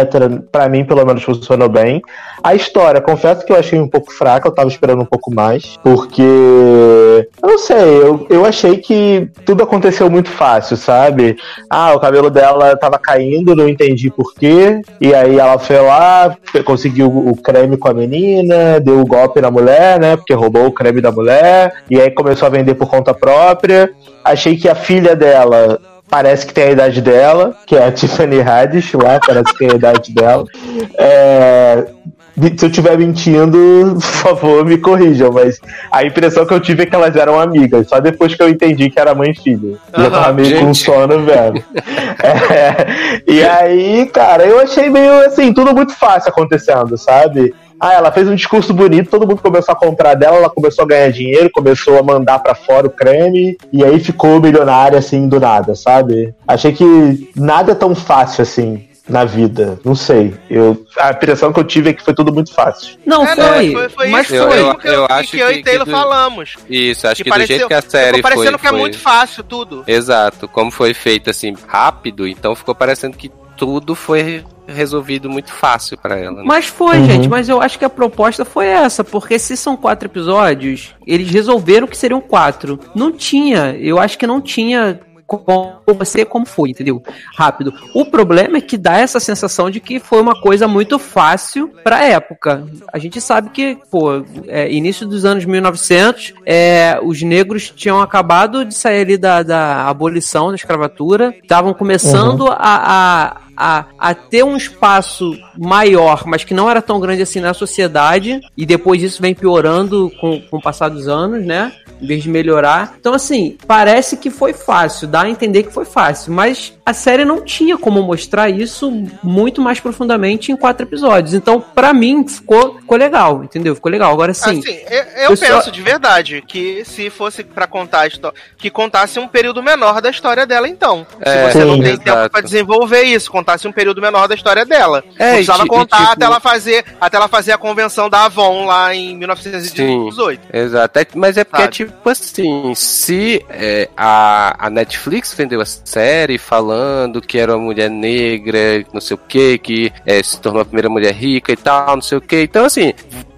pra mim pelo menos funcionou bem. A história, confesso que eu achei um pouco fraca, eu tava esperando um pouco mais, porque eu não sei, eu, eu achei que tudo aconteceu muito fácil, sabe? Ah, o cabelo dela tava caindo, não entendi porquê. E aí ela foi lá, conseguiu o creme com a menina, deu o golpe na mulher, né? Porque roubou o creme da mulher. E aí começou a vender por conta própria. Achei que a filha dela parece que tem a idade dela, que é a Tiffany Haddish lá, parece que tem a idade dela. É, se eu estiver mentindo, [LAUGHS] por favor, me corrijam, mas a impressão que eu tive é que elas eram amigas, só depois que eu entendi que era mãe e filha. Eu já tava meio com gente. sono, velho. É, e aí, cara, eu achei meio assim, tudo muito fácil acontecendo, sabe? Ah, ela fez um discurso bonito, todo mundo começou a comprar dela, ela começou a ganhar dinheiro, começou a mandar pra fora o creme, e aí ficou milionária assim do nada, sabe? Achei que nada é tão fácil assim na vida. Não sei. Eu, a impressão que eu tive é que foi tudo muito fácil. Não, É, foi, não, foi, foi mas isso Eu- foi. eu- que, eu que, acho que eu e Taylor que do- falamos. Isso, acho Que que, do jeito que a série ficou parecendo foi, que é foi- muito fácil tudo. Exato, como foi feito assim rápido, então ficou parecendo que tudo foi resolvido muito fácil pra ela. Né? Mas foi, Uhum. gente, mas eu acho que a proposta foi essa, porque se são quatro episódios, eles resolveram que seriam quatro. Não tinha, eu acho que não tinha como ser como foi, entendeu? Rápido. O problema é que dá essa sensação de que foi uma coisa muito fácil pra época. A gente sabe que, pô, é, início dos anos 1900, é, os negros tinham acabado de sair ali da, da abolição da escravatura, estavam começando a, a a, a ter um espaço maior, mas que não era tão grande assim na sociedade, e depois isso vem piorando com, com o passar dos anos, né? Em vez de melhorar. Então, assim, parece que foi fácil, dá a entender que foi fácil, mas a série não tinha como mostrar isso muito mais profundamente em quatro episódios. Então, para mim, ficou, ficou legal, entendeu? Ficou legal. Agora sim. Assim, eu, eu pessoal- penso de verdade que se fosse pra contar a história, que contasse um período menor da história dela, então. É, se você não sim, tem exato. tempo pra desenvolver isso, contasse um período menor da história dela. É, e precisava e contar tipo- até ela fazer, até ela fazer a convenção da Avon lá em 1918. Exato. É- Mas é porque, Sabe? tipo assim, se é, a, a Netflix vendeu a série falando que era uma mulher negra, não sei o que, que é, se tornou a primeira mulher rica e tal, não sei o que. Então, assim.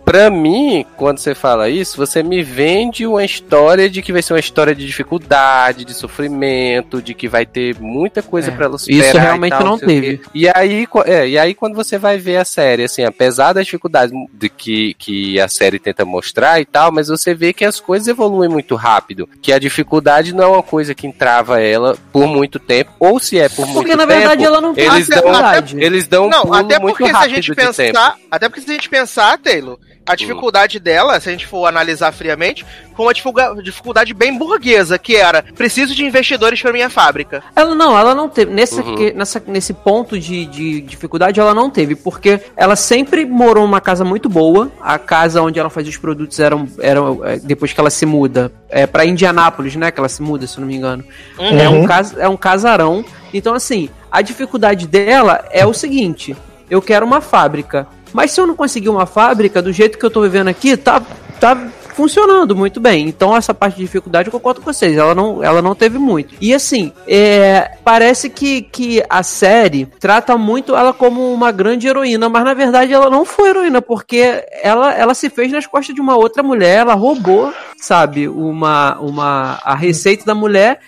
Pra mim, quando você fala isso, você me vende uma história de que vai ser uma história de dificuldade, de sofrimento, de que vai ter muita coisa É, pra ela isso superar. e realmente tal, não sei o teve. E aí, é, e aí quando você vai ver a série, assim, apesar das dificuldades de que, que a série tenta mostrar e tal, mas você vê que as coisas evoluem muito rápido. Que a dificuldade não é uma coisa que entrava ela por muito tempo, ou se é por muito Porque na tempo. verdade ela não tem eles dão, dificuldade. eles dão um Não, pulo até muito porque se a gente tempo. pensar, até porque se a gente pensar, Taylor, a dificuldade dela, se a gente for analisar friamente, foi uma dificulda- dificuldade bem burguesa, que era preciso de investidores para minha fábrica. Ela não, ela não teve. Nessa, Uhum. que- nessa, nesse ponto de, de dificuldade, ela não teve, porque ela sempre morou numa casa muito boa. A casa onde ela fazia os produtos eram. eram é, depois que ela se muda. É pra Indianápolis, né? Que ela se muda, se eu não me engano. É, um cas, é um casarão. Então, assim, a dificuldade dela é o seguinte: eu quero uma fábrica. Mas se eu não conseguir uma fábrica, do jeito que eu tô vivendo aqui, tá. tá funcionando muito bem. Então essa parte de dificuldade eu concordo com vocês. Ela não, ela não teve muito. E assim, é, parece que, que a série trata muito ela como uma grande heroína, mas na verdade ela não foi heroína, porque ela, ela se fez nas costas de uma outra mulher, ela roubou, sabe, uma, uma a receita da mulher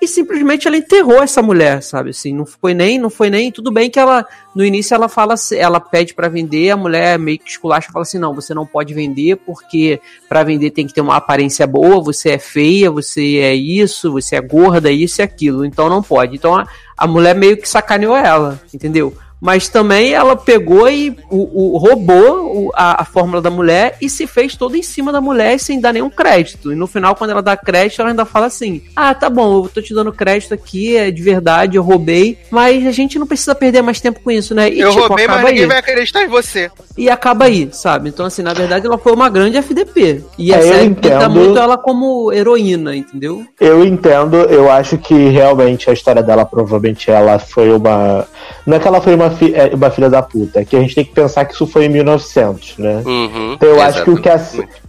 e simplesmente ela enterrou essa mulher, sabe? Assim, não foi nem, não foi nem, tudo bem que ela no início ela fala, ela pede pra vender, a mulher meio que esculacha, fala assim: "Não, você não pode vender porque pra vender tem que ter uma aparência boa, você é feia, você é isso, você é gorda, isso e aquilo, então não pode". Então a, a mulher meio que sacaneou ela, entendeu? Mas também ela pegou e o, o- roubou o- a, a fórmula da mulher e se fez toda em cima da mulher sem dar nenhum crédito. E no final, quando ela dá crédito, ela ainda fala assim: Ah, tá bom, eu tô te dando crédito aqui, é de verdade, eu roubei, mas a gente não precisa perder mais tempo com isso, né? E eu tipo, roubei, mas ninguém aí. vai acreditar em você. E acaba aí, sabe? Então, assim, na verdade, ela foi uma grande FDP. E a É, eu série pinta entendo. muito ela como heroína, entendeu? Eu entendo, eu acho que realmente a história dela, provavelmente ela foi uma. Não é que ela foi uma, fi- é, uma filha da puta, é que a gente tem que pensar que isso foi em 1900, né? Uhum, Então eu acho que, o que a,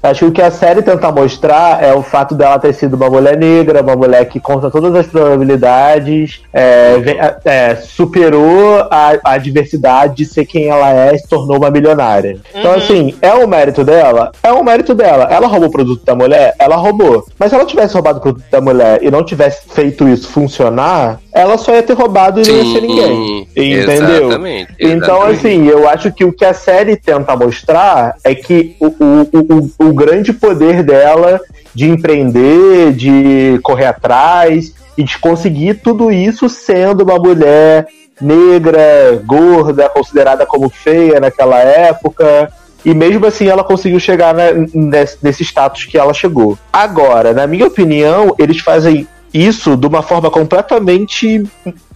acho que o que a série tenta mostrar é o fato dela ter sido uma mulher negra, uma mulher que contra todas as probabilidades é, vem- é, superou a, a diversidade de ser quem ela é e se tornou uma milionária. Então, assim, é um mérito dela? É um mérito dela. Ela roubou o produto da mulher? Ela roubou. Mas se ela tivesse roubado o produto da mulher e não tivesse feito isso funcionar, ela só ia ter roubado e não ia ser ninguém. Entendeu? Exatamente. Então, exatamente. assim, eu acho que o que a série tenta mostrar é que o, o, o, o grande poder dela de empreender, de correr atrás e de conseguir tudo isso sendo uma mulher negra, gorda, considerada como feia naquela época. E mesmo assim ela conseguiu chegar né, nesse, nesse status que ela chegou. Agora, na minha opinião, eles fazem isso de uma forma completamente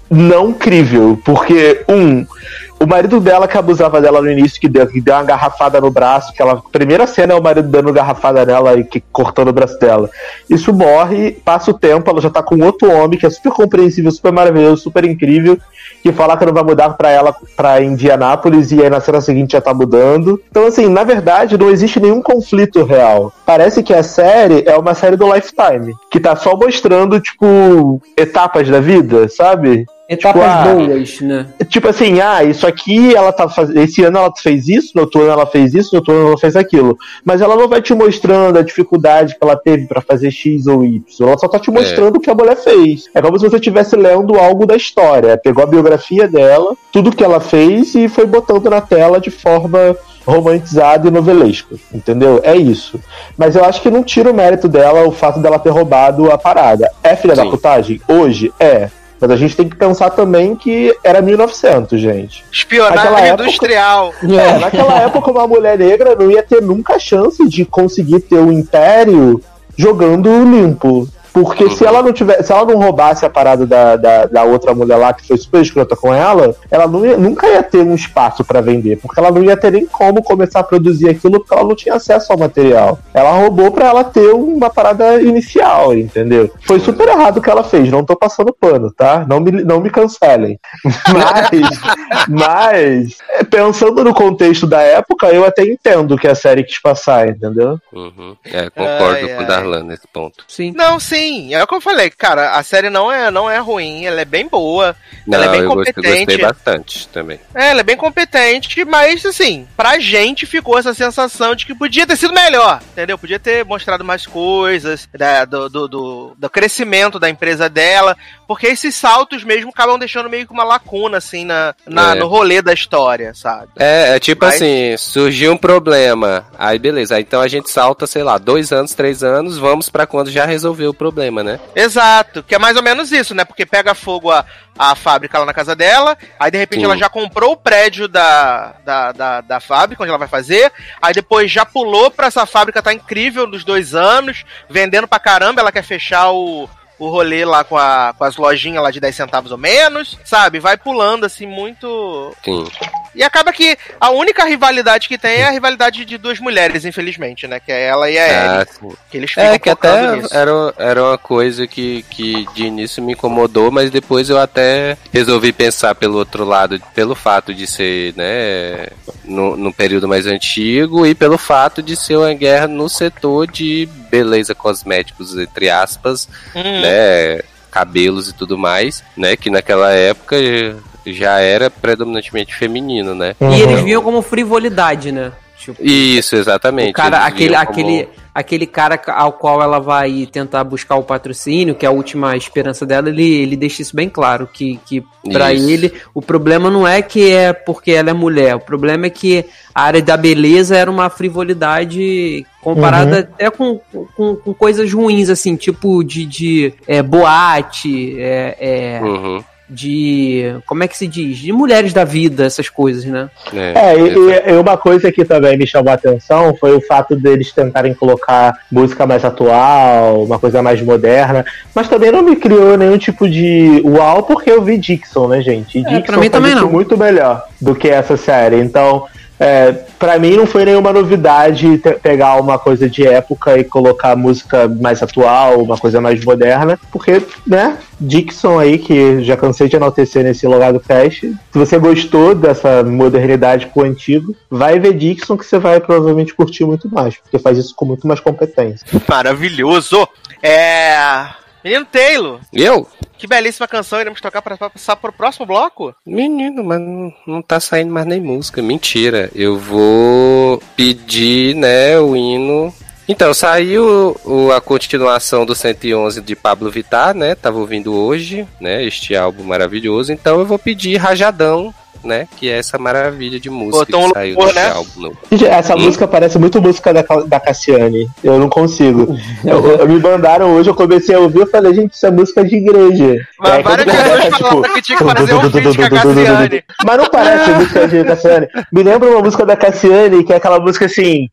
não crível. Porque, um, o marido dela que abusava dela no início, que deu, que deu uma garrafada no braço, que ela. Primeira cena é o marido dando garrafada nela e que, cortando o braço dela. Isso morre, passa o tempo, ela já tá com outro homem que é super compreensível, super maravilhoso, super incrível, que fala que não vai mudar pra ela pra Indianápolis e aí na cena seguinte já tá mudando. Então, assim, na verdade, não existe nenhum conflito real. Parece que a série é uma série do Lifetime, que tá só mostrando, tipo, etapas da vida, sabe? Etapas ah, boas, né? Tipo assim, ah, isso aqui ela tá fazendo. Esse ano ela fez isso, no outro ano ela fez isso, no outro ano ela fez aquilo. Mas ela não vai te mostrando a dificuldade que ela teve pra fazer X ou Y. Ela só tá te mostrando o que a mulher fez. É como se você estivesse lendo algo da história. Pegou a biografia dela, tudo que ela fez e foi botando na tela de forma romantizada e novelesca, entendeu? É isso. Mas eu acho que não tira o mérito dela o fato dela ter roubado a parada. É filha da Sim. putagem? Hoje é. Mas a gente tem que pensar também que era 1900, gente. Espionagem Naquela época- industrial. É, naquela época uma mulher negra não ia ter nunca a chance de conseguir ter o império jogando limpo. Porque se ela não tivesse, se ela não roubasse a parada da, da, da outra mulher lá que foi super escrota com ela, ela não ia- nunca ia ter um espaço pra vender, porque ela não ia ter nem como começar a produzir aquilo porque ela não tinha acesso ao material. Ela roubou pra ela ter uma parada inicial, entendeu? Foi super errado o que ela fez, não tô passando pano, tá? Não me, não me cancelem. [LAUGHS] Mas, mas, pensando no contexto da época, eu até entendo o que a série quis passar, entendeu? Uhum. É, concordo Ai, com o. Darlan nesse ponto. Sim. Não, sim, é o que eu falei, cara, a série não é, não é ruim, ela é bem boa, Não, ela é bem eu gostei, competente. gostei bastante também. É, ela é bem competente, mas assim, pra gente ficou essa sensação de que podia ter sido melhor, entendeu? Podia ter mostrado mais coisas da- do, do, do- do crescimento da empresa dela, porque esses saltos mesmo acabam deixando meio que uma lacuna, assim, na, na- É. no rolê da história, sabe? É, é tipo Mas- assim, surgiu um problema. Aí beleza, aí então a gente salta, sei lá, dois anos, três anos, vamos pra quando já resolveu o problema, né? Exato, que é mais ou menos isso, né? Porque pega fogo a, a fábrica lá na casa dela, aí de repente Sim. ela já comprou o prédio da, da, da, da fábrica, onde ela vai fazer, aí depois já pulou pra essa fábrica tá incrível nos dois anos, vendendo pra caramba, ela quer fechar o. O rolê lá com, a, com as lojinhas lá de 10 centavos ou menos, sabe? Vai pulando assim muito. Sim. E acaba que a única rivalidade que tem é a rivalidade de duas mulheres, infelizmente, né? Que é ela e a Ellie. Sim. Que eles ficam É, que até nisso. era, era uma coisa que, que de início me incomodou, mas depois eu até resolvi pensar pelo outro lado, pelo fato de ser, né, no, no período mais antigo e pelo fato de ser uma guerra no setor de beleza cosméticos, entre aspas, Hum. né, cabelos e tudo mais, né, que naquela época já era predominantemente feminino, né. E eles viam como frivolidade, né? Tipo, Isso, exatamente. o cara, aquele, como- aquele, aquele cara ao qual ela vai tentar buscar o patrocínio, que é a última esperança dela, ele, ele deixa isso bem claro, que, que pra Isso. ele o problema não é que é porque ela é mulher, o problema é que a área da beleza era uma frivolidade comparada até com, com, com coisas ruins, assim, tipo de, de é, boate, é, é, Uhum, de. Como é que se diz? De mulheres da vida, essas coisas, né? né, É, e, exato. e- uma coisa que também me chamou a atenção foi o fato deles tentarem colocar música mais atual, uma coisa mais moderna, mas também não me criou nenhum tipo de uau, porque eu vi Dixon, né, gente? E Dixon pra mim também não. muito melhor do que essa série. Então, é, para mim não foi nenhuma novidade pegar uma coisa de época e colocar música mais atual, uma coisa mais moderna, porque, né, Dixon aí, que já cansei de enaltecer nesse lugar do cast, se você gostou dessa modernidade com o antigo, vai ver Dixon que você vai provavelmente curtir muito mais, porque faz isso com muito mais competência. Maravilhoso! É. Menino Taylor, Eu? que belíssima canção iremos tocar para passar pro próximo bloco? Menino, mas não, não tá saindo mais nem música. Mentira. Eu vou pedir, né, o hino. Então, saiu o- a continuação do 111 de Pablo Vittar, né? Tava ouvindo hoje, né? Este álbum maravilhoso. Então eu vou pedir Rajadão, né? Que é essa maravilha de música um que saiu né? álbum novo. Essa Hum? música parece muito música da, da Cassiane. Eu não consigo. Eu, eu- me mandaram hoje, eu comecei a ouvir, eu falei, gente, isso é música de igreja. Mas Aí, quando várias pessoas começa, tipo, falaram que tinha que fazer um feat com a Cassiane. Mas não parece música de Cassiane. Me lembra uma música da Cassiane, que é aquela música assim.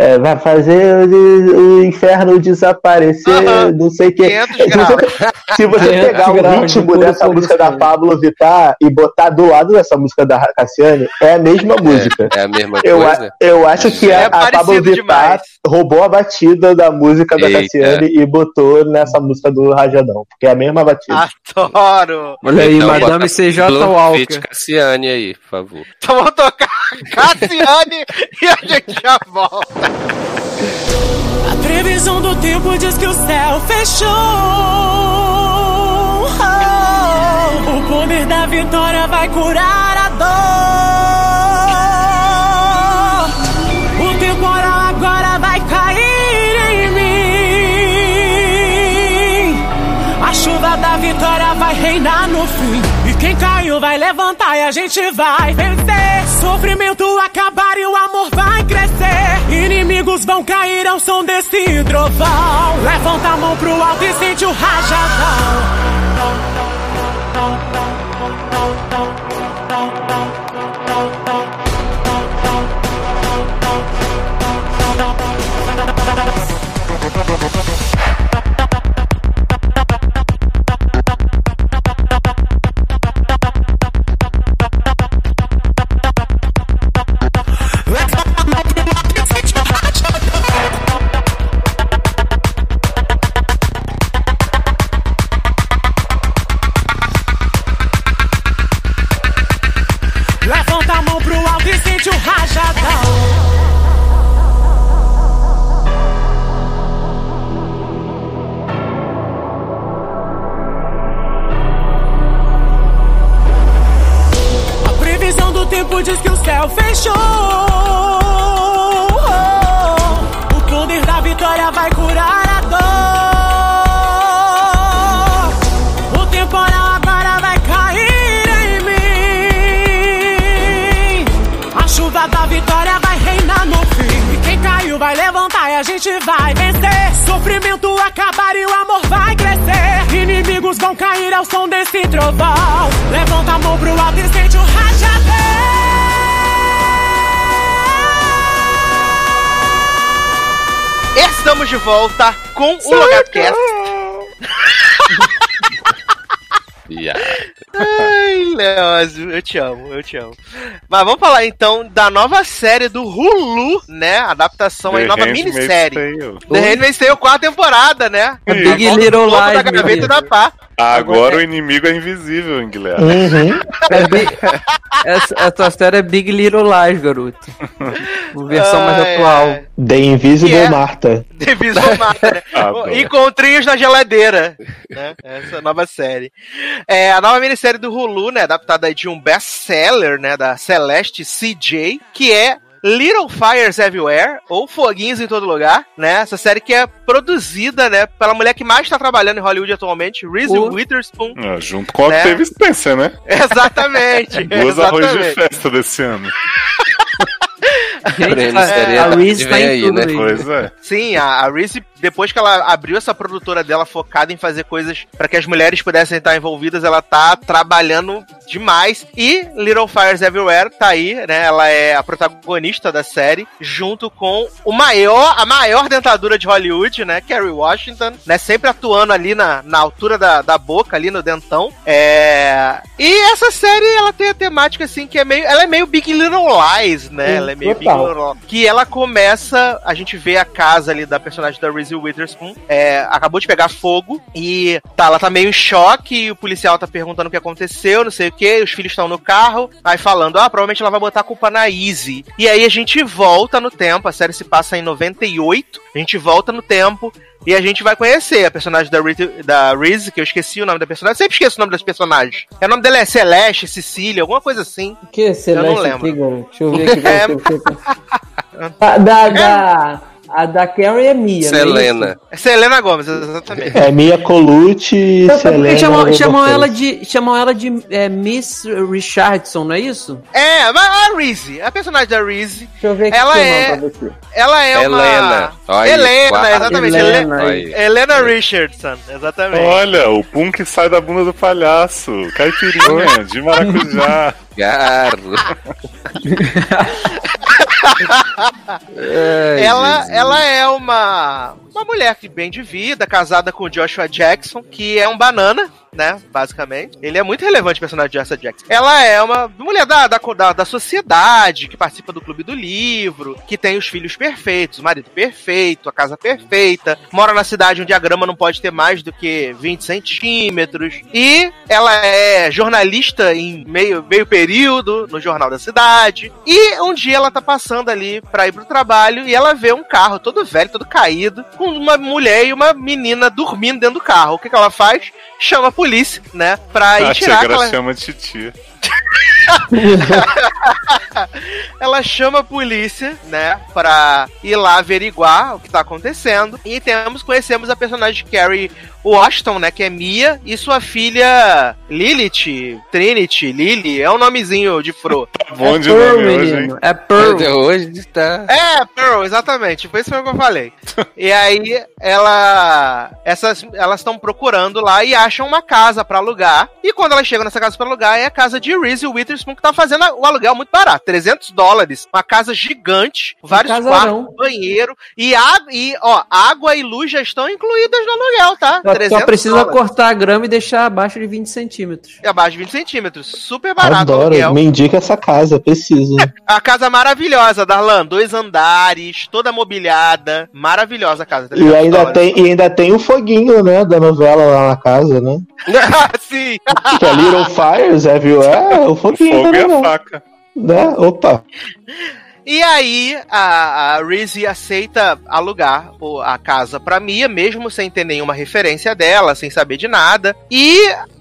É, é, vai fazer o, o inferno desaparecer, não sei o que. 500 Se você, graus. se você 500 pegar o ritmo dessa música da. Pablo Vittar e botar do lado dessa música da Cassiane, é a mesma música. É a mesma Eu, coisa? eu acho que É a, a Pablo Vittar demais. Roubou a batida da música da Eita. Cassiane e botou nessa música do Rajadão, porque é a mesma batida. Adoro! Olha aí, Então, Madame CJ Walker. Cassiane aí, por favor. Então vamos tocar [LAUGHS] Cassiane e a gente já volta. A previsão do tempo diz que o céu fechou. Oh, o poder da vitória vai curar a gente vai vencer. Sofrimento acabar e o amor vai crescer. Inimigos vão cair ao som desse trovão. Levanta a mão pro alto e sente o rajadão. Levanta cair ao som desse trovão. Levanta a mão pro alto e sente o Estamos de volta com o Logatcast. Viado. [LAUGHS] Ai, Leózio, eu te amo, eu te amo. Mas vamos falar então da nova série do Hulu, né? Adaptação aí, The nova Handmaid's minissérie. Tale. The Handmaid's Tale, quarta temporada, né? A Ih, Big Little da Lies, meu gaveta da pá. Agora o inimigo é invisível, hein, Guilherme? Uhum. É Big- [LAUGHS] essa, a tua história é Big Little Lies, garoto. Uma versão mais Ai, atual. The Invisible Que é? Marta. Divisão [LAUGHS] mata, né? Ah. Encontrinhos na geladeira, né? Essa nova série. É, a nova minissérie do Hulu, né? Adaptada de um best-seller, né? Da Celeste CJ, que é Little Fires Everywhere, ou Foguinhos em Todo Lugar, né? Essa série que é produzida, né? Pela mulher que mais está trabalhando em Hollywood atualmente, Reese O- Witherspoon. Ah, junto com a Né? Octavia Spencer, né? [LAUGHS] Exatamente. Duas arroz de exatamente. festa desse ano. Gente, Prêmio a, Reese tá em aí, tudo né? aí. Pois é. Sim, a, a Reese, depois que ela abriu essa produtora dela focada em fazer coisas para que as mulheres pudessem estar envolvidas, ela tá trabalhando demais. E Little Fires Everywhere tá aí, né? Ela é a protagonista da série, junto com o maior, a maior dentadura de Hollywood, né? Kerry Washington, né? Sempre atuando ali na, na altura da, da boca, ali no dentão. É... E essa série, ela tem a temática, assim, que é meio... Ela é meio Big Little Lies, né? Ela é meio total. Big Little que ela começa, a gente vê a casa ali da personagem da Reese Witherspoon, é, acabou de pegar fogo e tá, ela tá meio em choque e o policial tá perguntando o que aconteceu, não sei o que, os filhos estão no carro, aí falando, ah, provavelmente ela vai botar a culpa na Easy. E aí a gente volta no tempo, a série se passa em 98, a gente volta no tempo e a gente vai conhecer a personagem da, Reese, da Reese, que eu esqueci o nome da personagem, sempre esqueço o nome das personagens. O nome dela é Celeste, Cecília, alguma coisa assim. O que é Celeste lembro. aqui, garoto? Deixa eu ver aqui. [LAUGHS] É. deixa eu ver. A da, da, a da Carrie é Mia, não é Selena. É Selena Gomes, exatamente. É Mia Colucci, Então, Selena... chamam, chamam ela de, chamam ela de é, Miss Richardson, não é isso? É, mas a Reese, a personagem da Reese, Deixa eu ver aqui Ela seu é- ela é uma... Helena. Olha aí, Helena, quase. exatamente. Helena, Helena, aí. Helena Richardson, exatamente. Olha, o pum que sai da bunda do palhaço. Caipirinha, de maracujá. [LAUGHS] Garro. [LAUGHS] Ela, Jesus. ela é uma, uma mulher que bem de vida, casada com o Joshua Jackson, que é um banana, né? Basicamente. Ele é muito relevante, o personagem de Joshua Jackson. Ela é uma mulher da, da, da, da sociedade, que participa do clube do livro, que tem os filhos perfeitos, o marido perfeito, a casa perfeita, mora na cidade onde a grama não pode ter mais do que 20 centímetros. E ela é jornalista em meio, meio período no jornal da cidade. E um dia ela tá passando ali pra ir pro trabalho e ela vê um carro todo velho, todo caído, com uma mulher e uma menina dormindo dentro do carro. O que, que ela faz? Chama a polícia, né? Pra ir A tirar Tigra aquela. chama de titia. [LAUGHS] ela chama a polícia, né, pra ir lá averiguar o que tá acontecendo. E temos, conhecemos a personagem Carrie Washington, né, que é Mia, e sua filha Lilith, Trinity, Lily, é um nomezinho de Fro. Tá [LAUGHS] bom é de Pearl, nome hoje, hein? É Pearl. Até hoje tá. É, Pearl, exatamente. Foi isso mesmo que eu falei. [LAUGHS] e aí, ela. Essas, elas estão procurando lá e acham uma casa pra alugar. E quando elas chegam nessa casa pra alugar, é a casa de Reese Witherspoon, que tá fazendo o aluguel muito barato 300 dólares. Uma casa gigante, vários casarão. quartos, banheiro. E, a, e, ó, água e luz já estão incluídas no aluguel, tá? Só, só precisa dólares. cortar a grama e deixar abaixo de 20 centímetros. É abaixo de 20 centímetros. Super barato o Adoro, aluguel. me indica essa casa, preciso. [LAUGHS] A casa maravilhosa, Darlan. Dois andares, toda mobiliada. Maravilhosa a casa. E ainda, 300 tem, e ainda tem o foguinho, né, da novela lá na casa, né? [LAUGHS] Sim. Que é Little Fires, é, viu? [LAUGHS] É, o foguinho Fogo e a faca. Né? Opa. E aí, a, a Reese aceita alugar o- a casa pra Mia, mesmo sem ter nenhuma referência dela, sem saber de nada. E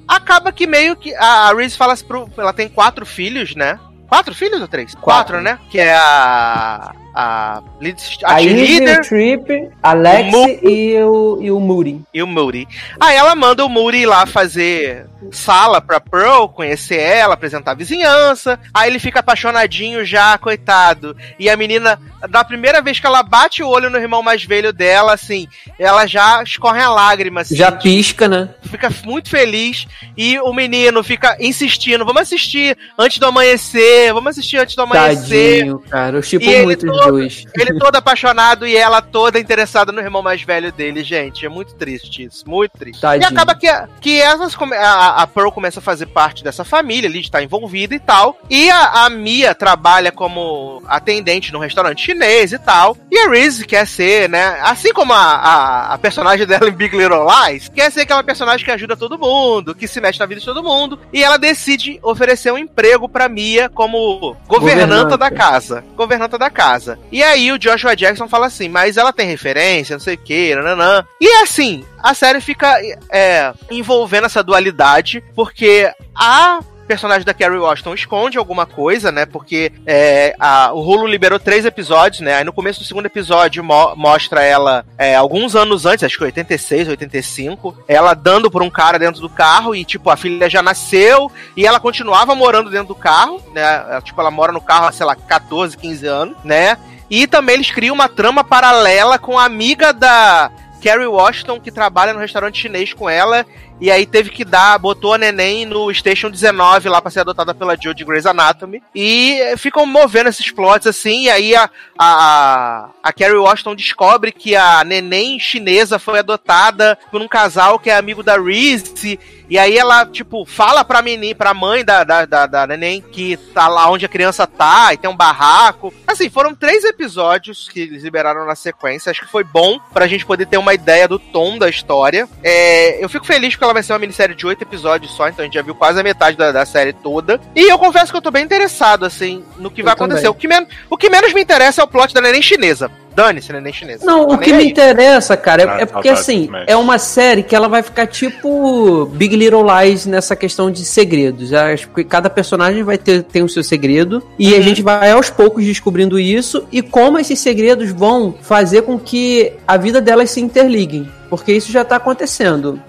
acaba que meio que. A, a Reese fala assim pro. Ela tem quatro filhos, né? Quatro filhos ou três? Quatro, né? Que é a. A, lead- a A cheerleader o Trip, Alex o e o, e o Moody. e o Moody. Aí ela manda o Moody ir lá fazer sala pra Pearl, conhecer ela, apresentar a vizinhança. Aí ele fica apaixonadinho já, coitado. E a menina, da primeira vez que ela bate o olho no irmão mais velho dela, assim, ela já escorre a lágrima, assim, Já pisca, né? fica muito feliz. E o menino fica insistindo: vamos assistir antes do amanhecer, vamos assistir antes do amanhecer. Tadinho, cara. Eu ele muito os todo- dois. Ele todo apaixonado e ela toda interessada no irmão mais velho dele, gente. É muito triste isso, muito triste. Tadinho. E acaba que, que essas, come- a, a Pearl começa a fazer parte dessa família, ali está envolvida e tal. E a, a Mia trabalha como atendente num restaurante chinês e tal. E a Reese quer ser, né? Assim como a, a, a personagem [LAUGHS] dela em Big Little Lies, quer ser aquela personagem que ajuda todo mundo, que se mexe na vida de todo mundo. E ela decide oferecer um emprego pra Mia como governanta Governanta. da casa. Governanta da casa. E aí o Joshua Jackson fala assim, mas ela tem referência, não sei o que, nananã. E assim, a série fica é, envolvendo essa dualidade, porque a personagem da Carrie Washington esconde alguma coisa, né? Porque é, a- o Hulu liberou três episódios, né? Aí no começo do segundo episódio mo- mostra ela é, alguns anos antes, acho que 86, 85, ela dando por um cara dentro do carro e, tipo, a filha já nasceu e ela continuava morando dentro do carro, né? Ela, Tipo, ela mora no carro há, sei lá, 14, 15 anos, né? E também eles criam uma trama paralela com a amiga da Carrie Washington, que trabalha no restaurante chinês com ela, e aí teve que dar, botou a neném no Station 19 lá pra ser adotada pela Joe Grey's Anatomy. E ficam movendo esses plots assim, e aí a, a, a Carrie Washington descobre que a neném chinesa foi adotada por um casal que é amigo da Reese. E aí ela, tipo, fala pra menina, pra mãe da, da, da, da neném que tá lá onde a criança tá, e tem um barraco. Assim, foram três episódios que eles liberaram na sequência. Acho que foi bom pra gente poder ter uma ideia do tom da história. É, eu fico feliz porque ela vai ser uma minissérie de oito episódios só, então a gente já viu quase a metade da, da série toda. E eu confesso que eu tô bem interessado, assim, no que vai acontecer. O que, o que menos me interessa é o plot da neném chinesa. Dane-se, neném chinesa. Não, o que nem me aí. interessa, cara, Ah, é, é porque saudades assim, é uma série que ela vai ficar tipo Big Little Lies nessa questão de segredos. Acho que cada personagem vai ter tem o seu segredo e Uhum. a gente vai aos poucos descobrindo isso e como esses segredos vão fazer com que a vida delas se interliguem. Porque isso já tá acontecendo.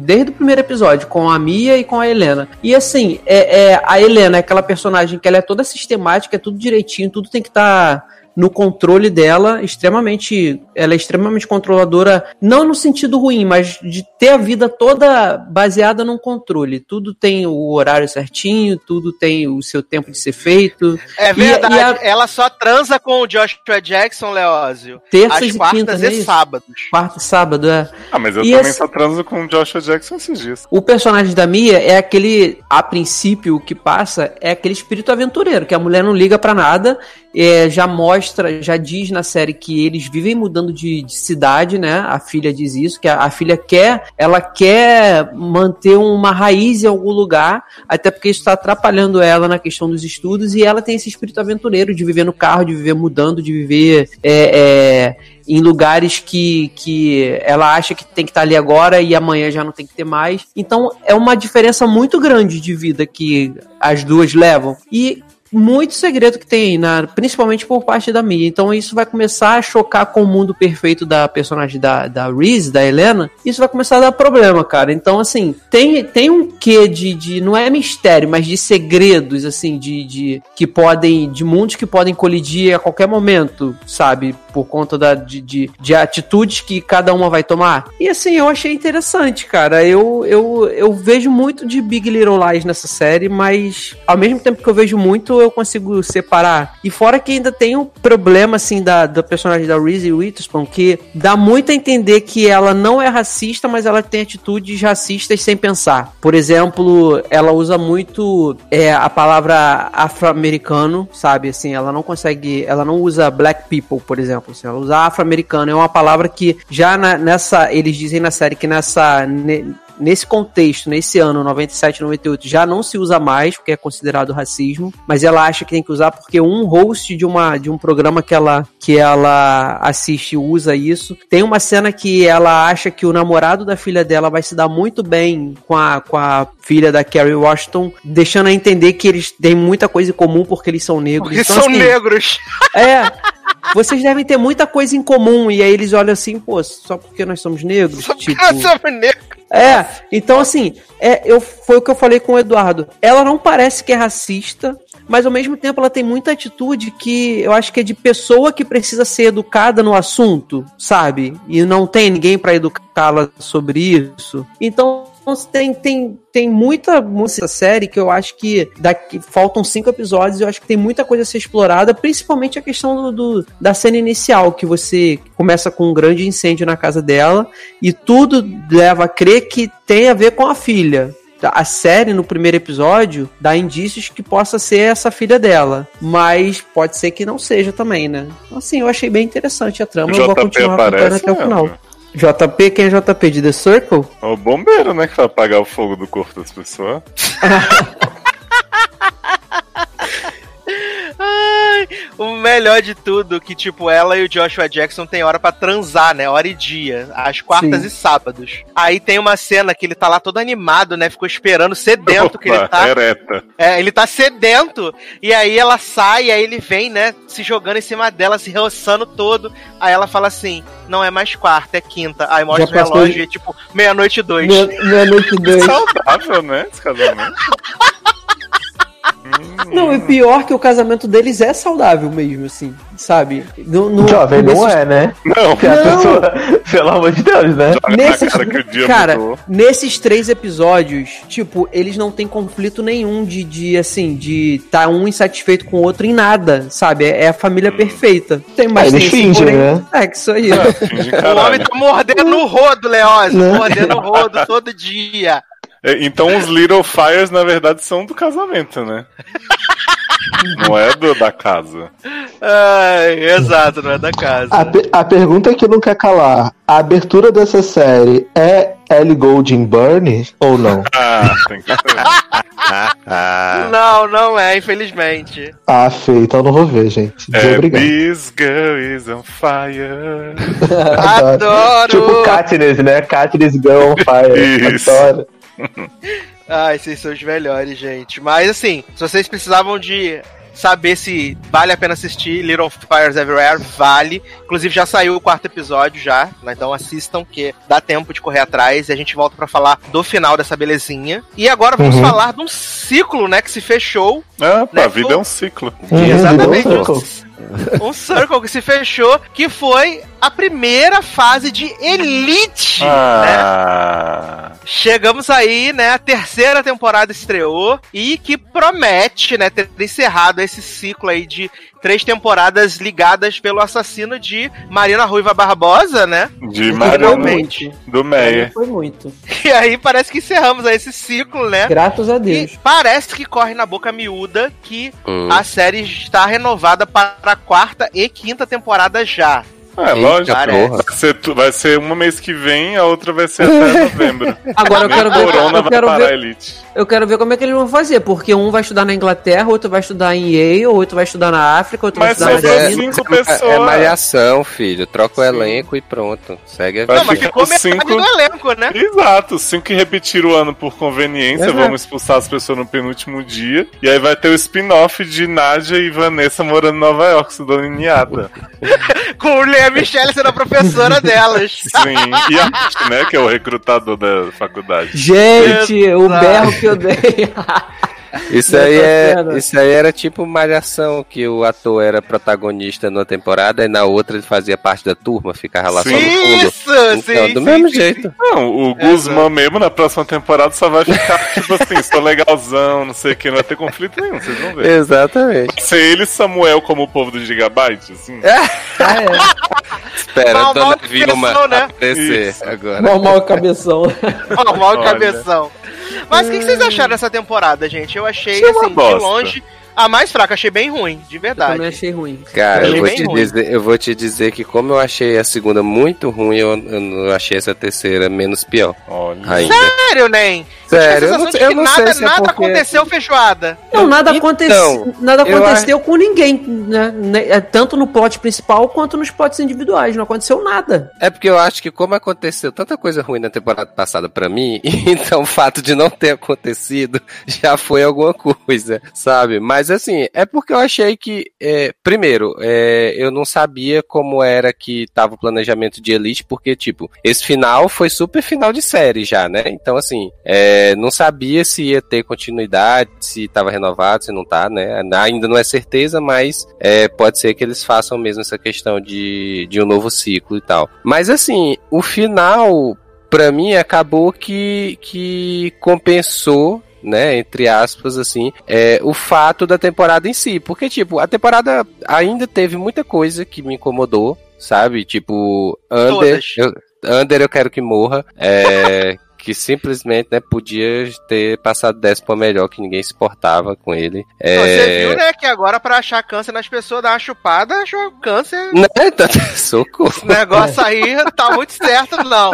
Desde o primeiro episódio, com a Mia e com a Helena. E assim, é, é, a Helena é aquela personagem que ela é toda sistemática, é tudo direitinho, tudo tem que estar no controle dela, extremamente. Ela é extremamente controladora, não no sentido ruim, mas de ter a vida toda baseada num controle. Tudo tem o horário certinho, tudo tem o seu tempo de ser feito. É E- verdade, e a- ela só transa com o Joshua Jackson, Leózio. Terças às e quartas quintas, é e isso? sábados. Quarta e sábado, é. Ah, mas eu E também esse- só transo com o Joshua Jackson esses dias. O personagem da Mia é aquele, a princípio, o que passa é aquele espírito aventureiro, que a mulher não liga pra nada, é, já mostra, já diz na série que eles vivem mudando de, de cidade, né? A filha diz isso, que a, a filha quer, ela quer manter uma raiz em algum lugar, até porque isso está atrapalhando ela na questão dos estudos, e ela tem esse espírito aventureiro de viver no carro, de viver mudando, de viver é, é, em lugares que, que ela acha que tem que estar ali agora e amanhã já não tem que ter mais. Então é uma diferença muito grande de vida que as duas levam. E muito segredo que tem, na, principalmente por parte da mídia. Então isso vai começar a chocar com o mundo perfeito da personagem da, da Reese, da Helena. Isso vai começar a dar problema, cara. Então, assim, tem, tem um quê de, de. Não é mistério, mas de segredos, assim, de, de. que podem. de mundos que podem colidir a qualquer momento, sabe? Por conta da, de, de, de atitudes que cada uma vai tomar. E assim, eu achei interessante, cara. Eu, eu, eu vejo muito de Big Little Lies nessa série, mas ao mesmo tempo que eu vejo muito, eu consigo separar. E fora que ainda tem um problema, assim, da, da personagem da Reese Witherspoon, que dá muito a entender que ela não é racista, mas ela tem atitudes racistas sem pensar. Por exemplo, ela usa muito é, a palavra afro-americano, sabe? Assim, ela não consegue, ela não usa black people, por exemplo. Assim, ela usa afro-americano. É uma palavra que já na, nessa, eles dizem na série que nessa nesse contexto, nesse ano, 97, 98, já não se usa mais, porque é considerado racismo, mas ela acha que tem que usar porque um host de, uma, de um programa que ela, que ela assiste usa isso. Tem uma cena que ela acha que o namorado da filha dela vai se dar muito bem com a, com a filha da Carrie Washington, deixando a entender que eles têm muita coisa em comum porque eles são negros. Porque Então, são assim, negros. [LAUGHS] É. Vocês devem ter muita coisa em comum. E aí eles olham assim, pô, só porque nós somos negros? tipo... Somos negros. É, então assim, é, eu, foi o que eu falei com o Eduardo. Ela não parece que é racista, mas ao mesmo tempo ela tem muita atitude que eu acho que é de pessoa que precisa ser educada no assunto, sabe? E não tem ninguém pra educá-la sobre isso. Então tem, tem, tem muita, muita série que eu acho que daqui faltam cinco episódios. Eu acho que tem muita coisa a ser explorada, principalmente a questão do, do- da cena inicial, que você começa com um grande incêndio na casa dela e tudo leva a crer que tem a ver com a filha. A série, no primeiro episódio, dá indícios que possa ser essa filha dela. Mas pode ser que não seja também, né? Então, assim, eu achei bem interessante a trama. O eu vou continuar aparece até o final. JP, quem é JP? De The Circle? É o bombeiro, né? Que vai apagar o fogo do corpo das pessoas. [LAUGHS] [LAUGHS] o melhor de tudo que, tipo, ela e o Joshua Jackson têm hora pra transar, né? Hora e dia. Às quartas Sim. e sábados. Aí tem uma cena que ele tá lá todo animado, né? Ficou esperando, sedento que ele Opa, tá. ereta. É, ele tá sedento. E aí ela sai, aí ele vem, né? Se jogando em cima dela, se roçando todo. Aí ela fala assim: não é mais quarta, é quinta. Aí mostra Já o relógio de- e tipo, meia-noite e dois. Meia- Meia-noite e dois. Saudável, né? Esse casamento. [LAUGHS] [LAUGHS] Não, e pior que o casamento deles é saudável mesmo, assim, sabe? No, no- Jovem não nesses- é, né? Não, Se a Não. pessoa, [LAUGHS] pelo amor de Deus, né? Nesses, cara que o dia cara, nesses três episódios, tipo, eles não têm conflito nenhum de, de assim, de tá um insatisfeito com o outro em nada, sabe? É, é a família perfeita. Tem mais Ah, eles tem esse fingem, porém- né? É, que isso aí. É, O homem tá mordendo o rodo, Leózio. Né? Mordendo o rodo todo dia. É, Então os Little Fires, na verdade, são do casamento, né? Não é do, da casa. Ai, exato, não é da casa. A, pe- a pergunta que não quer calar: a abertura dessa série é Ellie Goulding Burn ou não? [LAUGHS] Ah, tem que ser. Não, não é, infelizmente. Ah, feio, então não vou ver, gente. É, Obrigado. This girl is on fire. [LAUGHS] Adoro! Tipo Katniss, né? Katniss Girl on Fire. Isso. Adoro. [LAUGHS] Ai, vocês são os melhores, gente. Mas assim, se vocês precisavam de saber se vale a pena assistir Little Fires Everywhere, vale. Inclusive já saiu o quarto episódio já, né? então assistam que dá tempo de correr atrás e a gente volta pra falar do final dessa belezinha. E agora vamos Uhum. falar de um ciclo, né, que se fechou. Ah, pá, Né, a vida é um ciclo. Uhum, Exatamente. virou um Um, circle. [LAUGHS] um circle que se fechou, que foi a primeira fase de Elite, né? Ah, Chegamos aí, né? A terceira temporada estreou e que promete, né, ter encerrado esse ciclo aí de três temporadas ligadas pelo assassino de Marina Ruiva Barbosa, né? de Finalmente. do Meyer. Foi muito. [LAUGHS] E aí parece que encerramos aí esse ciclo, né? Graças a Deus. E parece que corre na boca miúda que Hum. a série está renovada para a quarta e quinta temporada já. Ah, é lógico. porra. Vai ser, tu- vai ser uma mês que vem, a outra vai ser até [LAUGHS] novembro. Agora eu quero ver, Corona eu vai quero parar a ver, elite. eu quero ver como é que eles vão fazer, porque um vai estudar na Inglaterra, outro vai estudar em Yale, outro vai estudar na África, outro Mas vai estudar na cinco China. É, pessoas. é malhação, filho. Troca o elenco e pronto. Segue a Vai Não, mas ficou cinco- do elenco, né? Exato, cinco que repetiram o ano por conveniência, Exato. vamos expulsar as pessoas no penúltimo dia. E aí vai ter o spin-off de Nádia e Vanessa morando em Nova York, estudando em Niata. Com o Lea Michelle sendo a professora delas. Sim, e a né, que é o recrutador da faculdade. Gente, o berro que eu dei. Isso aí, é, cena. isso aí era tipo malhação, que o ator era protagonista numa temporada e na outra ele fazia parte da turma, ficava lá só no fundo. Isso, Então, sim. do sim, mesmo sim, jeito. Não, o Guzmán mesmo na próxima temporada só vai ficar [LAUGHS] tipo assim, sou legalzão, não sei o que, não vai ter conflito nenhum, vocês vão ver. Exatamente. Vai ser ele e Samuel como o povo do Gigabyte, assim. [LAUGHS] Ah, é. Espera, Mal, mal Vilma pensou, né? aparecer Isso. agora. Mal, mal cabeção. [LAUGHS] Mal Olha. cabeção. Mas o que, que vocês acharam dessa temporada, gente? Eu achei, Achei uma assim, de bosta. longe, a mais fraca. Achei bem ruim, de Eu verdade. também achei ruim. Cara, Achei eu vou, te ruim. dizer, eu vou te dizer que como eu achei a segunda muito ruim, eu, eu não achei essa terceira menos pior Olha. ainda. Sério, Nem? Sério, eu eu não, sei- eu não nada, sei se é nada porque... aconteceu feijoada. Não, nada, Então, aconteceu, nada eu aconteceu com ninguém, né? É, Tanto no plot principal quanto nos plots individuais. Não aconteceu nada. É porque eu acho que como aconteceu tanta coisa ruim na temporada passada pra mim, [LAUGHS] então o fato de não ter acontecido já foi alguma coisa, sabe? Mas assim, é porque eu achei que, é, primeiro, é, eu não sabia como era que tava o planejamento de Elite, porque, tipo, esse final foi super final de série já, né? Então, assim, é, não sabia se ia ter continuidade, se tava renovado, se não tá, né? Ainda não é certeza, mas é, pode ser que eles façam mesmo essa questão de, de um novo ciclo e tal. Mas assim, o final, pra mim, acabou que, que compensou. Né, entre aspas, assim, é, o fato da temporada em si. Porque, tipo, a temporada ainda teve muita coisa que me incomodou, sabe? Tipo, Under, Todas. eu, Under eu quero que morra. É, que simplesmente, né, podia ter passado 10 pra melhor, que ninguém se portava com ele. É, Você viu, né, que agora pra achar câncer nas pessoas, dar uma chupada, achou câncer. Né, [LAUGHS] tá- socorro. Esse negócio aí tá muito certo, não.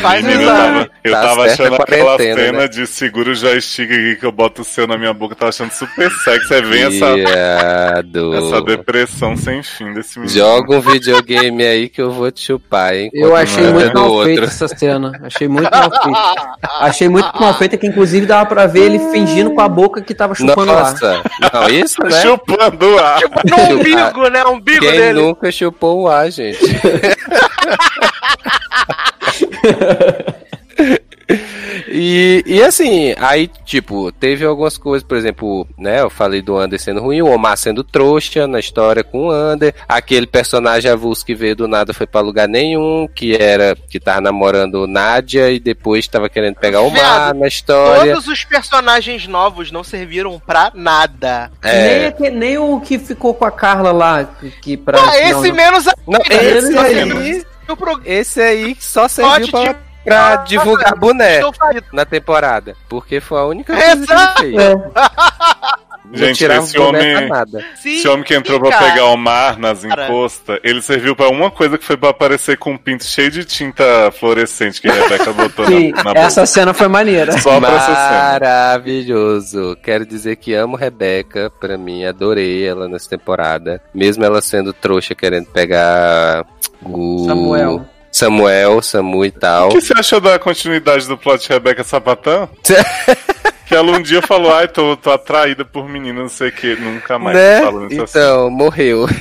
Faz Menino, eu exame. tava, eu Tá tava achando é aquela cena né? de segura o joystick aqui que eu boto o seu na minha boca, eu tava achando super sexy. Aí vem essa, Viado. essa depressão sem fim desse menino. Joga um videogame aí que eu vou te chupar, hein? Eu achei é muito do mal feita essa cena. Achei muito mal feita. [LAUGHS] Achei muito [LAUGHS] mal feita que inclusive dava pra ver ele fingindo com a boca que tava chupando lá. Nossa, não, isso, né? Chupando o ar. No umbigo, né? O umbigo Quem dele. nunca chupou o ar, gente? [LAUGHS] E, e assim, aí, tipo, teve algumas coisas, por exemplo, né? Eu falei do Ander sendo ruim, o Omar sendo trouxa na história com o Ander, aquele personagem avulso que veio do nada foi pra lugar nenhum, que era que tava namorando Nádia e depois tava querendo pegar o Omar Viado, na história. Todos os personagens novos não serviram pra nada. Nem, É, aque- nem o que ficou com a Carla lá, que- que pra. Ah, esse não, menos a... não, Esse esse aí. aí, esse aí só serviu Pote pra, de- pra divulgar boné Estou falido. na temporada, porque foi a única coisa Exato. que ele fez. [LAUGHS] Não Gente, esse homem- nada. Sim, Esse homem que entrou pra cara. pegar o mar nas encostas, ele serviu pra uma coisa que foi pra aparecer com um pinto cheio de tinta fluorescente que a Rebeca botou Sim, na, na boca. essa cena foi maneira. Só pra essa cena. Maravilhoso. Quero dizer que amo Rebeca, pra mim, adorei ela nessa temporada. Mesmo ela sendo trouxa, querendo pegar o Samuel. Samuel, Samu e tal. O que você achou da continuidade do plot de Rebeca Sapatão? [LAUGHS] que ela um dia falou, ai, tô, tô atraída por menina, não sei o que, nunca mais né? falando isso assim. Então, morreu. [LAUGHS]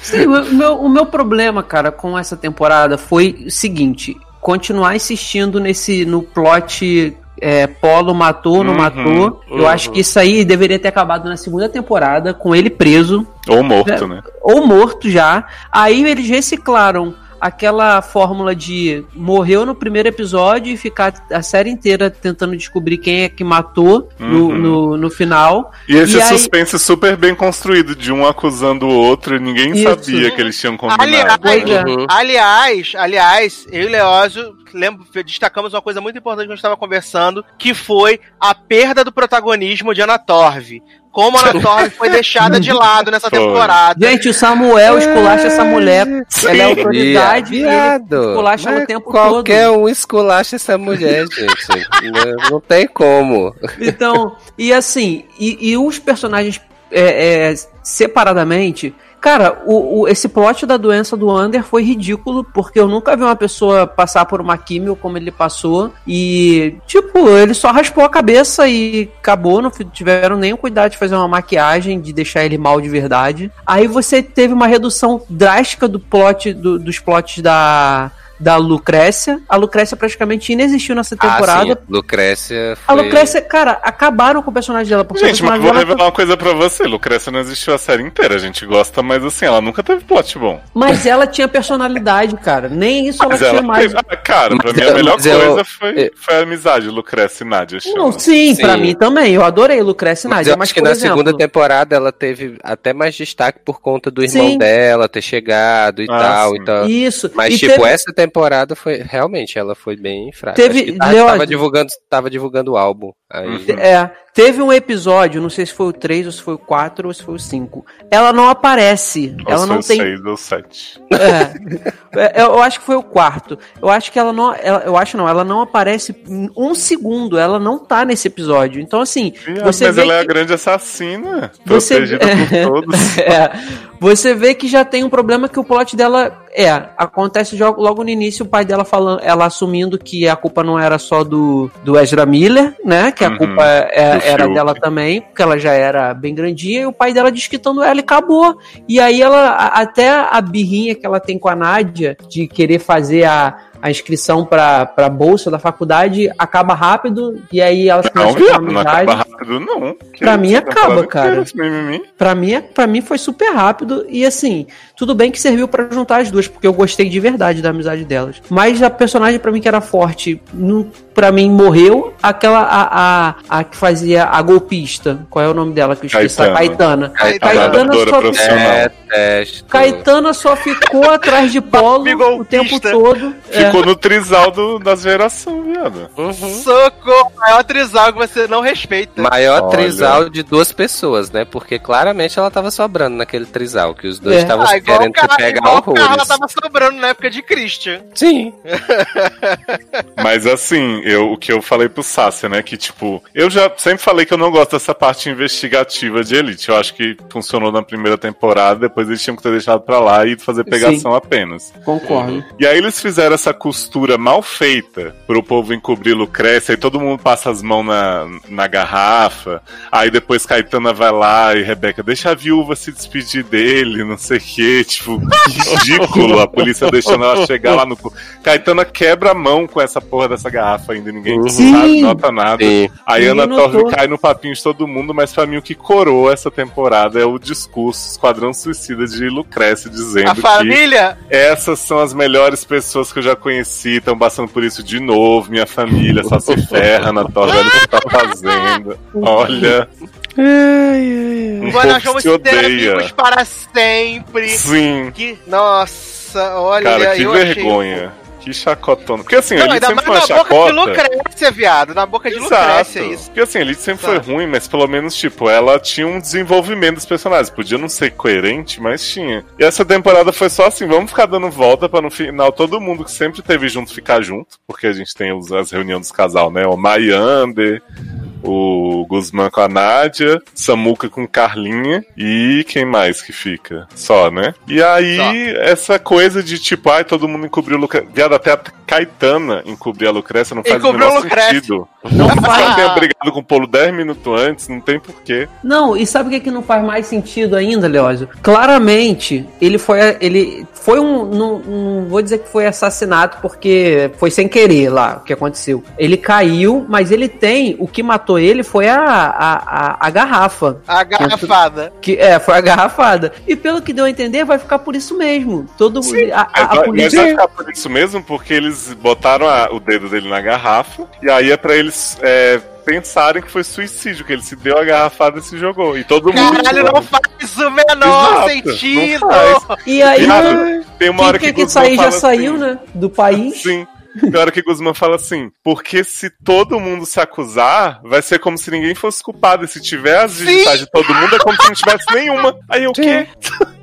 Sim, o meu, o meu problema, cara, com essa temporada foi o seguinte: continuar insistindo nesse no plot é, Polo matou, não Uhum, matou. Eu uhum. acho que isso aí deveria ter acabado na segunda temporada, com ele preso, Ou morto, né? ou morto já. Aí eles reciclaram aquela fórmula de morreu no primeiro episódio e ficar a série inteira tentando descobrir quem é que matou no, Uhum. no, no final. E esse E aí- suspense super bem construído, de um acusando o outro, e ninguém Isso. sabia que eles tinham combinado. Aliás, é. Uhum. aliás, aliás, eu e Leózio lembro, destacamos uma coisa muito importante que a gente estava conversando, que foi a perda do protagonismo de Anna Torv. Como a Anna [LAUGHS] Torv foi deixada de lado nessa Foi. temporada. Gente, o Samuel esculacha essa mulher. Sim. Ela é autoridade e ele Viado. esculacha o Mas tempo Qualquer um esculacha essa mulher, gente. não, não tem como. Então, e assim, e, e os personagens é, é, separadamente. Cara, o, o- esse plot da doença do Under foi ridículo, porque eu nunca vi uma pessoa passar por uma químio como ele passou. E, tipo, ele só raspou a cabeça e acabou. Não tiveram nem o cuidado de fazer uma maquiagem, de deixar ele mal de verdade. Aí você teve uma redução drástica do plot, do- dos plots da. Da Lucrécia. A Lucrécia praticamente inexistiu nessa temporada. Ah, sim, Lucrécia A foi... Lucrécia, cara, acabaram com o personagem dela. Porque Gente, mas vou dela revelar uma coisa pra você. Lucrécia não existiu a série inteira. A gente gosta, mas assim, ela nunca teve plot bom. Mas ela tinha personalidade, cara. Nem isso ela Mas tinha ela mais. teve... ah, Cara, pra Mas mim a melhor mas eu- coisa foi, eu- foi a amizade Lucrécia e Nádia. Não, sim, Sim. pra mim também. Eu adorei Lucrécia e Mas Nádia. eu Mas, acho que na exemplo, segunda temporada ela teve até mais destaque por conta do irmão Sim. dela ter chegado e Ah, tal. sim. Então... Isso. Mas, E tipo, teve- essa temporada foi. Realmente, ela foi bem fraca. Teve- Acho que tava, tava divulgando, tava divulgando o álbum. Aí, Uhum. É, teve um episódio, não sei se foi o 3, ou se foi o 4, ou se foi o 5. Ela não aparece. Ou ela não tem. seis ou sete. É. É, eu acho que foi o quarto. Eu acho que ela não. ela- eu acho não, ela não aparece em um segundo. Ela não tá nesse episódio. Então, assim, Viado, você mas vê ela é a que- grande assassina. Você- Protegida por [LAUGHS] todos. É, você vê que já tem um problema que o plot dela é. Acontece logo no início, o pai dela falando, ela assumindo que a culpa não era só do, do Ezra Miller, né? Que a Uhum, culpa é- era dela também, porque ela já era bem grandinha, e o pai dela desquitando ela e acabou. E aí ela, até a birrinha que ela tem com a Nádia de querer fazer a. A inscrição pra, pra bolsa da faculdade acaba rápido e aí elas Não, a viado, não acaba rápido, não. Pra mim essa acaba, temporada cara. Pra mim, pra mim foi super rápido e assim, tudo bem que serviu pra juntar as duas, porque eu gostei de verdade da amizade delas. Mas a personagem pra mim que era forte, pra mim morreu. Aquela a, a, a que fazia a golpista, qual é o nome dela que eu esqueci? A Caetana. Caetana. Caetana. Caetana só, profissional. é, teste. Caetana só ficou atrás de Polo o tempo todo. É. Ficou no trisal do, das gerações, viado. Socorro, maior trisal que você não respeita. Maior Olha. trisal de duas pessoas, né? Porque claramente ela tava sobrando naquele trisal, que os dois É. estavam Ah, igual querendo se pegar igual horrores. tava sobrando na época de Christian. Sim. [LAUGHS] Mas assim, eu, o que eu falei pro Sácia, né? Que tipo, eu já sempre falei que eu não gosto dessa parte investigativa de Elite. Eu acho que funcionou na primeira temporada, depois eles tinham que ter deixado pra lá e fazer pegação apenas. Concordo. E aí eles fizeram essa costura mal feita pro povo encobrir Lucrécia, aí todo mundo passa as mãos na, na garrafa, aí depois Caetana vai lá e Rebeca deixa a viúva se despedir dele, não sei o que, tipo, ridículo, a polícia deixando ela chegar lá no... cu- Caetana quebra a mão com essa porra dessa garrafa ainda, ninguém Sim. sabe, nota nada. Sim. Aí Ana Torre cai no papinho de todo mundo, mas pra mim o que coroa essa temporada é o discurso Esquadrão Suicida de Lucrécia dizendo A que família, essas são as melhores pessoas que eu já conheci, estão passando por isso de novo. Minha família só se ferra na torre, olha o que tá fazendo. Olha. Um quando nós vamos se ser odeia. amigos para sempre. Sim. Que, nossa, olha, Cara, que eu achei- vergonha. Que chacotona. Porque assim, Não, ele ainda sempre foi na uma boca de chacota. Lucrécia, viado. Na boca de Exato. Lucrécia, isso. Porque assim, Elite sempre Exato. foi ruim, mas pelo menos, tipo, ela tinha um desenvolvimento dos personagens. Podia não ser coerente, mas tinha. E essa temporada foi só assim, vamos ficar dando volta pra no final todo mundo que sempre teve junto ficar junto. Porque a gente tem as reuniões dos casal, né? O Mayander, o Guzmán com a Nádia, Samuca com Carlinha e quem mais que fica? Só, né? E aí, essa coisa de tipo, ai, todo mundo encobriu o Lucrécia. Viado, até a Caetana encobrir a Lucrécia não faz o Encobriu menor a Lucrécia. sentido. Não faz. [LAUGHS] tenha brigado com o Polo 10 minutos antes, não tem porquê. Não, e sabe o que, que não faz mais sentido ainda, Leózio? Claramente, ele foi. Ele foi um. Não, não vou dizer que foi assassinato, porque foi sem querer lá o que aconteceu. Ele caiu, mas ele tem. O que matou ele foi a, a, a, a garrafa. A garrafada. Que, é, foi a garrafada. E pelo que deu a entender, vai ficar por isso mesmo. Todo a, a, Mas a vai- mas polícia. vai ficar por isso mesmo, porque eles botaram a- o dedo dele na garrafa, e aí é pra eles é, pensarem que foi suicídio, que ele se deu a garrafada e se jogou. E todo mundo. Caralho, não faz o menor Exato, sentido. E aí. Viado, tem uma Quem hora que que sair já fala saiu, assim, né? Do país. Sim. Tem hora que Guzmán fala assim, porque se todo mundo se acusar, vai ser como se ninguém fosse culpado. E se tiver as digitais de todo mundo, é como se não tivesse nenhuma. Aí o quê?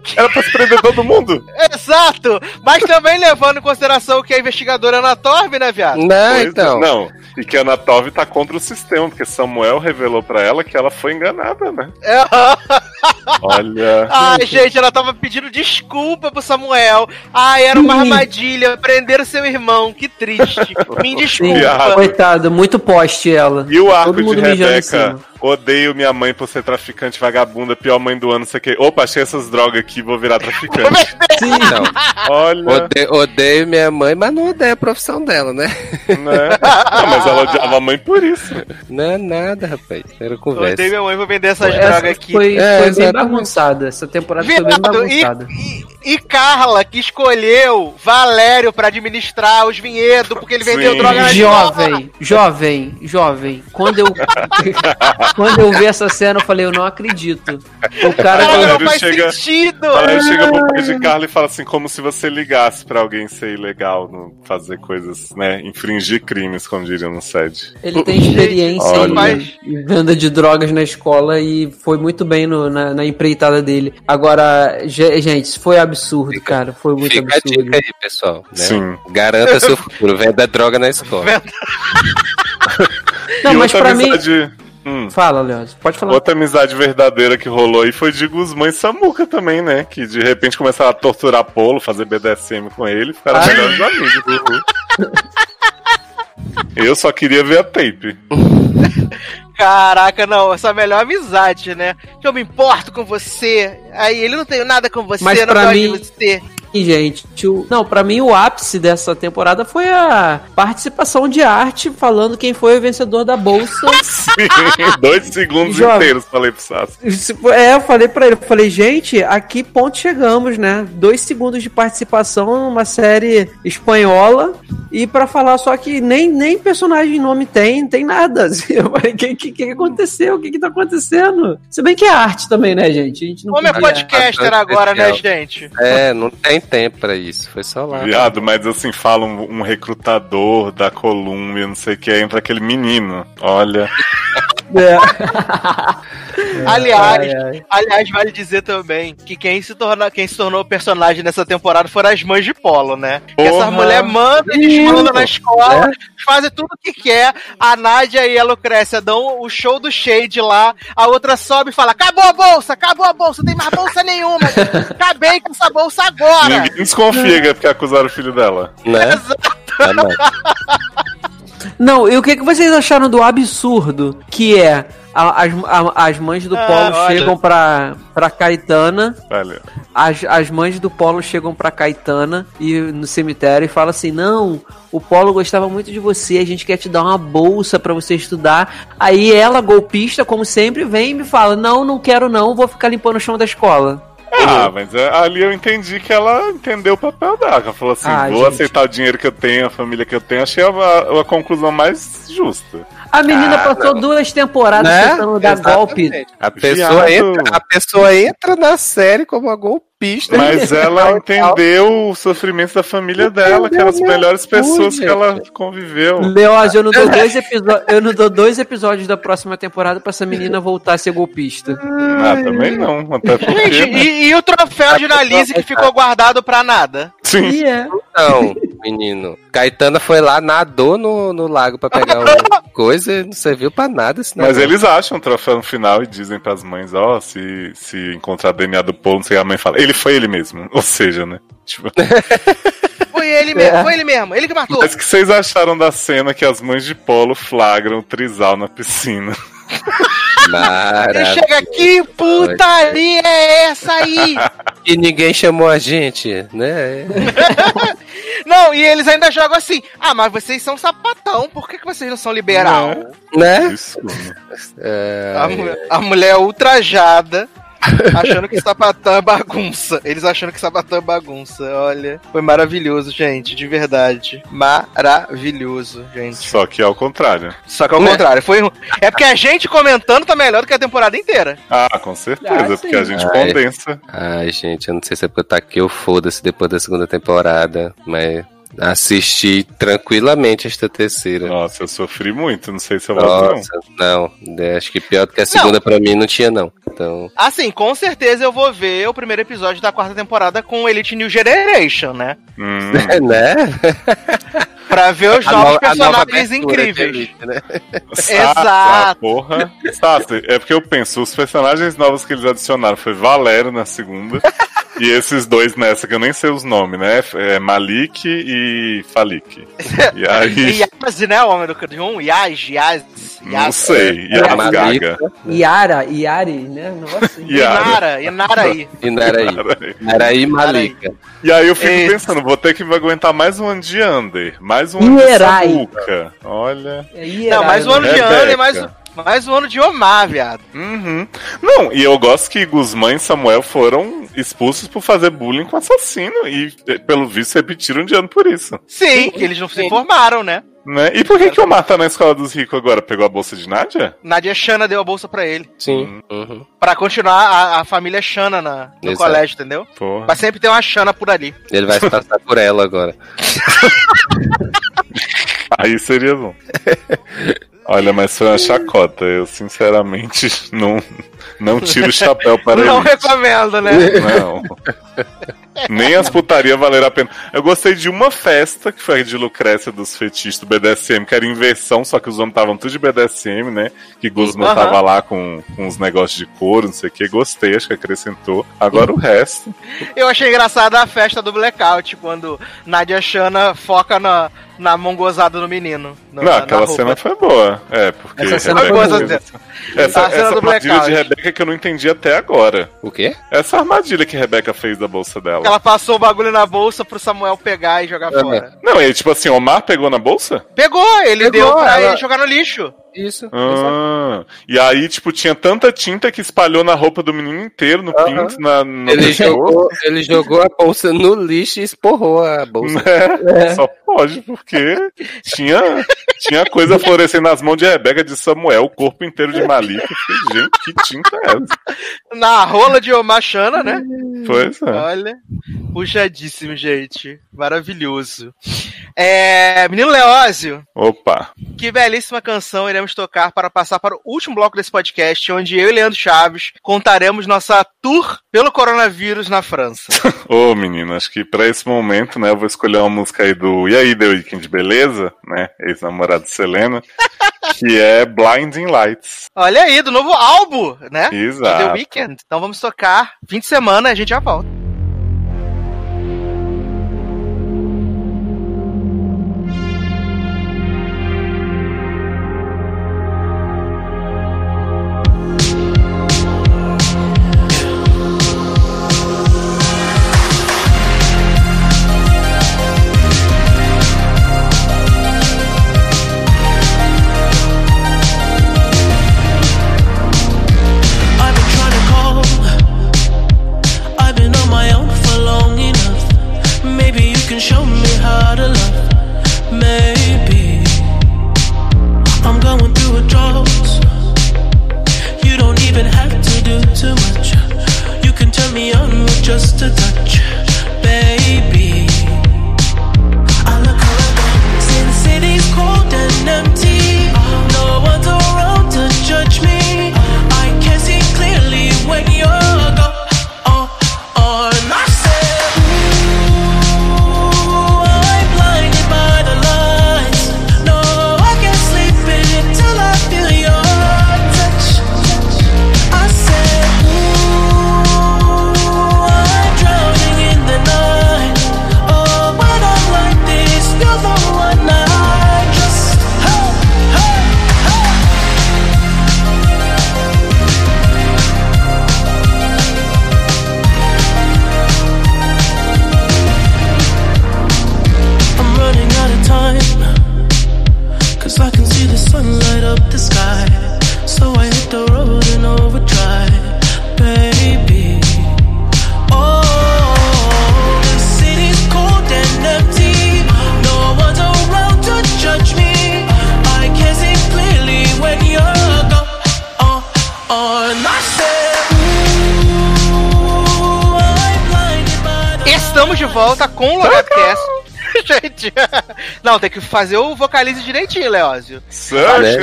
[LAUGHS] Era pra se prender todo mundo? Exato! Mas também levando em consideração que a investigadora é Ana Torv, né, viado? Não, Pois é, então. Não. E que a Ana Tov tá contra o sistema, porque Samuel revelou pra ela que ela foi enganada, né? É. [LAUGHS] Olha. Ai, gente, ela tava pedindo desculpa pro Samuel. Ai, era uma armadilha. Prenderam seu irmão. Que triste. [LAUGHS] Me Sim, desculpa. coitada, muito poste ela. E o arco Todo de Rebeca. Odeio minha mãe por ser traficante vagabunda, pior mãe do ano, não sei o quê. Opa, achei essas drogas aqui, vou virar traficante. Sim, Não. Olha, Ode- odeio minha mãe, mas não odeio a profissão dela, né? né? Não, mas ela odiava a mãe por isso. Não é nada, rapaz. Era Eu conversa. odeio minha mãe, vou vender essas essa drogas aqui. foi, É, foi bem bagunçada. Essa temporada foi bem Viado, e, bagunçada. e, e Carla, que escolheu Valério pra administrar os vinhedos, porque ele vendeu Sim. droga na. Jovem, jovem, jovem. Quando eu [LAUGHS] quando eu vi essa cena, eu falei, eu não acredito. O [LAUGHS] cara Caralho, não Valério faz chega- sentido! Ela chega pro pai de Carla e fala assim, como se você ligasse pra alguém ser ilegal, no, fazer coisas, né? Infringir crimes, como diriam no SED. ele tem experiência em, em venda de drogas na escola e foi muito bem no- na, na empreitada dele. Agora, ge- gente, isso foi absurdo, cara. Foi muito Fica a absurdo. dica aí, pessoal. Né? Sim. Garanta seu futuro. Venda droga na escola. [LAUGHS] Não, E mas outra pra mim. Hum. Fala, Leandro, pode falar. Outra amizade verdadeira que rolou aí foi de Guzmã e Samuca também, né? Que de repente começaram a torturar Polo, fazer BDSM com ele, ficaram Ah. melhores amigos. Eu só queria ver a tape. [LAUGHS] Caraca, não, essa é a melhor amizade, né? Que eu me importo com você. Aí ele não tem nada com você, Mas não pra gosto mim- de você. Gente, o- não, pra mim o ápice dessa temporada foi a participação de arte falando quem foi o vencedor da bolsa. [LAUGHS] Sim, dois segundos Jovem. inteiros falei pro Sassi. É, eu falei pra ele, eu falei, gente, a que ponto chegamos, né? Dois segundos de participação numa série espanhola e pra falar só que nem, nem personagem nome tem, não tem nada. [LAUGHS] Eu falei, o que, que, que aconteceu? O que que tá acontecendo? Se bem que é arte também, né, gente? A gente não Como é podcaster agora, né, gente? É, não tem tempo pra isso. Foi só lá. Viado, mas assim, fala um, um recrutador da Colômbia, não sei o que, entra aquele menino. Olha. É. [LAUGHS] Aliás, Ai, ai. aliás, vale dizer também que quem se, torna, quem se tornou personagem nessa temporada foram as mães de Polo, né? Que Porra. essas mulheres mandam, eles mandam na escola, fazem tudo o que quer. A Nádia e a Lucrécia dão o show do Shade lá, a outra sobe e fala: Acabou a bolsa, acabou a bolsa, não tem mais bolsa nenhuma. [LAUGHS] Acabei com essa bolsa agora. Ninguém desconfia é porque acusaram o filho dela. Né? [LAUGHS] Ah, não. Não, e o que, que vocês acharam do absurdo que é a- as, a- as mães do Ah, Polo olha. chegam pra, pra Caetana, Olha. as, as mães do Polo chegam pra Caetana e no cemitério e falam assim: Não, o Polo gostava muito de você, a gente quer te dar uma bolsa pra você estudar. Aí ela, golpista, como sempre, vem e me fala: Não, não quero, não, vou ficar limpando o chão da escola. Ah, mas é, ali eu entendi que ela entendeu o papel dela. Ela falou assim: Ah, vou gente. aceitar o dinheiro que eu tenho, a família que eu tenho. Achei a, a, a conclusão mais justa. A menina Ah, passou não. duas temporadas Né? tentando dar golpe. Exatamente. A pessoa, Viado. entra, a pessoa entra na série como uma golpista. Mas [LAUGHS] ela entendeu o sofrimento da família dela, que eram as melhores pessoas que ela conviveu. Leoz, eu não dou [LAUGHS] dois episódios. Eu não dou dois episódios da próxima temporada pra essa menina voltar a ser golpista. Ah, também não. Até porque. né? e, e o troféu de Analise que ficou guardado pra nada? Sim. E é. Não, menino. Caetana foi lá, nadou no, no lago pra pegar uma [LAUGHS] coisa e não serviu pra nada. Esse Mas eles acham o troféu no final e dizem pras mães, ó, se, se encontrar DNA do Polo, não sei, a mãe fala, ele foi ele mesmo. [LAUGHS] Ou seja, né? Tipo, [LAUGHS] Foi ele mesmo, É. foi ele mesmo, ele que matou. mas o que vocês acharam da cena que as mães de Polo flagram o trisal na piscina? Maravilha. chega aqui, putaria é essa aí? E ninguém chamou a gente, né? [LAUGHS] Não, e eles ainda jogam assim: ah, mas vocês são sapatão, por que, que vocês não são liberal? Né? Isso. É, A, a mulher é ultrajada, achando que sapatão é bagunça. Eles achando que sapatão é bagunça. Olha, foi maravilhoso, gente, de verdade. Maravilhoso, gente. Só que ao contrário. Só que ao contrário, foi É porque a gente comentando tá melhor do que a temporada inteira. Ah, com certeza, Ah, porque a gente Ai. condensa. Ai, gente, eu não sei se é porque eu taquei o foda-se depois da segunda temporada, mas Assisti tranquilamente esta terceira. Nossa, eu sofri muito, não sei se eu volto, não. Nossa, não. É, Acho que pior do que a segunda pra mim não tinha, não. Então. Assim, com certeza eu vou ver o primeiro episódio da quarta temporada com Elite New Generation, né? Hum, [LAUGHS] né? [LAUGHS] Pra ver os novos personagens incríveis. Elite, né? Exato. ah, porra. É porque eu penso, os personagens novos que eles adicionaram foi Valério na segunda. [LAUGHS] e esses dois nessa, que eu nem sei os nomes, né? É Malik e Falik. E aí. Yaz, né? O homem do de um? Yaz, Yaz, Não sei. É, a Malik. Gaga. Yara, Yari, né? Nossa. Inara, Inaraí. E Naraí. Naraí Malika. E aí eu fico Esse. pensando, vou ter que aguentar mais um ano de Under, mais um ano de Erai. Samuca. Olha. É Yara, Não, mais um ano de Rebeca. ano e mais, mais um ano de Omar, viado. Uhum. Não, e eu gosto que Guzmã e Samuel foram expulsos por fazer bullying com assassino. E, pelo visto, repetiram de ano por isso. Sim, que eles não se informaram, né? Né? E por que, que o Omar tá na escola dos ricos agora? Pegou a bolsa de Nádia? Nadia Shana deu a bolsa pra ele. Sim. Uhum. Pra continuar a, a família Shana na, no Exato. colégio, entendeu? Porra. Vai sempre ter uma Shana por ali. Ele vai se passar por ela agora. [LAUGHS] Aí seria bom. Olha, mas foi uma chacota. Eu, sinceramente, [LAUGHS] não, não tiro o chapéu para não ele. recomendo, né? Não. [LAUGHS] Nem as putarias valeram a pena. Eu gostei de uma festa, que foi a de Lucrécia dos fetiches do BDSM, que era inversão, só que os homens estavam tudo de BDSM, né? Que Guzman Aham. tava lá com, com uns negócios de couro, não sei o que. Gostei, acho que acrescentou. Agora o resto. Eu achei engraçada a festa do Blackout, quando Nadia Shana foca na, na mão gozada do menino. no- não, na- aquela na cena foi boa. É, porque. Essa cena Rebeca foi boa. Essa, A cena essa do armadilha blackout. de Rebeca que eu não entendi até agora. O quê? Essa armadilha que Rebeca fez da bolsa dela. Ela passou o bagulho na bolsa pro Samuel pegar e jogar Aham. fora. Não, e tipo assim, Omar pegou na bolsa? Pegou, ele Pegou, deu pra ela- ele jogar no lixo. Isso. Ah, e aí, tipo, tinha tanta tinta que espalhou na roupa do menino inteiro, no Aham. pinto, na, no Ele pescoço. jogou, ele jogou a bolsa no lixo e esporrou a bolsa. Né? [LAUGHS] Só porque tinha, tinha coisa florescendo nas mãos de Rebeca de Samuel, o corpo inteiro de Malika. Gente, que tinta é essa? Na rola de Omar Shana, né? Pois é. Olha, puxadíssimo, gente. Maravilhoso. É, menino Leózio, Opa. que belíssima canção iremos tocar para passar para o último bloco desse podcast, onde eu e Leandro Chaves contaremos nossa tour pelo coronavírus na França. [LAUGHS] Ô, menino, acho que pra esse momento, né, eu vou escolher uma música aí do E aí, The Weeknd, beleza? Né, ex-namorado de Selena, que é Blinding Lights. Olha aí, do novo álbum, né? Exato. The Weeknd. Então vamos tocar fim de semana, a gente já volta. Estamos de volta com o Logadcast. [LAUGHS] gente. [LAUGHS] Não, tem que fazer o vocalize direitinho, Leózio. Circle. [LAUGHS]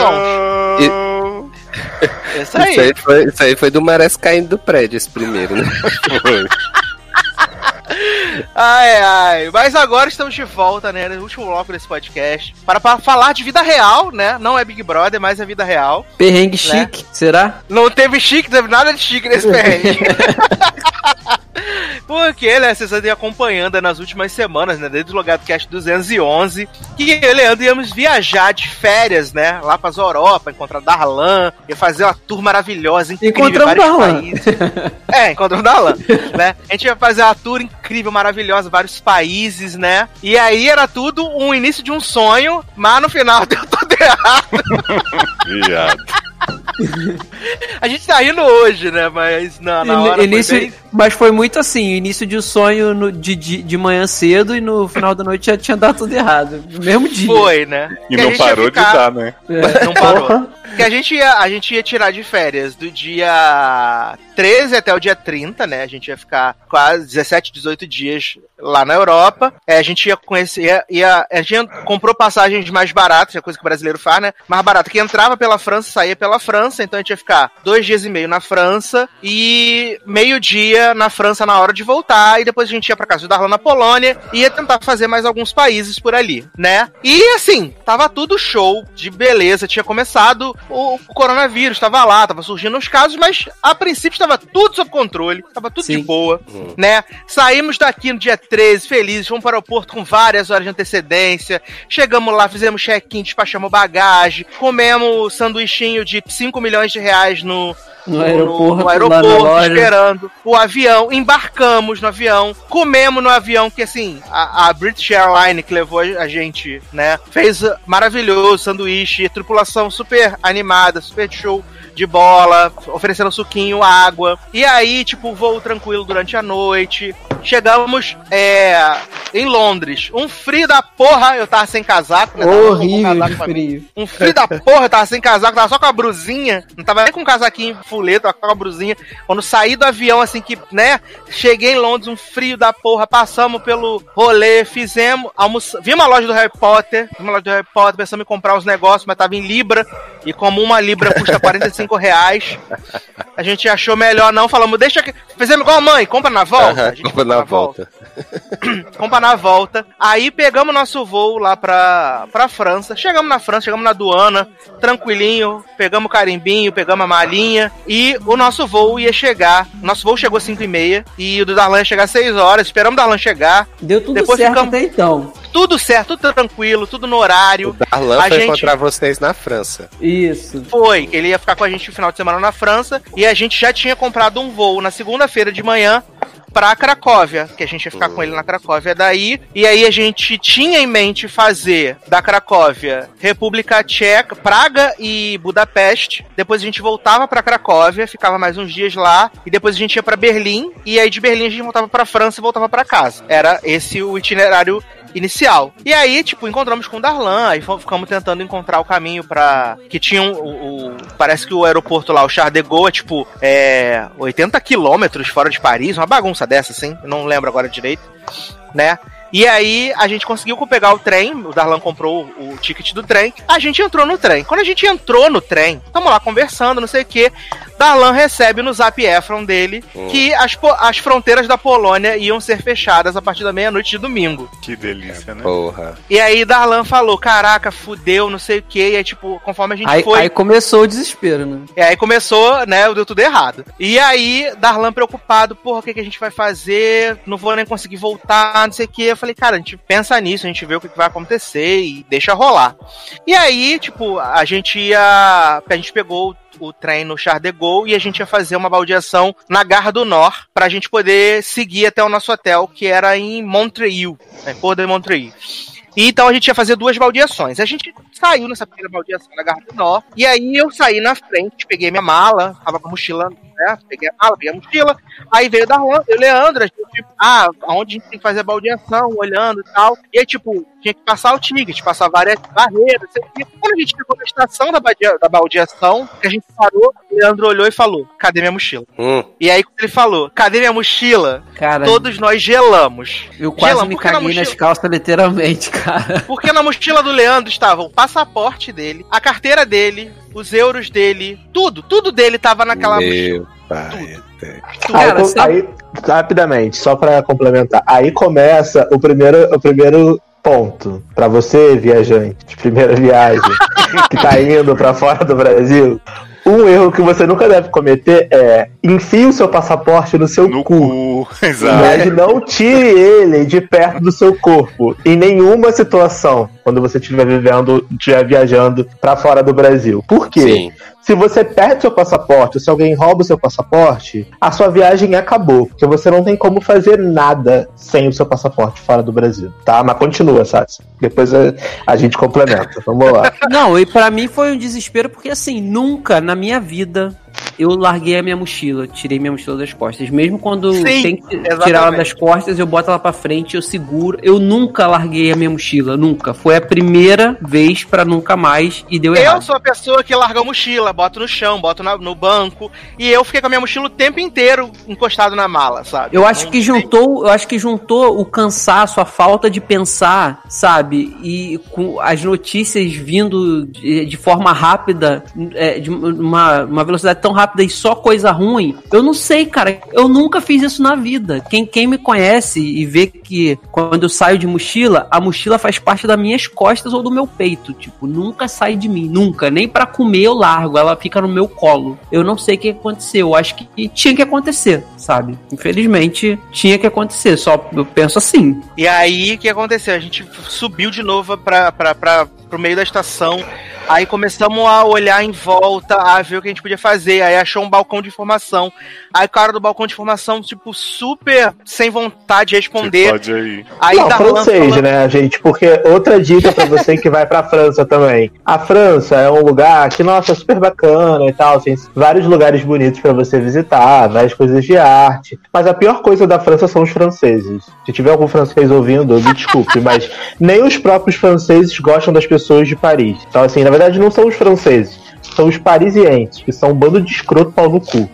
Isso aí. Isso aí, foi, isso aí foi do Merece caindo do prédio, esse primeiro, né? Foi. Ai, ai. Mas agora estamos de volta, né? No último bloco desse podcast. Para, para falar de vida real, né? Não é Big Brother, mas é vida real. Perrengue chique, será? Não teve chique, não teve nada de chique nesse perrengue. [LAUGHS] Porque, né, vocês andam acompanhando nas últimas semanas, né, desde o Logado Cast 211, que eu e Leandro íamos viajar de férias, né, lá pras Europa, encontrar Darlan, ia fazer uma tour maravilhosa, incrível, Encontramos vários Darlan. países. É, encontramos Darlan, [LAUGHS] né, a gente ia fazer uma tour incrível, maravilhosa, vários países, né, e aí era tudo um início de um sonho, mas no final [LAUGHS] deu tudo errado. Viado. A gente tá rindo hoje, né, mas na, na hora foi início, bem- Mas foi muito assim, início de um sonho no- de, de, de manhã cedo e no final da noite já tinha dado tudo errado. Mesmo dia. Foi, né? E Que a [LAUGHS] não parou ficar- de dar, né? É. Não parou. Que a gente, ia, a gente ia tirar de férias do dia 13 até o dia 30, né? A gente ia ficar quase 17, 18 dias lá na Europa. É, a gente ia conhecer. Ia, ia- a gente comprou passagens mais baratas, é coisa que o brasileiro faz, né? Mais barata, que entrava pela França, saía pela França. Então a gente ia ficar dois dias e meio na França e meio-dia na França na hora de voltar. E depois a gente ia pra casa do Darlan na Polônia e ia tentar fazer mais alguns países por ali, né? E assim, tava tudo show de beleza. Tinha começado o, o coronavírus, tava lá, tava surgindo os casos, mas a princípio estava tudo sob controle, tava tudo de Sim. boa, né? Saímos daqui no dia 13, felizes, fomos para o aeroporto com várias horas de antecedência. Chegamos lá, fizemos check-in, despachamos bagagem, comemos sanduichinho de 5 milhões de reais no, No aeroporto, no aeroporto, esperando o avião, embarcamos no avião, comemos no avião, que assim, a, a British Airline que levou a gente, né, fez maravilhoso sanduíche, tripulação super animada, super show de bola, oferecendo suquinho, água. E aí, tipo, voo tranquilo durante a noite. Chegamos é, em Londres. Um frio da porra, eu tava sem casaco, né? Horrível casaco frio. Um frio da porra, eu tava sem casaco, tava só com a brusinha. Não tava nem com um casaquinho fuleto, a brusinha. Quando saí do avião, assim que, né? Cheguei em Londres, um frio da porra. Passamos pelo rolê, fizemos, almoçamos. Vimos a loja do Harry Potter. Vimos a loja do Harry Potter, pensamos em comprar uns negócios, mas tava em Libra. E como uma Libra custa 45 reais, a gente achou melhor não. Falamos, deixa que. Fizemos igual a mãe, compra na volta. Aham, A gente compra na volta. [CLEARS THROAT] compra na volta. Aí pegamos nosso voo lá pra, pra França. Chegamos na França, chegamos na aduana, tranquilinho. Pegamos o carimbinho, pegamos a malinha. E o nosso voo ia chegar. Nosso voo chegou às 5 e meia. E o do Darlan ia chegar às 6 horas. Esperamos o Darlan chegar. Deu tudo Depois certo ficamos- até então. Tudo certo, tudo tranquilo, tudo no horário. Darlan A foi gente- encontrar vocês na França. Isso. Foi, ele ia ficar com a gente no final de semana na França e a gente já tinha comprado um voo na segunda-feira de manhã pra Cracóvia, que a gente ia ficar com ele na Cracóvia daí. E aí a gente tinha em mente fazer da Cracóvia República Tcheca, Praga e Budapeste. Depois a gente voltava pra Cracóvia, ficava mais uns dias lá e depois a gente ia pra Berlim e aí de Berlim a gente voltava pra França e voltava pra casa. Era esse o itinerário inicial. E aí, tipo, encontramos com o Darlan, aí ficamos tentando encontrar o caminho pra. Que tinha um, o, o- Parece que o aeroporto lá, o Charles de Gaulle, é tipo, é. 80 quilômetros fora de Paris, uma bagunça dessa, assim. Não lembro agora direito, né? E aí a gente conseguiu pegar o trem, o Darlan comprou o, o ticket do trem, a gente entrou no trem. Quando a gente entrou no trem, tamo lá conversando, não sei o que, Darlan recebe no Zap Efron dele que as, as fronteiras da Polônia iam ser fechadas a partir da meia-noite de domingo. Que delícia, né? Porra. E aí Darlan falou, caraca, fudeu, não sei o que, e aí tipo, conforme a gente Aí, foi... aí começou o desespero, né? E aí começou, né, deu tudo errado. E aí, Darlan preocupado, porra, o que, que a gente vai fazer? Não vou nem conseguir voltar, não sei o que. Eu falei, cara, a gente pensa nisso, a gente vê o que, que vai acontecer e deixa rolar. E aí, tipo, a gente ia. A gente pegou o trem no Charles de Gaulle e a gente ia fazer uma baldeação na Garra do Nord pra gente poder seguir até o nosso hotel, que era em Montreuil, né, Porto de Montreuil. E então a gente ia fazer duas baldeações. A gente saiu nessa primeira baldeação da Garra do Norte. E aí eu saí na frente, peguei minha mala, tava com a mochila, né? Peguei a mala, peguei a mochila. Aí veio da Darlan, eu e Leandro, a gente, tipo, ah, aonde a gente tem que fazer a baldeação, olhando e tal. E aí, tipo, tinha que passar o ticket, passar várias barreiras, sei o quê. Quando a gente ficou na estação da, badia- da baldeação, que a gente parou, o Leandro olhou e falou: cadê minha mochila? Hum. E aí, quando ele falou, cadê minha mochila? Cara, Todos nós gelamos. eu quase Gelamos, me na caguei mochila- nas calças, literalmente, [LAUGHS] cara. Porque na mochila do Leandro estavam o passaporte dele, a carteira dele, os euros dele, tudo, tudo dele tava naquela mochila. Meu. Aí, Cara, aí, rapidamente, só pra complementar. Aí começa o primeiro, o primeiro ponto pra você, viajante, de primeira viagem, [LAUGHS] que tá indo pra fora do Brasil. Um erro que você nunca deve cometer é enfie o seu passaporte no seu No cu. cu. [LAUGHS] Exato. Mas não tire ele de perto do seu corpo. Em nenhuma situação. Quando você estiver vivendo, estiver viajando pra fora do Brasil. Por quê? Sim. Se você perde seu passaporte, ou se alguém rouba o seu passaporte, a sua viagem acabou. Porque você não tem como fazer nada sem o seu passaporte fora do Brasil. Tá? Mas continua, Sassi. Depois a, a gente complementa. Vamos lá. Não, e pra mim foi um desespero, porque assim, nunca na minha vida eu larguei a minha mochila, tirei minha mochila das costas. Mesmo quando Sim, tem que exatamente. tirar ela das costas, eu boto ela pra frente, eu seguro. Eu nunca larguei a minha mochila, nunca. Foi a primeira vez pra nunca mais e deu Eu errado. sou a pessoa que larga a mochila, boto no chão, boto na- no banco, e eu fiquei com a minha mochila o tempo inteiro encostado na mala, sabe? Eu acho que juntou, eu acho que juntou o cansaço, a falta de pensar, sabe? E com as notícias vindo de, de forma rápida, é, de uma, uma velocidade tão rápida e só coisa ruim. Eu não sei, cara. Eu nunca fiz isso na vida. Quem, quem me conhece e vê que quando eu saio de mochila, a mochila faz parte das minhas costas ou do meu peito. Tipo, nunca sai de mim, nunca. Nem pra comer eu largo, ela fica no meu colo. Eu não sei o que aconteceu. Eu acho que tinha que acontecer, sabe? Infelizmente, tinha que acontecer. Só eu penso assim. E aí, o que aconteceu? A gente subiu de novo pra, pra, pra, pro meio da estação. Aí começamos a olhar em volta, a ver o que a gente podia fazer. Aí achou um balcão de informação. Aí o cara do balcão de informação, tipo, super sem vontade de responder. pode aí. Aí não, Darlan francês, falando- né, gente? Porque outra dica pra você que vai pra França também. A França é um lugar que, nossa, é super bacana e tal. Tem vários lugares bonitos pra você visitar, várias coisas de arte. Mas a pior coisa da França são os franceses. Se tiver algum francês ouvindo, me desculpe, mas nem os próprios franceses gostam das pessoas de Paris. Então, assim, na verdade, não são os franceses, são os parisienses, que são um bando de escroto pau no cu.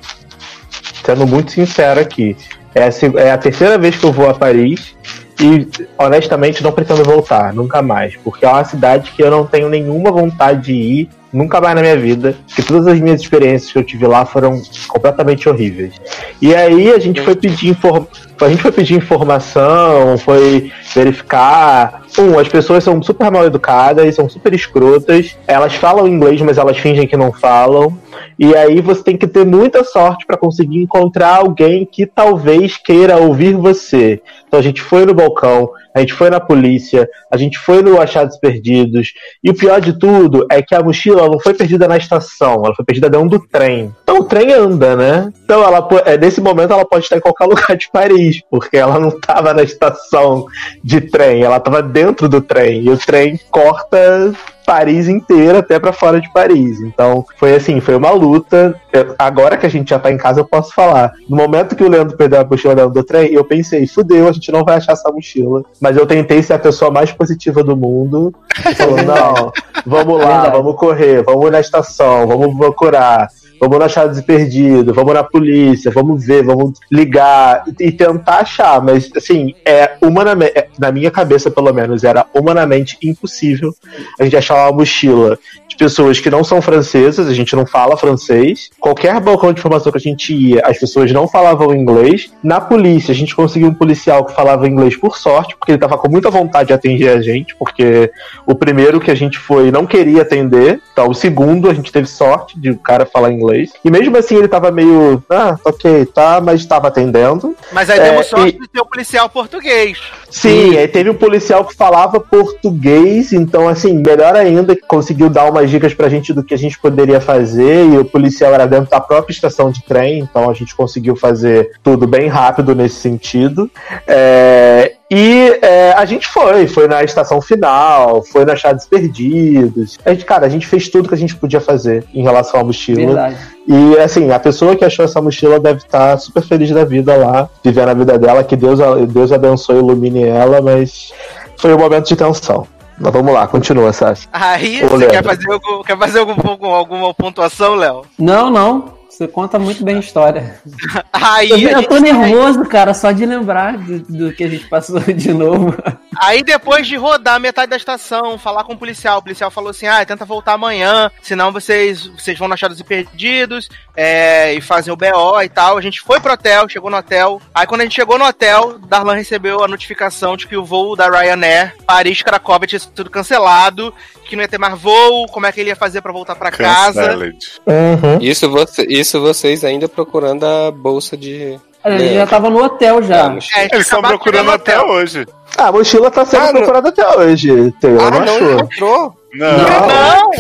Sendo muito sincero aqui. É a, é a terceira vez que eu vou a Paris e, honestamente, não pretendo voltar, nunca mais. Porque é uma cidade que eu não tenho nenhuma vontade de ir, nunca mais na minha vida. Porque todas as minhas experiências que eu tive lá foram completamente horríveis. E aí a gente foi pedir inform... a gente foi pedir informação, foi verificar. Um, as pessoas são super mal educadas, são super escrotas. Elas falam inglês, mas elas fingem que não falam. E aí você tem que ter muita sorte para conseguir encontrar alguém que talvez queira ouvir você. Então a gente foi no balcão, a gente foi na polícia, a gente foi no Achados Perdidos. E o pior de tudo é que a mochila não foi perdida na estação, ela foi perdida dentro do trem. Então o trem anda, né? Então ela é, nesse momento ela pode estar em qualquer [LAUGHS] lugar de Paris, porque ela não estava na estação de trem, ela estava dentro do trem. E o trem corta Paris inteira até pra fora de Paris. Então, foi assim, foi uma luta. Eu- agora que a gente já tá em casa, eu posso falar. No momento que o Leandro perdeu a mochila dentro do trem, eu pensei, fudeu, a gente não vai achar essa mochila. Mas eu tentei ser a pessoa mais positiva do mundo. Falando, não, vamos lá, [LAUGHS] Verdade. vamos correr, vamos na estação, vamos procurar. Vamos e Perdido, vamos na polícia, vamos ver, vamos ligar e, e tentar achar. Mas, assim, é humanamente, é, na minha cabeça, pelo menos, era humanamente impossível a gente achar uma mochila de pessoas que não são francesas, a gente não fala francês. Qualquer balcão de informação que a gente ia, as pessoas não falavam inglês. Na polícia, a gente conseguiu um policial que falava inglês por sorte, porque ele tava com muita vontade de atender a gente, porque o primeiro que a gente foi não queria atender, então o segundo a gente teve sorte de o cara falar inglês. E mesmo assim ele tava meio, ah, ok, tá, mas tava atendendo. Mas aí É, demos sorte e- de ter um policial português. Sim, aí teve um policial que falava português, então assim, melhor ainda, que conseguiu dar umas dicas pra gente do que a gente poderia fazer, e o policial era dentro da própria estação de trem, então a gente conseguiu fazer tudo bem rápido nesse sentido. É, e é, a gente foi, foi na estação final, foi na Achados Perdidos. A gente, cara, a gente fez tudo que a gente podia fazer em relação à mochila. Verdade. E assim, a pessoa que achou essa mochila deve estar super feliz da vida lá, vivendo a vida dela, que Deus, Deus abençoe e ilumine ela, mas foi um momento de tensão. Mas vamos lá, continua, Sassi. Aí, Ô, você Leandro. quer fazer, algum, quer fazer algum- alguma pontuação, Léo? Não, não. Você conta muito bem a história. [LAUGHS] Aí, Eu, tô nervoso, cara, só de lembrar do, do que a gente passou de novo. Aí depois de rodar metade da estação, falar com o policial, o policial falou assim: ah, tenta voltar amanhã, senão vocês, vocês vão na Achados e Perdidos é, e fazem o BO e tal. A gente foi pro hotel, chegou no hotel. Aí quando a gente chegou no hotel, Darlan recebeu a notificação de que o voo da Ryanair Paris-Cracóvia tinha sido cancelado, que não ia ter mais voo, como é que ele ia fazer pra voltar pra casa. Uhum. Isso, você, isso vocês ainda procurando a bolsa de. É. já tava no hotel já. Ah, mochila. É, Eles estão procurando até hotel. hoje. Ah, a mochila tá sendo Ah, não. procurada até hoje. Ah, não, não achou? encontrou? Não. Não,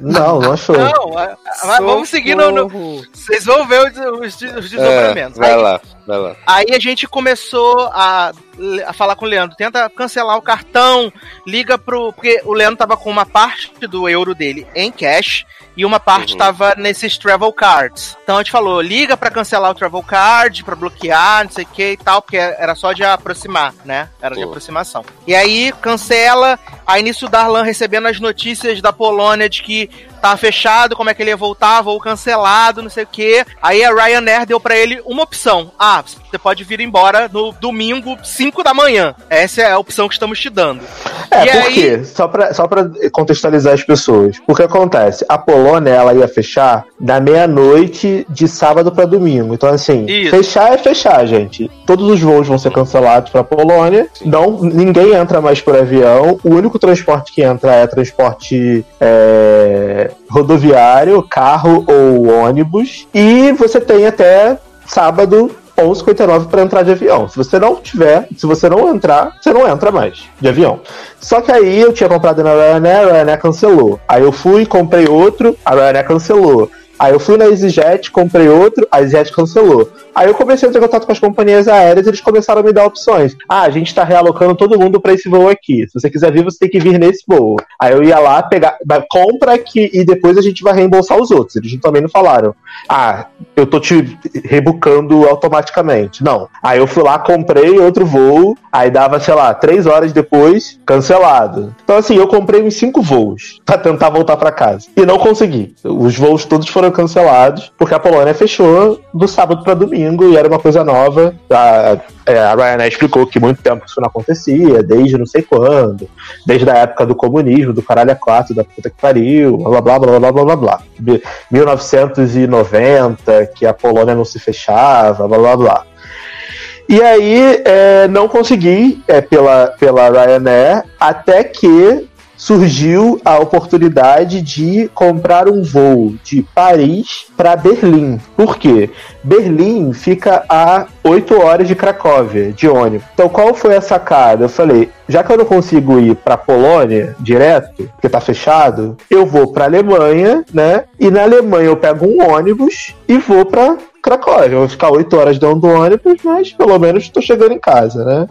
Não, não achou. não, a- a- vamos seguir no. Vocês vão ver os, os, os É, desdobramentos. vai Aí- lá, vai lá. Aí a gente começou a, a falar com o Leandro, tenta cancelar o cartão, liga pro. Porque o Leandro tava com uma parte do euro dele em cash e uma parte Uhum. tava nesses travel cards. Então a gente falou, liga pra cancelar o travel card, pra bloquear, não sei o que e tal, porque era só de aproximar, né? Era de aproximação. E aí cancela, aí nisso o Darlan recebendo as notícias da Polônia de que tava fechado, como é que ele ia voltar, voo cancelado, não sei o que. Aí a Ryanair deu pra ele uma opção. Ah, você pode vir embora no domingo, 5 da manhã. Essa é a opção que estamos te dando. É, E por aí- quê? Só pra, só pra contextualizar as pessoas. O que acontece? A Polônia, ela ia fechar da meia-noite de sábado pra domingo. Então, assim, Isso. fechar é fechar, gente. Todos os voos vão ser cancelados pra Polônia. Não, ninguém entra mais por avião. O único transporte que entra é transporte é, rodoviário, carro ou ônibus. E você tem até sábado 11h59 para entrar de avião. Se você não tiver, se você não entrar, você não entra mais de avião. Só que aí eu tinha comprado na Ryanair, a Ryanair cancelou. Aí eu fui, comprei outro, a Ryanair cancelou. Aí eu fui na EasyJet, comprei outro, a EasyJet cancelou. Aí eu comecei a ter contato com as companhias aéreas e eles começaram a me dar opções. Ah, a gente tá realocando todo mundo para esse voo aqui. Se você quiser vir, você tem que vir nesse voo. Aí eu ia lá, pegar, compra aqui e depois a gente vai reembolsar os outros. Eles também não falaram. Ah, eu tô te rebucando automaticamente. Não. Aí eu fui lá, comprei outro voo, aí dava, sei lá, três horas depois, cancelado. Então, assim, eu comprei uns cinco voos pra tentar voltar pra casa. E não consegui. Os voos todos foram cancelados, porque a Polônia fechou do sábado pra domingo e era uma coisa nova. A, é, a Ryanair explicou que muito tempo isso não acontecia, desde não sei quando, desde a época do comunismo, do caralho a quatro, da puta que pariu, blá blá blá blá blá blá blá. 1990, que a Polônia não se fechava, blá blá blá. E aí, é, não consegui é, pela, pela Ryanair, até que surgiu a oportunidade de comprar um voo de Paris para Berlim. Por quê? Berlim fica a 8 horas de Cracóvia, de ônibus. Então, qual foi a sacada? Eu falei, já que eu não consigo ir para Polônia direto, porque tá fechado, eu vou para Alemanha, né? E na Alemanha eu pego um ônibus e vou para Cracóvia. Eu vou ficar 8 horas dentro do ônibus, mas pelo menos estou chegando em casa, né?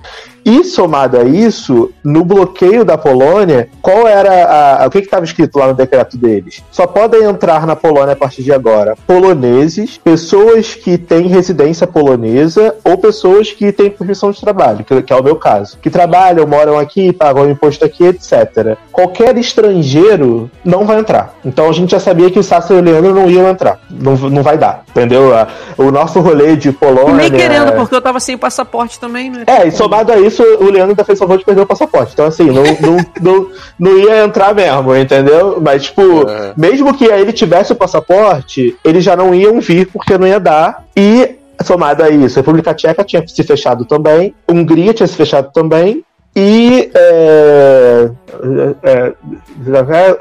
E somado a isso, no bloqueio da Polônia, qual era a, a- o que estava escrito lá no decreto deles? Só podem entrar na Polônia a partir de agora poloneses, pessoas que têm residência polonesa ou pessoas que têm permissão de trabalho, que, que é o meu caso, que trabalham, moram aqui, pagam imposto aqui, etc. Qualquer estrangeiro não vai entrar. Então a gente já sabia que o Sassi e o Leandro não iam entrar. Não, não vai dar, entendeu? O nosso rolê de Polônia. Nem querendo, porque eu tava sem passaporte também, né? É, e somado a isso, o Leandro ainda fez favor de perder o passaporte. Então, assim, não, não, não, não ia entrar mesmo, entendeu? Mas, tipo, Uhum. mesmo que ele tivesse o passaporte, eles já não iam vir porque não ia dar. E, somado a isso, a República Tcheca tinha se fechado também, Hungria tinha se fechado também. E, é, é,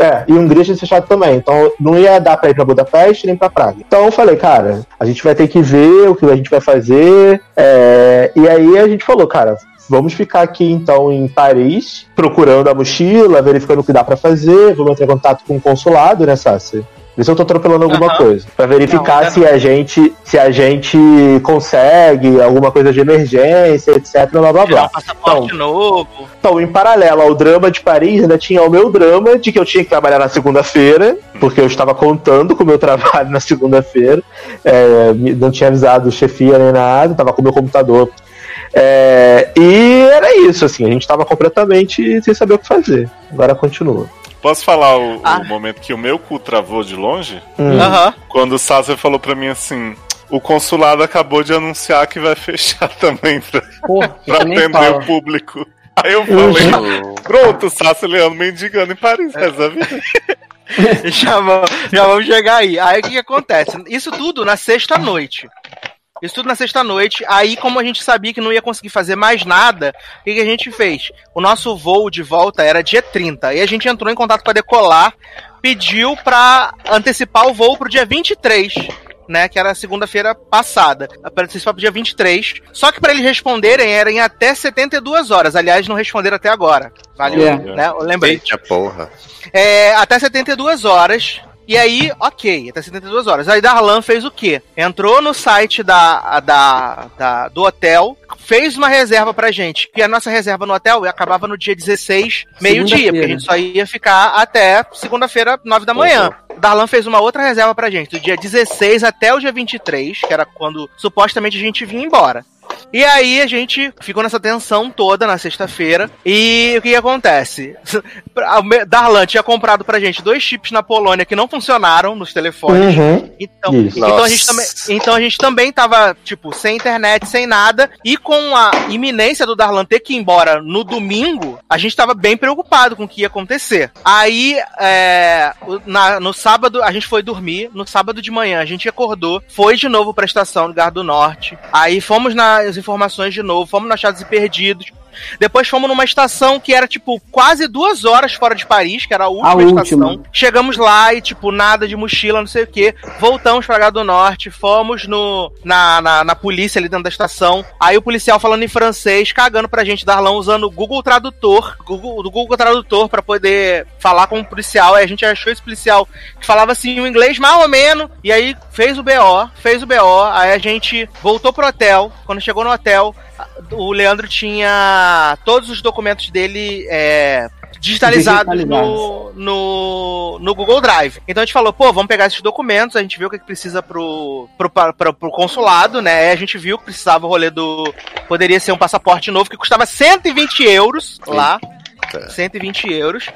é, é, e Hungria tinha se fechado também. Então não ia dar pra ir pra Budapeste nem pra Praga. Então eu falei, cara, a gente vai ter que ver o que a gente vai fazer. é, e aí a gente falou, cara, vamos ficar aqui então em Paris, procurando a mochila, verificando o que dá pra fazer. Vamos entrar em contato com o consulado, né, Sassi? Vê se eu tô atropelando alguma coisa. Pra verificar Não, se a gente se a gente consegue alguma coisa de emergência, etc. Blá blá blá. um passaporte novo. Então, em paralelo ao drama de Paris, ainda tinha o meu drama de que eu tinha que trabalhar na segunda-feira, porque eu estava contando com o meu [LAUGHS] trabalho na segunda-feira. É, não tinha avisado chefia nem nada, estava com o meu computador. É, e era isso, assim, a gente estava completamente sem saber o que fazer. Agora continua. Posso falar o, o Ah. momento que o meu cu travou de longe? Hum. Aham. Quando o Sasser falou pra mim assim: o consulado acabou de anunciar que vai [LAUGHS] fechar também pra, Porra, pra atender fala. o público. Aí eu falei: pronto, o Sasser Leandro mendigando em Paris, resolve. [LAUGHS] [LAUGHS] já, vamos, já vamos chegar aí. Aí o que, que acontece? Isso tudo na sexta-noite. Isso tudo na sexta-noite. Aí, como a gente sabia que não ia conseguir fazer mais nada, o que, que a gente fez? O nosso voo de volta era dia 30. E a gente entrou em contato para decolar, pediu para antecipar o voo pro dia 23. Né, que era a segunda-feira passada, para antecipar pro dia 23. Só que para eles responderem era em até 72 horas. Aliás, não responderam até agora. Valeu, É. né? Eu lembrei. Eita porra. É, até 72 horas. E aí, ok, até 72 horas. Aí Darlan fez o quê? Entrou no site da, da, da- do hotel, fez uma reserva pra gente. Que a nossa reserva no hotel acabava no dia 16, meio-dia, porque a gente só ia ficar até segunda-feira, 9 da manhã. O Darlan fez uma outra reserva pra gente, do dia 16 até o dia 23, que era quando supostamente a gente vinha embora. E aí a gente ficou nessa tensão toda na sexta-feira. E o que, que acontece? [LAUGHS] Darlan tinha comprado pra gente dois chips na Polônia que não funcionaram nos telefones. Uhum. Então, Isso. então, a gente também, então a gente também tava, tipo, sem internet, sem nada. E com a iminência do Darlan ter que ir embora no domingo, a gente tava bem preocupado com o que ia acontecer. Aí, é, na- no sábado, a gente foi dormir. No sábado de manhã, a gente acordou, foi de novo pra estação do Gar do Norte. Aí fomos nas informações de novo, fomos na Achados e Perdidos. Depois fomos numa estação que era, tipo, quase duas horas fora de Paris, que era a última A estação. última. Chegamos lá e, tipo, nada de mochila, não sei o que. Voltamos pra Gado do Norte, fomos no, na, na, na polícia ali dentro da estação. Aí o policial falando em francês, cagando pra gente, Darlan, usando o Google Tradutor, Google, do Google Tradutor pra poder falar com o policial. Aí a gente achou esse policial que falava assim, o inglês mais ou menos. E aí fez o BO, fez o BO. Aí a gente voltou pro hotel. Quando chegou no hotel, o Leandro tinha todos os documentos dele é, digitalizados no, no, no Google Drive. Então a gente falou, pô, vamos pegar esses documentos, a gente viu o que, que precisa pro, pro, pra- pro consulado, né? A gente viu que precisava o rolê do. Poderia ser um passaporte novo que custava 120 euros lá. 120 euros.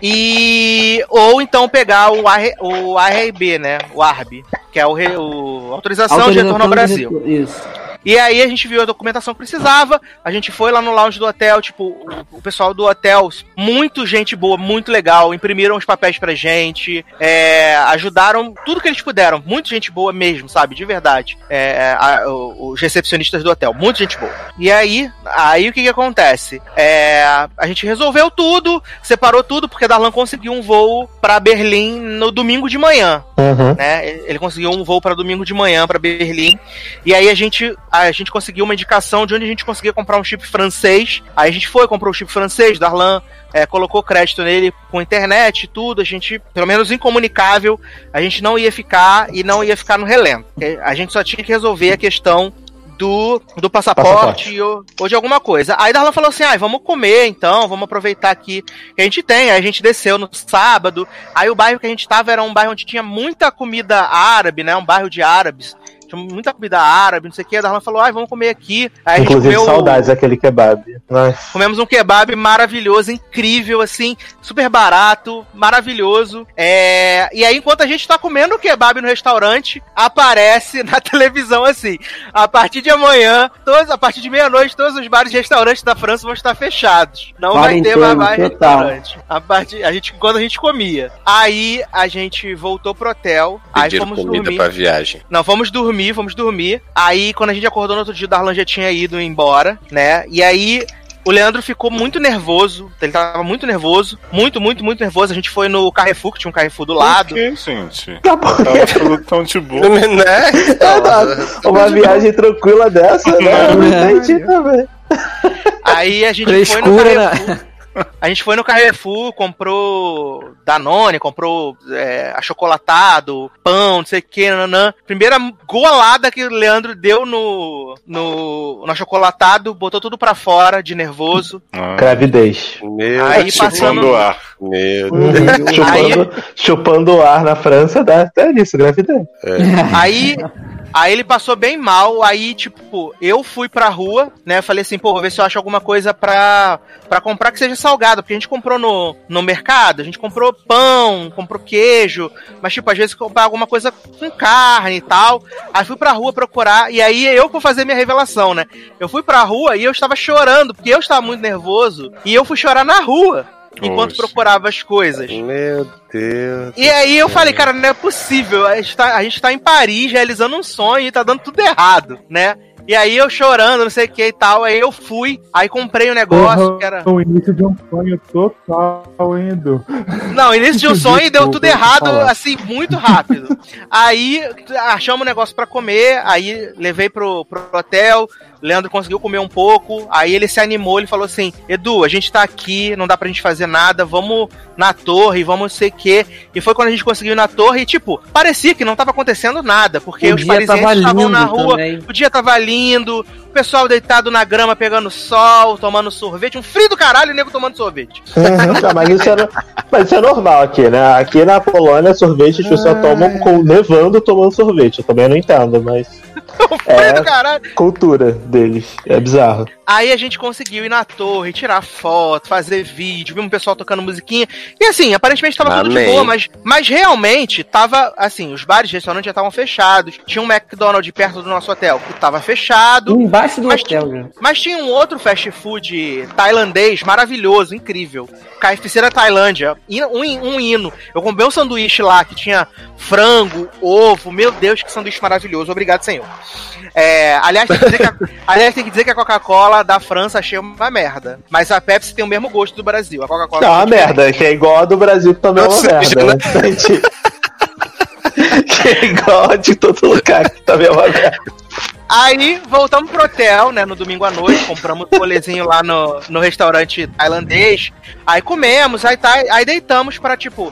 E. Ou então pegar o, AR, o ARB, né? O ARB, que é o, re- o autorização, de retorno ao Brasil. retorno, Isso. E aí a gente viu a documentação que precisava, a gente foi lá no lounge do hotel, tipo, o, o pessoal do hotel, muito gente boa, muito legal, imprimiram os papéis pra gente, é, ajudaram tudo que eles puderam, muita gente boa mesmo, sabe, de verdade, é, a- o- os recepcionistas do hotel, muita gente boa. E aí, aí o que que acontece? É, a gente resolveu tudo, separou tudo, porque Darlan conseguiu um voo pra Berlim no domingo de manhã Uhum. né? Ele conseguiu um voo para domingo de manhã para Berlim. E aí a gente a gente conseguiu uma indicação de onde a gente conseguia comprar um chip francês. Aí a gente foi, comprou o chip francês, Darlan é, colocou crédito nele com internet e tudo. A gente, pelo menos incomunicável, a gente não ia ficar e não ia ficar no relento. A gente só tinha que resolver a questão do, do passaporte, Passaporte. Ou, ou de alguma coisa. Aí Darlan falou assim: ah, vamos comer então, vamos aproveitar aqui que a gente tem. Aí a gente desceu no sábado. Aí o bairro que a gente tava era um bairro onde tinha muita comida árabe, né? Um bairro de árabes. Tinha muita comida árabe, não sei o que. A Darlan falou: ah, vamos comer aqui. Aí a gente Inclusive, comeu. saudades daquele kebab. Nossa. Comemos um kebab maravilhoso, incrível, assim, super barato, maravilhoso. É... E aí, enquanto a gente tá comendo o kebab no restaurante, aparece na [LAUGHS] televisão assim: a partir de amanhã, todos, a partir de meia-noite, todos os bares e restaurantes da França vão estar fechados. Não vai ter mais bar e restaurante. A partir, a gente, quando a gente comia. Aí a gente voltou pro hotel, aí Pediram fomos comida dormir. pra viagem. Não, fomos dormir, fomos dormir. Aí, quando a gente acordou no outro dia, o Darlan já tinha ido embora, né? E aí, o Leandro ficou muito nervoso. Ele tava muito nervoso. Muito, muito, muito nervoso. A gente foi no Carrefour, que tinha um Carrefour do lado. Por que, gente? [LAUGHS] Tá bom. Tava tão de boa. [LAUGHS] né? Uma viagem tranquila dessa, né? Eu não entendi também. Aí a gente foi no Carrefour. A gente foi no Carrefour, comprou Danone, comprou é, achocolatado, pão, não sei o que, nanã. Primeira golada que o Leandro deu no, no, no achocolatado, botou tudo pra fora, de nervoso. Ah, Gravidez. Meu Aí Deus. passando- chupando ar. Meu chupando, chupando o ar na França dá até nisso, gravidez. Aí, aí ele passou bem mal, aí, tipo, eu fui pra rua, né? Falei assim, pô, vou ver se eu acho alguma coisa pra, pra comprar que seja salgado, porque a gente comprou no, no mercado, a gente comprou pão, comprou queijo, mas, tipo, às vezes comprar alguma coisa com carne e tal. Aí fui pra rua procurar, e aí eu vou fazer minha revelação, né? Eu fui pra rua e eu estava chorando, porque eu estava muito nervoso, e eu fui chorar na rua. Enquanto Oxe. procurava as coisas. Meu Deus. E aí eu falei, cara, não é possível. A gente, tá, a gente tá em Paris realizando um sonho e tá dando tudo errado, né? E aí eu chorando, não sei o que e tal. Aí eu fui, aí comprei um negócio que era. O início de um sonho total, hein, Edu? Não, início de um [LAUGHS] sonho e deu tudo errado, assim, muito rápido. Aí achamos um negócio pra comer, aí levei pro, pro hotel. Leandro conseguiu comer um pouco, aí ele se animou, ele falou assim: Edu, a gente tá aqui, não dá pra gente fazer nada, vamos na torre, vamos não sei o quê. E foi quando a gente conseguiu ir na torre e, tipo, parecia que não tava acontecendo nada, porque O os parisienses tava estavam na rua, também. o dia tava lindo, o pessoal deitado na grama pegando sol, tomando sorvete, um frio do caralho e o nego tomando sorvete. [LAUGHS] Não, mas, isso é, mas isso é normal aqui, né? Aqui na Polônia, sorvete as pessoas tomam com, nevando tomando sorvete. Eu também não entendo, mas [LAUGHS] frio É. do caralho. cultura deles. É bizarro. Aí a gente conseguiu ir na torre, tirar foto, fazer vídeo, vimos o pessoal tocando musiquinha. E assim, aparentemente tava tudo de Amém. boa, mas, mas realmente tava, assim, os bares e restaurantes já estavam fechados. Tinha um McDonald's perto do nosso hotel que tava fechado. Embaixo do Mas hotel, já. Mas tinha um outro fast food tailandês maravilhoso, incrível. KFC da Tailândia, um, um hino. Eu comprei um sanduíche lá que tinha frango, ovo. Meu Deus, que sanduíche maravilhoso. Obrigado, senhor. É, aliás, tem que dizer que a, [LAUGHS] aliás, tem que dizer que a Coca-Cola da França achei uma merda. Mas a Pepsi tem o mesmo gosto do Brasil. A Coca-Cola Não, é uma diferente. merda, que é igual a do Brasil, que também é uma merda. né? [LAUGHS] que é igual a de todo lugar, que também é uma merda. Aí voltamos pro hotel, né, no domingo à noite, compramos um rolezinho lá no, no restaurante tailandês. Aí comemos, aí, tá, aí deitamos pra, tipo,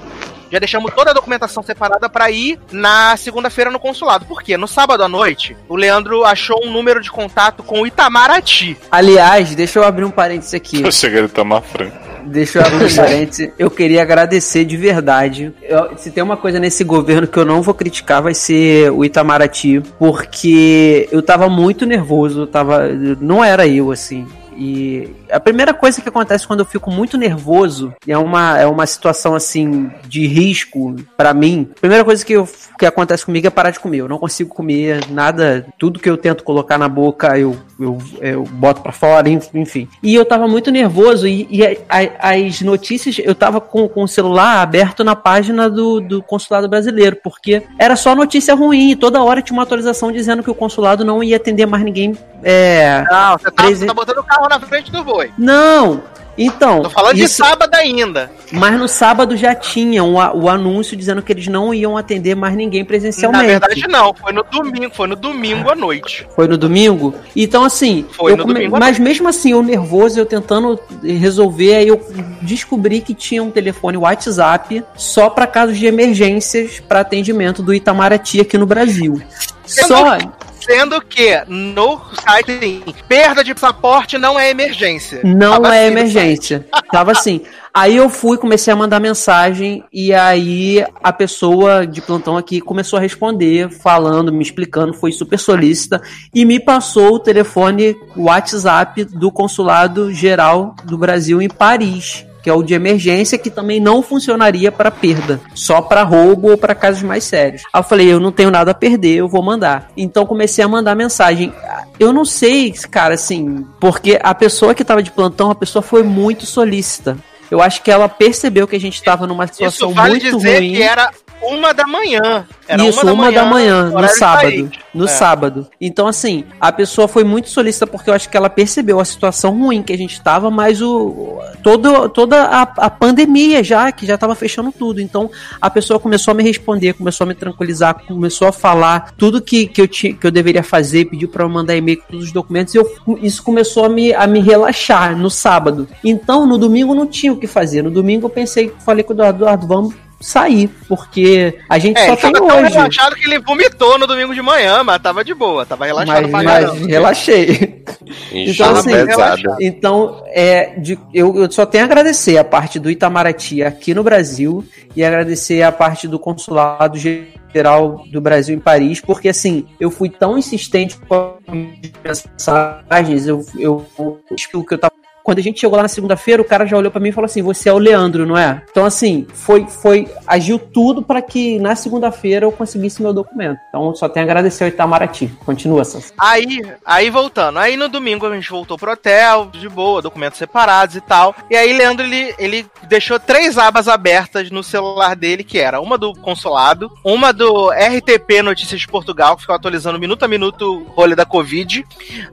já deixamos toda a documentação separada pra ir na segunda-feira no consulado. Por quê? No sábado à noite, o Leandro achou um número de contato com o Itamaraty. Aliás, deixa eu abrir um parênteses aqui. Eu cheguei a tomar frango. Deixa eu abrir um parênteses. Eu queria agradecer de verdade. Eu- se tem uma coisa nesse governo que eu não vou criticar, vai ser o Itamaraty, porque eu tava muito nervoso, tava. Não era eu, assim. E a primeira coisa que acontece quando eu fico muito nervoso é uma, é uma situação assim de risco pra mim. A primeira coisa que, eu, que acontece comigo é parar de comer. Eu não consigo comer nada, tudo que eu tento colocar na boca eu, eu, eu boto pra fora, enf- enfim. E eu tava muito nervoso e, e a- a- as notícias, eu tava com, com o celular aberto na página do, do consulado brasileiro, porque era só notícia ruim. e Toda hora tinha uma atualização dizendo que o consulado não ia atender mais ninguém. É, Não, você tá, Presen- tá botando o carro na frente do boi. não! Então, Tô falando de isso- sábado ainda. mas no sábado já tinha um o anúncio dizendo que eles não iam atender mais ninguém presencialmente. Na verdade, não. Foi no domingo, foi no domingo à noite. Foi no domingo? Então, assim, Foi eu no come- domingo mas mesmo assim, eu nervoso, eu tentando resolver, aí eu descobri que tinha um telefone WhatsApp só para casos de emergências para atendimento do Itamaraty aqui no Brasil. Só. Sendo que no site perda de passaporte não é emergência. Não Tava é assim emergência. [LAUGHS] Tava assim. Aí eu fui, comecei a mandar mensagem e aí a pessoa de plantão aqui começou a responder, falando, me explicando, foi super solícita e me passou o telefone WhatsApp do Consulado Geral do Brasil em Paris. Que é o de emergência, que também não funcionaria para perda, só para roubo ou para casos mais sérios. Aí eu falei, eu não tenho nada a perder, eu vou mandar. Então comecei a mandar mensagem. Eu não sei, cara, assim, porque a pessoa que tava de plantão, a pessoa foi muito solícita. Eu acho que ela percebeu que a gente estava numa situação Isso vale muito dizer ruim. que era uma da manhã. Era Isso, uma da manhã, no horário de sábado. No É. sábado. Então, assim, a pessoa foi muito solícita porque eu acho que ela percebeu a situação ruim que a gente tava, mas o todo, toda a, a pandemia já, que já tava fechando tudo. Então, a pessoa começou a me responder, começou a me tranquilizar, começou a falar tudo que, que, eu, tinha, que eu deveria fazer, pediu pra eu mandar e-mail com todos os documentos, e eu, isso começou a me, a me relaxar no sábado. Então, no domingo não tinha o que fazer. No domingo eu pensei, falei com o Eduardo, Eduardo, vamos sair, porque a gente É, só tem tava tão hoje. relaxado que ele vomitou no domingo de manhã, mas tava de boa, tava relaxado Mas, pra mas caramba. relaxei. Então, assim, pesada. então é, de- eu, eu só tenho a agradecer a parte do Itamaraty aqui no Brasil e agradecer a parte do Consulado Geral do Brasil em Paris, porque assim, eu fui tão insistente com as mensagens, eu, eu, eu explico que eu tava quando a gente chegou lá na segunda-feira, o cara já olhou pra mim e falou assim: "Você é o Leandro, não é?". Então assim, foi foi agiu tudo pra que na segunda-feira eu conseguisse meu documento. Então só tenho a agradecer ao Itamaraty. Continua, Sassi. Aí, aí voltando. Aí no domingo a gente voltou pro hotel, de boa, documentos separados e tal. E aí Leandro, ele, ele deixou três abas abertas no celular dele, que era uma do consulado, uma do RTP Notícias de Portugal, que ficava atualizando minuto a minuto o rolê da Covid.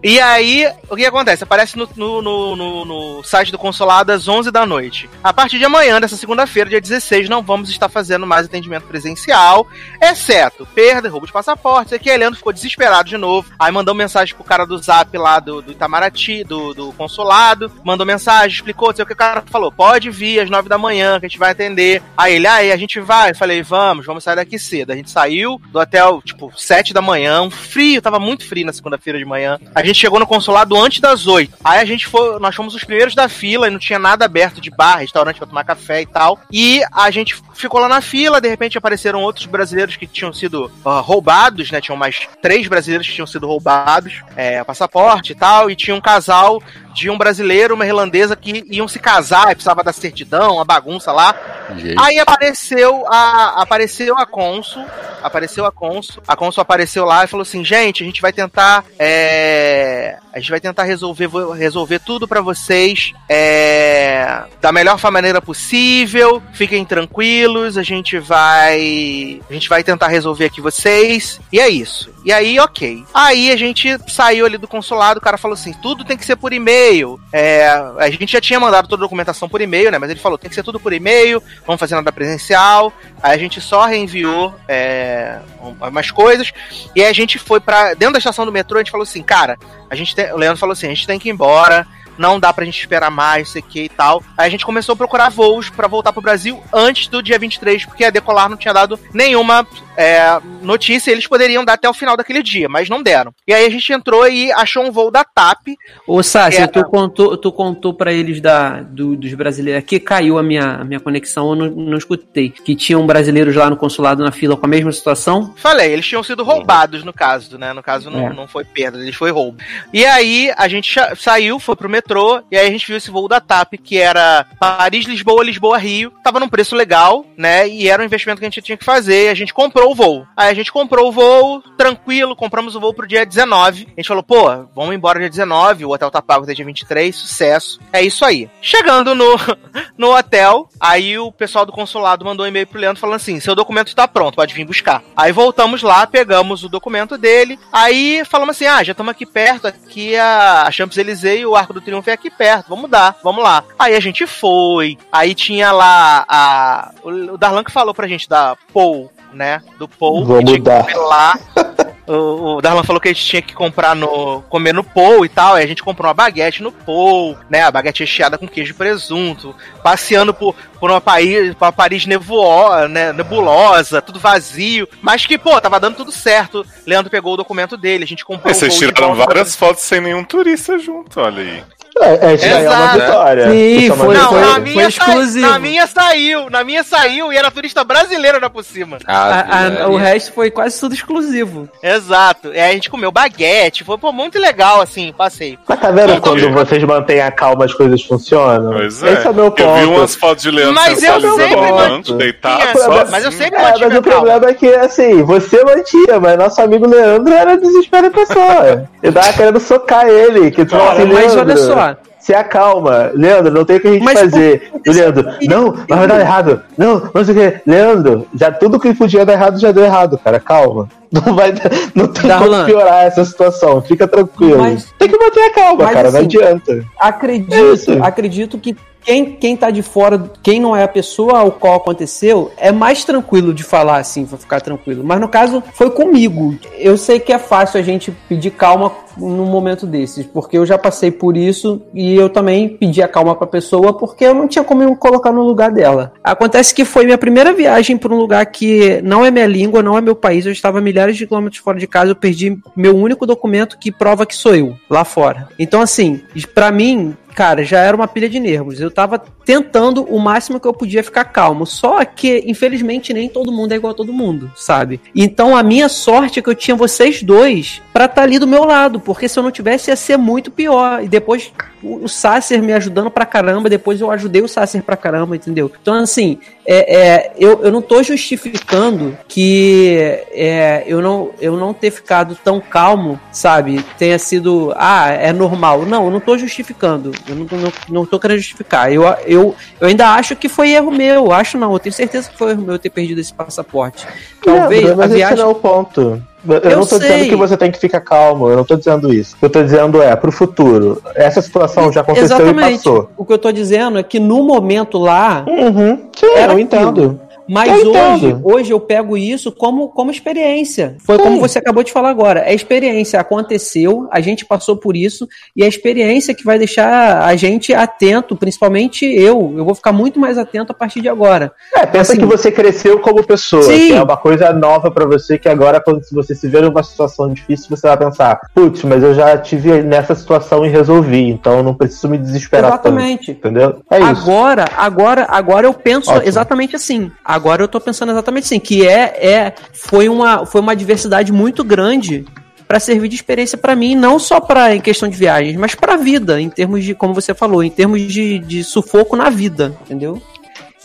E aí, o que acontece? Aparece no, no, no, no- no site do consulado às 11 da noite. A partir de amanhã, dessa segunda-feira, dia 16, não vamos estar fazendo mais atendimento presencial, exceto perda, roubo de passaporte. Aqui, Leandro ficou desesperado de novo. Aí mandou mensagem pro cara do zap lá do, do Itamaraty, do, do consulado. Mandou mensagem, explicou, não sei o que o cara falou. Pode vir às 9 da manhã, que a gente vai atender. Aí ele, aí a gente vai. Eu falei, vamos, vamos sair daqui cedo. A gente saiu do hotel, tipo, 7 da manhã, um frio, tava muito frio na segunda-feira de manhã. A gente chegou no consulado antes das 8. Aí a gente foi, nós fomos os primeiros da fila e não tinha nada aberto de bar, restaurante pra tomar café e tal. E a gente ficou lá na fila, de repente apareceram outros brasileiros que tinham sido ah, roubados, né? Tinham mais três brasileiros que tinham sido roubados, é, passaporte e tal, e tinha um casal de um brasileiro uma irlandesa que iam se casar e precisava da certidão, uma bagunça lá. Gente. Aí apareceu a apareceu a Consul, apareceu a Consul, a Consul apareceu lá e falou assim, gente, a gente vai tentar é, a gente vai tentar resolver resolver tudo pra vocês é, da melhor maneira possível. Fiquem tranquilos, a gente vai a gente vai tentar resolver aqui vocês e é isso. E aí, ok. Aí a gente saiu ali do consulado, o cara falou assim, tudo tem que ser por e-mail. É, a gente já tinha mandado toda a documentação por e-mail, né? Mas ele falou, tem que ser tudo por e-mail, vamos fazer nada presencial. Aí a gente só reenviou é, um- umas coisas. E aí a gente foi pra. Dentro da estação do metrô, a gente falou assim, cara, a gente tem, o Leandro falou assim, a gente tem que ir embora. Não dá pra gente esperar mais, sei que e tal. Aí a gente começou a procurar voos pra voltar pro Brasil antes do dia 23, porque a Decolar não tinha dado nenhuma é, notícia. Eles poderiam dar até o final daquele dia, mas não deram. E aí a gente entrou e achou um voo da TAP. Ô, Sácia, É. tu contou, tu contou pra eles da, do- dos brasileiros. Aqui caiu a minha, a minha conexão, eu não, não escutei. Que tinham brasileiros lá no consulado na fila com a mesma situação. Falei, eles tinham sido roubados no caso, né? No caso não, É. não foi perda, eles foi roubo. E aí a gente saiu, foi pro metrô, e aí a gente viu esse voo da TAP, que era Paris-Lisboa, Lisboa-Rio. Tava num preço legal, né? E era um investimento que a gente tinha que fazer, e a gente comprou o voo. Aí a gente comprou o voo, tranquilo, compramos o voo pro dia 19. A gente falou, pô, vamos embora dia 19, o hotel tá pago até dia 23, sucesso. É isso aí. Chegando no, [LAUGHS] no hotel, aí o pessoal do consulado mandou um e-mail pro Leandro falando assim: seu documento tá pronto, pode vir buscar. Aí voltamos lá, pegamos o documento dele, aí falamos assim: ah, já estamos aqui perto, aqui a, a Champs-Élysées e o Arco do Triunfo é aqui perto, vamos dar, vamos lá. Aí a gente foi, aí tinha lá a. O, Darlan que falou pra gente da Paul. Né? Do Paul. Vou que tinha que mudar. comer lá. [LAUGHS] O, Darlan falou que a gente tinha que comprar no. comer no Paul e tal. Aí a gente comprou uma baguete no Paul, né? A baguete recheada com queijo e presunto. Passeando por, por uma, Paris, uma Paris nevoa, né, nebulosa, tudo vazio. Mas que, pô, tava dando tudo certo. Leandro pegou o documento dele, a gente comprou E vocês tiraram várias fotos sem nenhum turista junto, olha aí. É, é, já é uma vitória. Sim, Isso é uma foi- Não, vitória. na foi minha, sa- exclusivo. na minha saiu, na minha saiu e era turista brasileiro ainda por cima. A- a- Maria. o resto foi quase tudo exclusivo. Exato. Aí a gente comeu baguete, foi pô, muito legal, assim, passei. Mas tá vendo quando vocês mantêm a calma as coisas funcionam? Pois é. Esse é o meu Eu ponto. vi umas fotos de Leandro Mas eu sempre banco, deitado, Tinha, sozinho. mas eu sempre É, mantive mas a o problema é que, assim, você mantinha, mas nosso amigo Leandro era desespero em pessoa. Eu tava querendo socar ele, que tu assim, Mas olha Leandro, só, se acalma. Leandro, não tem o que a gente Mas fazer. Leandro, não, mas vai dar errado. Não, não sei o que. Leandro, já tudo que podia dar errado já deu errado, cara. Calma. [LAUGHS] Não vai não tem como piorar essa situação. Fica tranquilo. Mas- tem que manter a calma, mas cara. não assim, adianta. Acredito, Isso. acredito que quem, quem tá de fora, quem não é a pessoa ao qual aconteceu, é mais tranquilo de falar assim, pra ficar tranquilo. Mas no caso, foi comigo. Eu sei que é fácil a gente pedir calma num momento desses, porque eu já passei por isso e eu também pedi a calma pra pessoa porque eu não tinha como me colocar no lugar dela. Acontece que foi minha primeira viagem pra um lugar que não é minha língua, não é meu país, eu estava milhares de quilômetros fora de casa, eu perdi meu único documento que prova que sou eu, lá fora. Então assim, pra mim, cara, já era uma pilha de nervos. Eu tava tentando o máximo que eu podia ficar calmo. Só que, infelizmente, nem todo mundo é igual a todo mundo, sabe? Então a minha sorte é que eu tinha vocês dois pra estar ali do meu lado, porque se eu não tivesse ia ser muito pior. E depois o o Sasser me ajudando pra caramba, depois eu ajudei o Sasser pra caramba, entendeu? Então, assim, é, é, eu, eu não tô justificando que é, eu, não, eu não ter ficado tão calmo, sabe? Tenha sido, ah, é normal. Não, eu não tô justificando. Eu não, não, não tô querendo justificar. Eu, eu, eu ainda acho que foi erro meu. Acho não, eu tenho certeza que foi erro meu ter perdido esse passaporte. Talvez mas a viagem. esse não é o ponto. Eu, Eu não tô sei. dizendo que você tem que ficar calmo, eu não tô dizendo isso. O que eu tô dizendo é, pro futuro, essa situação já aconteceu e Exatamente. passou. O que eu tô dizendo é que no momento lá, Uhum. Sim, Era eu entendo. aquilo. Mas Eu hoje, entendo. hoje eu pego isso como, como experiência. Foi Sim. como você acabou de falar agora. É experiência, aconteceu, a gente passou por isso, e é a experiência que vai deixar a gente atento, principalmente eu. Eu vou ficar muito mais atento a partir de agora. É, pensa Assim, que você cresceu como pessoa, Sim. que é uma coisa nova pra você, que agora, quando você se vê numa situação difícil, você vai pensar, putz, mas eu já tive nessa situação e resolvi, então eu não preciso me desesperar Exatamente. tanto. Entendeu? É isso. Agora, agora, agora eu penso Ótimo. exatamente assim. Agora eu tô pensando exatamente assim, que é, é foi uma foi uma diversidade muito grande para servir de experiência para mim, não só para em questão de viagens, mas para vida, em termos de, como você falou, em termos de, de sufoco na vida, entendeu?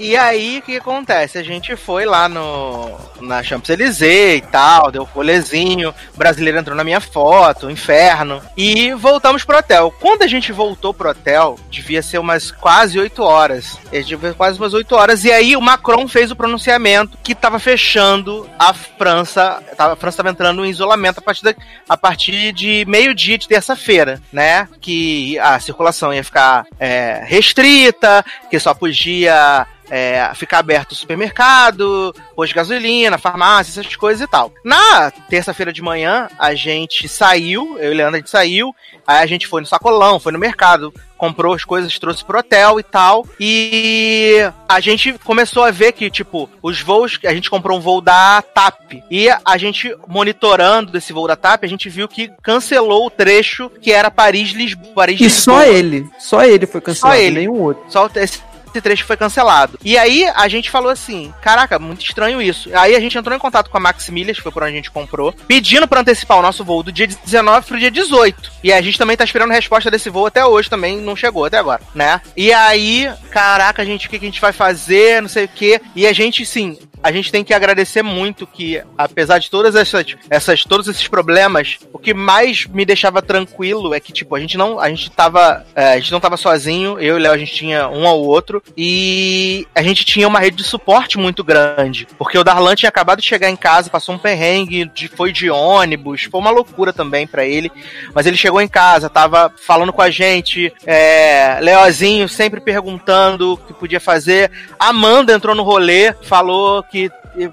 E aí, o que acontece? A gente foi lá no na Champs-Élysées e tal, deu um rolezinho, o brasileiro entrou na minha foto, inferno, e voltamos pro hotel. Quando a gente voltou pro hotel, devia ser umas quase 8 horas, é, devia quase umas 8 horas, e aí o Macron fez o pronunciamento que tava fechando a França, a França tava entrando em isolamento a partir, da, a partir de meio-dia de terça-feira, né? Que a circulação ia ficar é, restrita, que só podia é, ficar aberto o supermercado, posto de gasolina, farmácia, essas coisas e tal. Na terça-feira de manhã, a gente saiu, eu e Leandro, a gente saiu, aí a gente foi no sacolão, foi no mercado, comprou as coisas, trouxe pro hotel e tal, e a gente começou a ver que, tipo, os voos, a gente comprou um voo da TAP, e a gente monitorando esse voo da TAP, a gente viu que cancelou o trecho que era Paris-Lisboa. Paris E só ele, só ele foi cancelado, Só ele. nenhum outro. só esse esse trecho foi cancelado. E aí a gente falou assim: caraca, muito estranho isso. Aí a gente entrou em contato com a Max Milhas, que foi por onde a gente comprou, pedindo pra antecipar o nosso voo do dia 19 pro dia 18. E a gente também tá esperando a resposta desse voo até hoje, também não chegou até agora, né? E aí, caraca, gente, o que que a gente vai fazer? Não sei o quê. E a gente, sim, a gente tem que agradecer muito que, apesar de todas essas, essas todos esses problemas, o que mais me deixava tranquilo é que, tipo, a gente não, a gente tava, é, a gente não tava sozinho, eu e o Léo, a gente tinha um ao outro, e a gente tinha uma rede de suporte muito grande, porque o Darlan tinha acabado de chegar em casa, passou um perrengue, de, foi de ônibus, foi uma loucura também pra ele, mas ele chegou em casa, tava falando com a gente, é, Leozinho sempre perguntando o que podia fazer, Amanda entrou no rolê, falou que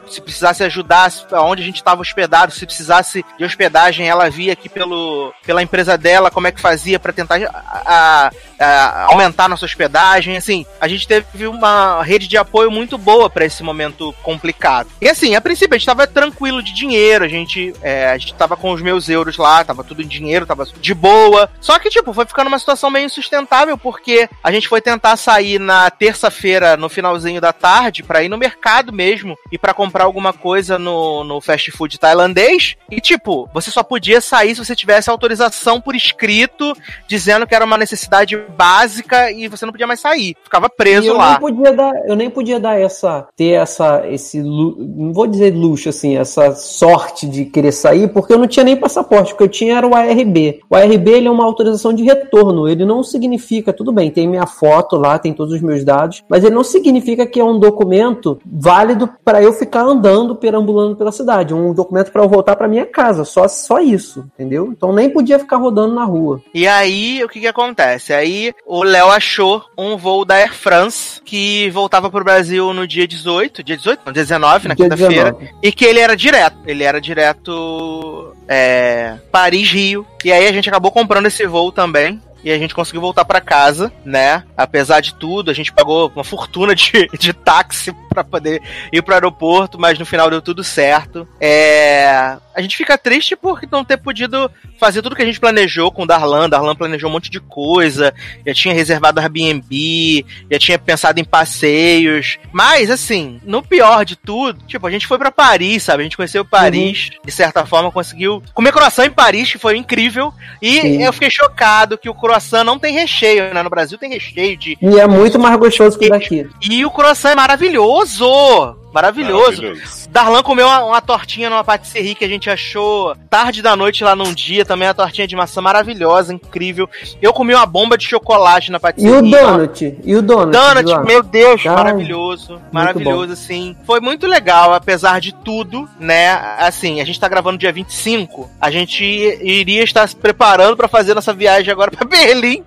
se precisasse ajudar onde a gente estava hospedado, se precisasse de hospedagem, ela via aqui pelo, pela empresa dela como é que fazia para tentar a, a, aumentar nossa hospedagem. Assim, a gente teve uma rede de apoio muito boa para esse momento complicado. E assim, a princípio a gente estava tranquilo de dinheiro, a gente, é, a gente tava com os meus euros lá, tava tudo em dinheiro, tava de boa. Só que, tipo, foi ficando uma situação meio insustentável porque a gente foi tentar sair na terça-feira, no finalzinho da tarde, para ir no mercado mesmo e para comprar alguma coisa no, no fast food tailandês. E, tipo, você só podia sair se você tivesse autorização por escrito dizendo que era uma necessidade básica e você não podia mais sair. Ficava preso eu lá. nem podia dar, eu nem podia dar essa, ter essa, esse, não vou dizer luxo assim, essa sorte de querer sair, porque eu não tinha nem passaporte, o que eu tinha era o ARB. O ARB ele é uma autorização de retorno, ele não significa, tudo bem, tem minha foto lá, tem todos os meus dados, mas ele não significa que é um documento válido para eu ficar andando, perambulando pela cidade, um documento para eu voltar para minha casa, só só isso, entendeu? Então nem podia ficar rodando na rua. E aí, o que que acontece? Aí, o Léo achou um voo da Air France que voltava pro Brasil no dia 18, dia 18? Não, dia 19, na quinta-feira. 19. E que ele era direto. Ele era direto é, Paris-Rio. E aí a gente acabou comprando esse voo também. E a gente conseguiu voltar pra casa, né? Apesar de tudo, a gente pagou uma fortuna de, [LAUGHS] de táxi pra poder ir pro aeroporto, mas no final deu tudo certo. É... A gente fica triste por não ter podido fazer tudo que a gente planejou com o Darlan. Darlan planejou um monte de coisa, já tinha reservado Airbnb, já tinha pensado em passeios. Mas, assim, no pior de tudo, tipo, a gente foi pra Paris, sabe? A gente conheceu Paris, de certa forma, conseguiu comer croissant em Paris, que foi incrível. E Sim. eu fiquei chocado que o croissant não tem recheio, né? No Brasil tem recheio de. E é muito mais gostoso que o daqui. E o croissant é maravilhoso! Maravilhoso. Darlan comeu uma, uma tortinha numa patisserie que a gente achou tarde da noite lá num dia, também a tortinha de maçã maravilhosa, incrível. Eu comi uma bomba de chocolate na E patisserie. o donut? E o donut? Donut, João? meu Deus, Ai, maravilhoso. Maravilhoso, assim. Foi muito legal, apesar de tudo, né? Assim, a gente tá gravando dia 25. A gente iria estar se preparando pra fazer nossa viagem agora pra [LAUGHS] Berlim.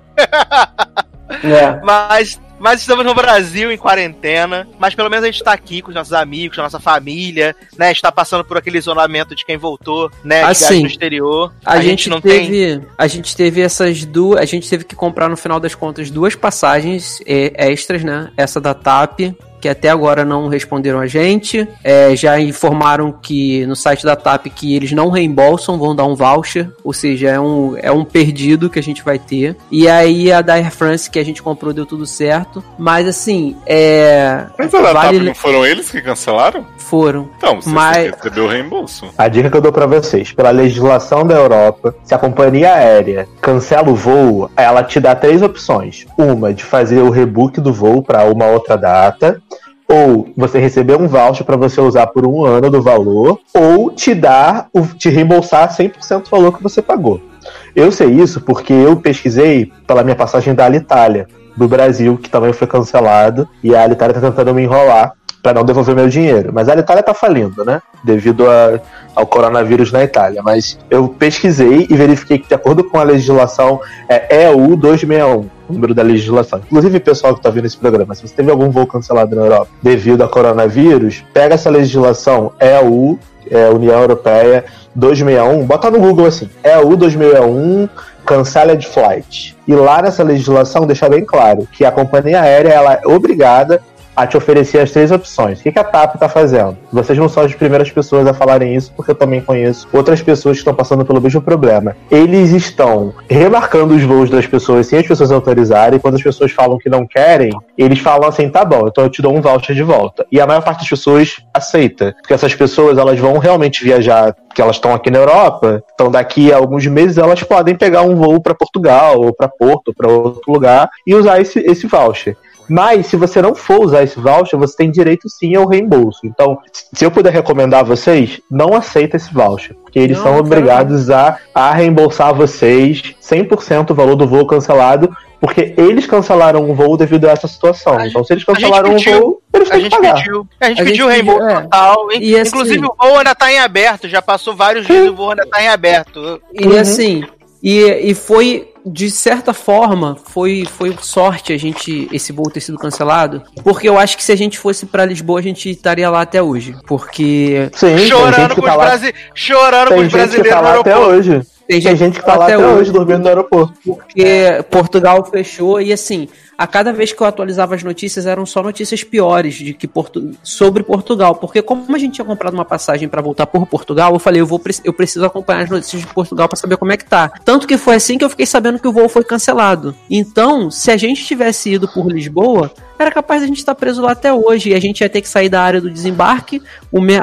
É. Mas, mas estamos no Brasil em quarentena. Mas pelo menos a gente tá aqui com os nossos amigos, com a nossa família, né? Está passando por aquele isolamento de quem voltou, né? De Assim, no exterior. A, gente, teve, a gente teve essas duas, a gente teve que comprar no final das contas duas passagens é, extras, né? Essa da TAP, que até agora não responderam a gente. É, já informaram que no site da TAP que eles não reembolsam, vão dar um voucher, ou seja, é um, é um perdido que a gente vai ter. E aí a da Air France que a gente comprou deu tudo certo, mas assim, é Mas a da vale- TAP não foram eles que cancelaram? Foram. Então, vocês Mas- receber o reembolso. A dica que eu dou pra vocês, pela legislação da Europa, se a companhia aérea cancela o voo, ela te dá três opções. Uma, de fazer o rebook do voo para uma outra data. Ou você receber um voucher para você usar por um ano do valor, ou te dar, o, te reembolsar 100% do valor que você pagou. Eu sei isso porque eu pesquisei pela minha passagem da Alitalia, do Brasil, que também foi cancelado, e a Alitalia tá tentando me enrolar para não devolver meu dinheiro. Mas a Itália tá falindo, né? Devido a- ao coronavírus na Itália. Mas eu pesquisei e verifiquei que, de acordo com a legislação, é EU 261, o número da legislação. Inclusive, pessoal que tá vendo esse programa, se você teve algum voo cancelado na Europa devido ao coronavírus, pega essa legislação EU, é, União Europeia 261, bota no Google assim, EU 261 Cancelled Flight. E lá nessa legislação deixa bem claro que a companhia aérea ela é obrigada a te oferecer as três opções. O que que a TAP está fazendo? Vocês não são as primeiras pessoas a falarem isso, porque eu também conheço outras pessoas que estão passando pelo mesmo problema. Eles estão remarcando os voos das pessoas sem as pessoas autorizarem. Quando as pessoas falam que não querem, eles falam assim: tá bom, então eu te dou um voucher de volta. E a maior parte das pessoas aceita, porque essas pessoas elas vão realmente viajar, porque elas estão aqui na Europa. Então daqui a alguns meses elas podem pegar um voo para Portugal ou para Porto, ou para outro lugar e usar esse, esse voucher. Mas se você não for usar esse voucher, você tem direito sim ao reembolso. Então, se eu puder recomendar a vocês, não aceita esse voucher, porque eles Não, são não quero obrigados a, a reembolsar vocês 100% o valor do voo cancelado, porque eles cancelaram o voo devido a essa situação. Então, se eles a cancelaram o pediu, voo, eles A têm que gente pagar. pediu, a gente A pediu gente reembolso é. total. E assim- Inclusive o voo ainda tá em aberto, já passou vários dias e o voo ainda tá em aberto. E assim, e, e foi, de certa forma, foi, foi sorte a gente, esse voo ter sido cancelado, porque eu acho que se a gente fosse pra Lisboa, a gente estaria lá até hoje, porque... Sim, chorando que com, tá os brasi... chorando com os brasileiros tá no até hoje. Tem Tem gente que tá lá até hoje dormindo no aeroporto. Porque Portugal fechou e assim, a cada vez que eu atualizava as notícias eram só notícias piores de que Portu... sobre Portugal, porque como a gente tinha comprado uma passagem pra voltar por Portugal, eu falei, eu vou eu preciso acompanhar as notícias de Portugal pra saber como é que tá. Tanto que foi assim que eu fiquei sabendo que o voo foi cancelado. Então, se a gente tivesse ido por Lisboa, era capaz de a gente estar preso lá até hoje e a gente ia ter que sair da área do desembarque.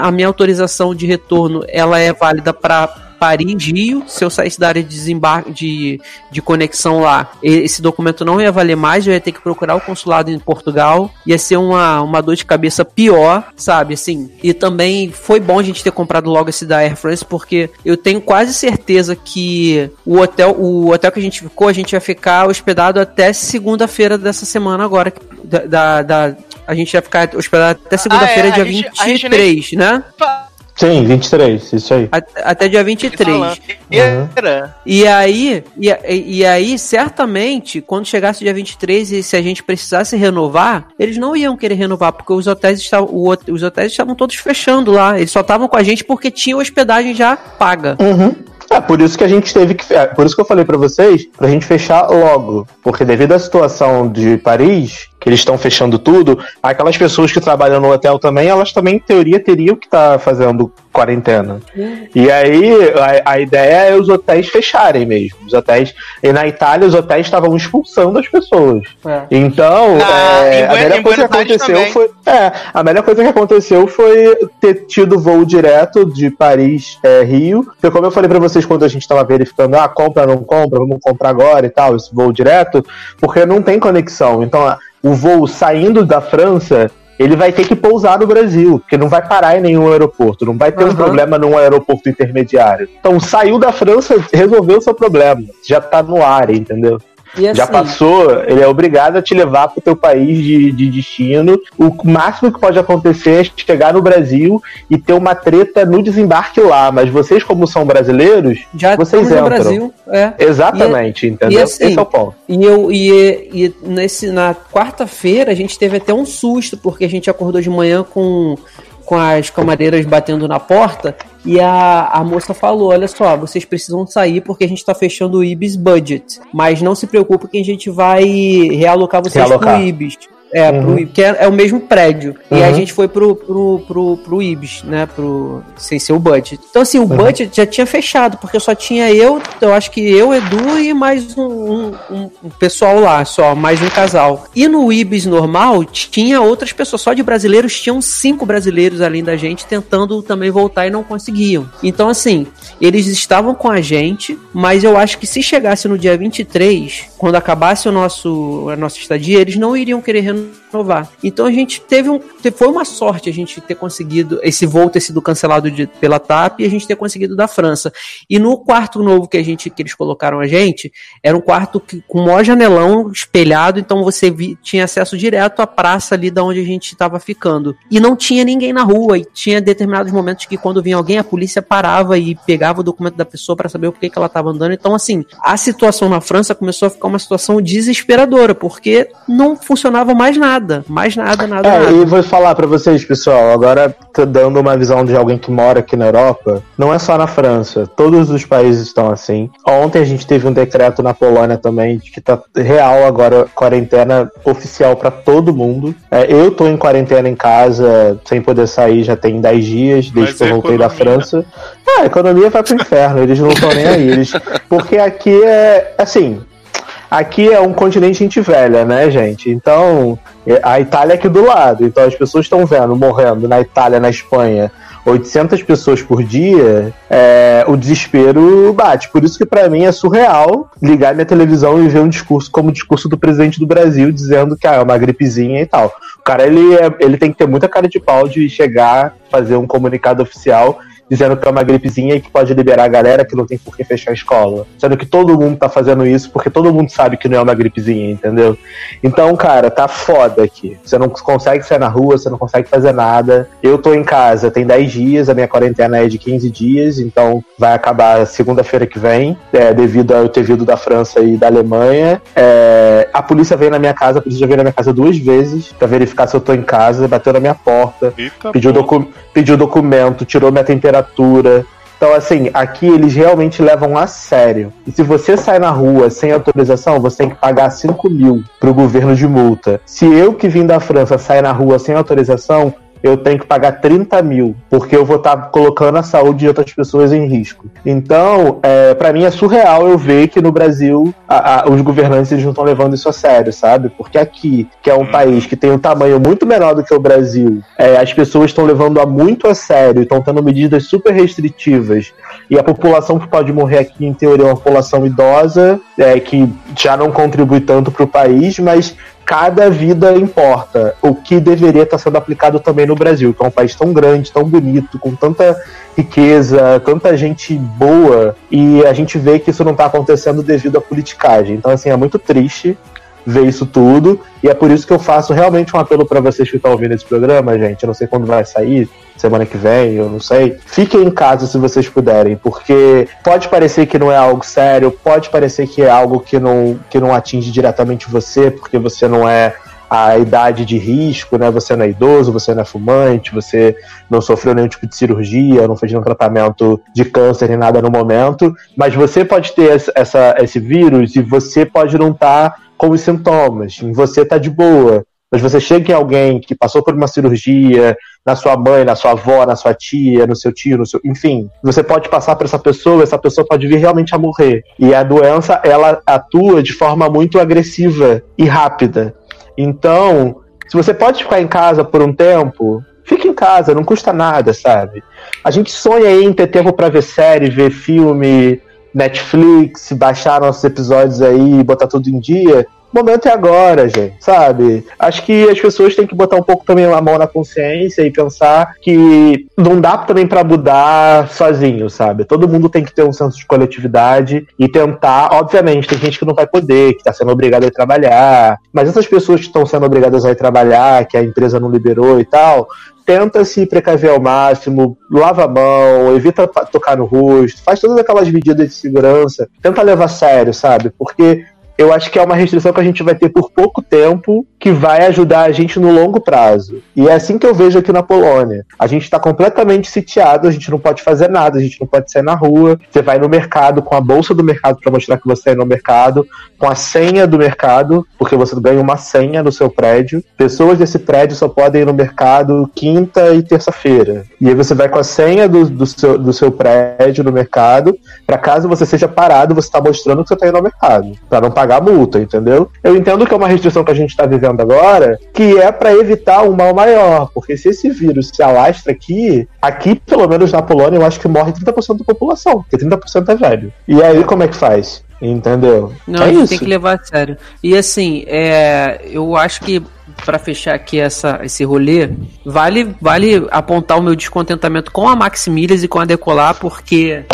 A minha autorização de retorno, ela é válida pra Paris-Rio. Se eu saísse da área de desembarque, de, de conexão lá, esse documento não ia valer mais, eu ia ter que procurar o consulado em Portugal. Ia ser uma, uma dor de cabeça pior, sabe? Assim. E também foi bom a gente ter comprado logo esse da Air France, porque eu tenho quase certeza que o hotel, o hotel que a gente ficou, a gente ia ficar hospedado até segunda-feira dessa semana agora. Da, da, da a gente ia ficar hospedado até segunda-feira, Ah, é, dia a gente- a 23, gente né? Sim, 23, isso aí. Até, até dia 23. Era. E aí, e, e aí, certamente, quando chegasse o dia 23 e se a gente precisasse renovar, eles não iam querer renovar, porque os hotéis estavam, o os hotéis estavam todos fechando lá. Eles só estavam com a gente porque tinha hospedagem já paga. Uhum. É, por isso que a gente teve que. é, por isso que eu falei pra vocês, pra gente fechar logo. Porque devido à situação de Paris, que eles estão fechando tudo, aquelas pessoas que trabalham no hotel também, elas também, em teoria, teriam que estar fazendo quarentena. E aí, a, a ideia é os hotéis fecharem mesmo. Os hotéis. E na Itália, os hotéis estavam expulsando as pessoas. Então, Na- é, em a melhor em coisa que aconteceu também. foi. É, a melhor coisa que aconteceu foi ter tido voo direto de Paris é, Rio. Porque como eu falei pra vocês quando a gente tava verificando, ah, compra, não compra, vamos comprar agora e tal, esse voo direto, porque não tem conexão. Então, a- o voo saindo da França. Ele vai ter que pousar no Brasil, porque não vai parar em nenhum aeroporto, não vai ter um Aham. problema num aeroporto intermediário. Então, saiu da França, resolveu o seu problema. Já tá no ar, entendeu? E assim, Já passou, ele é obrigado a te levar pro teu país de, de destino. O máximo que pode acontecer é chegar no Brasil e ter uma treta no desembarque lá. Mas vocês, como são brasileiros, já vocês estamos no entram. Brasil. É. Exatamente, entendeu? e assim, Esse é o ponto. E eu e, e nesse na quarta-feira a gente teve até um susto porque a gente acordou de manhã com com as camareiras batendo na porta e a, a moça falou: Olha só, vocês precisam sair porque a gente tá fechando o Ibis Budget. Mas não se preocupe que a gente vai realocar vocês Realocar. pro Ibis. É, Uhum. pro, que é, é o mesmo prédio. E Uhum. a gente foi pro, pro, pro, pro Ibis, né? Pro, sem ser o budget. Então, assim, o Uhum. budget já tinha fechado, porque só tinha eu, eu acho que eu, Edu e mais um, um, um- um pessoal lá, só, mais um casal. E no Ibis normal, tinha outras pessoas, só de brasileiros, tinham cinco brasileiros além da gente tentando também voltar e não conseguiam. Então, assim, eles estavam com a gente, mas eu acho que se chegasse no dia 23, quando acabasse o nosso, a nossa estadia, eles não iriam querer renovar. Então a gente teve um. Foi uma sorte a gente ter conseguido esse voo ter sido cancelado de- pela TAP e a gente ter conseguido da França. E no quarto novo que a gente que eles colocaram a gente, era um quarto que, com maior janelão espelhado, então você vi- tinha acesso direto à praça ali da onde a gente estava ficando. E não tinha ninguém na rua, e tinha determinados momentos que quando vinha alguém, a polícia parava e pegava o documento da pessoa para saber o que, que ela estava andando. Então, assim, a situação na França começou a ficar uma situação desesperadora, porque não funcionava mais nada. Mais nada, nada, É, nada. e vou falar pra vocês, pessoal, agora tô dando uma visão de alguém que mora aqui na Europa, não é só na França, todos os países estão assim. Ontem a gente teve um decreto na Polônia também, de que tá real agora quarentena oficial pra todo mundo. É, eu tô em quarentena em casa, sem poder sair, já tem 10 dias, desde Mas que eu a voltei da economia? França. Ah, a economia vai pro inferno, eles não estão nem aí. Eles, [LAUGHS] porque aqui é, assim, aqui é um continente gente velha, né, gente? Então, é, a Itália é aqui do lado. Então, as pessoas estão vendo, morrendo na Itália, na Espanha, 800 pessoas por dia, é, o desespero bate. Por isso que, pra mim, é surreal ligar minha televisão e ver um discurso como o discurso do presidente do Brasil, dizendo que ah, é uma gripezinha e tal. O cara, ele, é- ele tem que ter muita cara de pau de chegar, fazer um comunicado oficial dizendo que é uma gripezinha e que pode liberar a galera que não tem por que fechar a escola. Sendo que todo mundo tá fazendo isso porque todo mundo sabe que não é uma gripezinha, entendeu? Então, cara, tá foda aqui. Você não consegue sair na rua, você não consegue fazer nada. Eu tô em casa tem 10 dias, a minha quarentena é de 15 dias, então vai acabar segunda-feira que vem, é, devido a eu ter vindo da França e da Alemanha. É, a polícia veio na minha casa, a polícia já veio na minha casa duas vezes pra verificar se eu tô em casa, bateu na minha porta, Eita, pediu, docu pediu documento, tirou minha temperatura. Então, assim, aqui eles realmente levam a sério. E se você sai na rua sem autorização, você tem que pagar 5 mil pro governo de multa. Se eu que vim da França sair na rua sem autorização, eu tenho que pagar 30 mil, porque eu vou estar colocando a saúde de outras pessoas em risco. Então, é, para mim é surreal eu ver que no Brasil a, a, os governantes eles não estão levando isso a sério, sabe? Porque aqui, que é um país que tem um tamanho muito menor do que o Brasil, é, as pessoas estão levando a muito a sério, estão tendo medidas super restritivas, e a população que pode morrer aqui, em teoria, é uma população idosa, é, que já não contribui tanto para o país, mas cada vida importa. O que deveria estar sendo aplicado também no Brasil, que é um país tão grande, tão bonito, com tanta riqueza, tanta gente boa, e a gente vê que isso não está acontecendo devido à politicagem. Então, assim, é muito triste ver isso tudo, e é por isso que eu faço realmente um apelo para vocês que estão ouvindo esse programa, gente. Eu não sei quando vai sair, semana que vem, eu não sei. Fiquem em casa se vocês puderem, porque pode parecer que não é algo sério, pode parecer que é algo que não, que não atinge diretamente você, porque você não é a idade de risco, né? Você não é idoso, você não é fumante, você não sofreu nenhum tipo de cirurgia, não fez nenhum tratamento de câncer nem nada no momento, mas você pode ter essa, esse vírus e você pode não estar tá com os sintomas, você tá de boa. Mas você chega em alguém que passou por uma cirurgia, na sua mãe, na sua avó, na sua tia, no seu tio, no seu, enfim, você pode passar para essa pessoa, essa pessoa pode vir realmente a morrer. E a doença, ela atua de forma muito agressiva e rápida. Então, se você pode ficar em casa por um tempo, fique em casa, não custa nada, sabe? A gente sonha em ter tempo para ver série, ver filme, Netflix, baixar nossos episódios aí, botar tudo em dia. O momento é agora, gente, sabe? Acho que as pessoas têm que botar um pouco também a mão na consciência e pensar que não dá também para mudar sozinho, sabe? Todo mundo tem que ter um senso de coletividade e tentar. Obviamente, tem gente que não vai poder, que tá sendo obrigada a trabalhar, mas essas pessoas que estão sendo obrigadas a ir trabalhar, que a empresa não liberou e tal, tenta se precaver ao máximo, lava a mão, evita tocar no rosto, faz todas aquelas medidas de segurança, tenta levar a sério, sabe? Porque eu acho que é uma restrição que a gente vai ter por pouco tempo que vai ajudar a gente no longo prazo. E é assim que eu vejo aqui na Polônia. A gente está completamente sitiado, a gente não pode fazer nada, a gente não pode sair na rua. Você vai no mercado com a bolsa do mercado para mostrar que você é no mercado, com a senha do mercado, porque você ganha uma senha no seu prédio. Pessoas desse prédio só podem ir no mercado quinta e terça-feira. E aí você vai com a senha do, do, seu, do seu prédio no mercado, para caso você seja parado, você está mostrando que você está indo ao mercado, para não pagar pagar a multa, entendeu? Eu entendo que é uma restrição que a gente está vivendo agora, que é para evitar um mal maior, porque se esse vírus se alastra aqui, aqui, pelo menos na Polônia, eu acho que morre 30% da população, porque 30% é velho. E aí, como é que faz? Entendeu? Não, é isso. tem que levar a sério. E assim, é, eu acho que para fechar aqui essa, esse rolê, vale, vale apontar o meu descontentamento com a Maximilias e com a Decolar, porque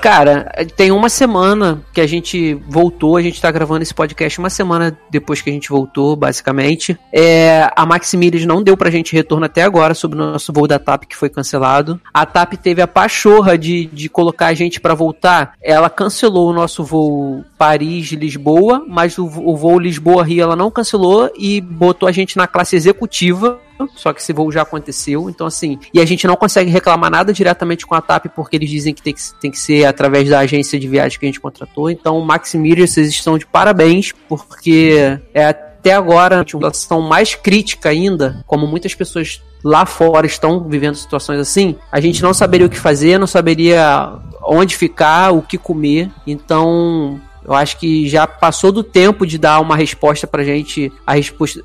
Cara, tem uma semana que a gente voltou, a gente tá gravando esse podcast uma semana depois que a gente voltou, basicamente. É, a Maximilians não deu pra gente retorno até agora sobre o nosso voo da TAP que foi cancelado. A TAP teve a pachorra de, de colocar a gente para voltar. Ela cancelou o nosso voo Paris-Lisboa, mas o, o voo Lisboa-Rio ela não cancelou e botou a gente na classe executiva só que esse voo já aconteceu, então assim, e a gente não consegue reclamar nada diretamente com a TAP porque eles dizem que tem que, tem que ser através da agência de viagem que a gente contratou, então Maximilian, vocês estão de parabéns, porque é até agora uma situação mais crítica ainda, como muitas pessoas lá fora estão vivendo situações assim, a gente não saberia o que fazer, não saberia onde ficar, o que comer, então eu acho que já passou do tempo de dar uma resposta pra gente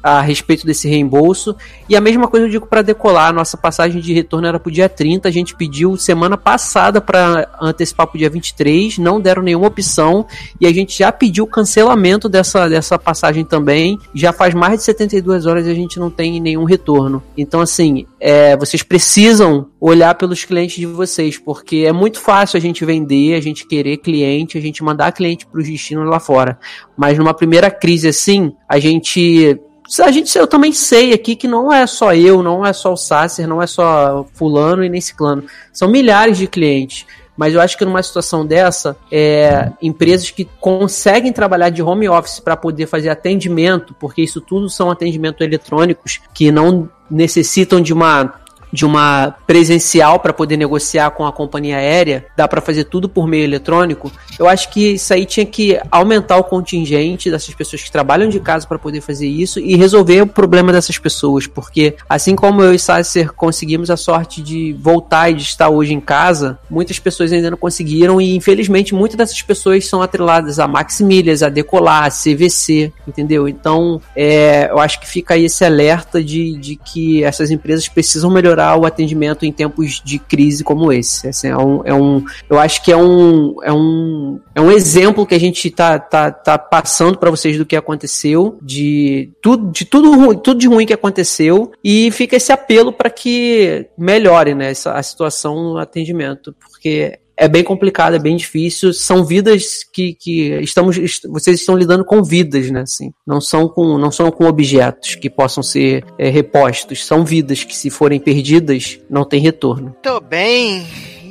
a, respeito desse reembolso. E a mesma coisa eu digo para decolar. Nossa passagem de retorno era pro dia 30. A gente pediu semana passada para antecipar pro dia 23. Não deram nenhuma opção. E a gente já pediu cancelamento dessa, dessa passagem também. Já faz mais de 72 horas e a gente não tem nenhum retorno. Então, assim, é, vocês precisam olhar pelos clientes de vocês, porque é muito fácil a gente vender, a gente querer cliente, a gente mandar cliente para os destinos lá fora. Mas numa primeira crise assim, a gente a gente, eu também sei aqui que não é só eu, não é só o Sasser, não é só fulano e nem ciclano. São milhares de clientes. Mas eu acho que numa situação dessa, é, empresas que conseguem trabalhar de home office para poder fazer atendimento, porque isso tudo são atendimentos eletrônicos que não necessitam de uma de uma presencial para poder negociar com a companhia aérea, dá para fazer tudo por meio eletrônico. Eu acho que isso aí tinha que aumentar o contingente dessas pessoas que trabalham de casa para poder fazer isso e resolver o problema dessas pessoas, porque assim como eu e Sasser conseguimos a sorte de voltar e de estar hoje em casa, muitas pessoas ainda não conseguiram e infelizmente muitas dessas pessoas são atreladas a Maximilhas, a Decolar, a CVC, entendeu? Então, é, eu acho que fica aí esse alerta de, de que essas empresas precisam melhorar o atendimento em tempos de crise como esse. Assim, é, um, é um, eu acho que é um, é um, é um exemplo que a gente tá, tá, tá passando para vocês do que aconteceu, de tudo, de tudo, tudo de ruim que aconteceu e fica esse apelo para que melhore, né, essa, a situação no atendimento, porque é bem complicado, é bem difícil. São vidas que, que estamos, vocês estão lidando com vidas, né? Assim, não são com, não são com objetos que possam ser é, repostos. São vidas que, se forem perdidas, não tem retorno. Muito bem.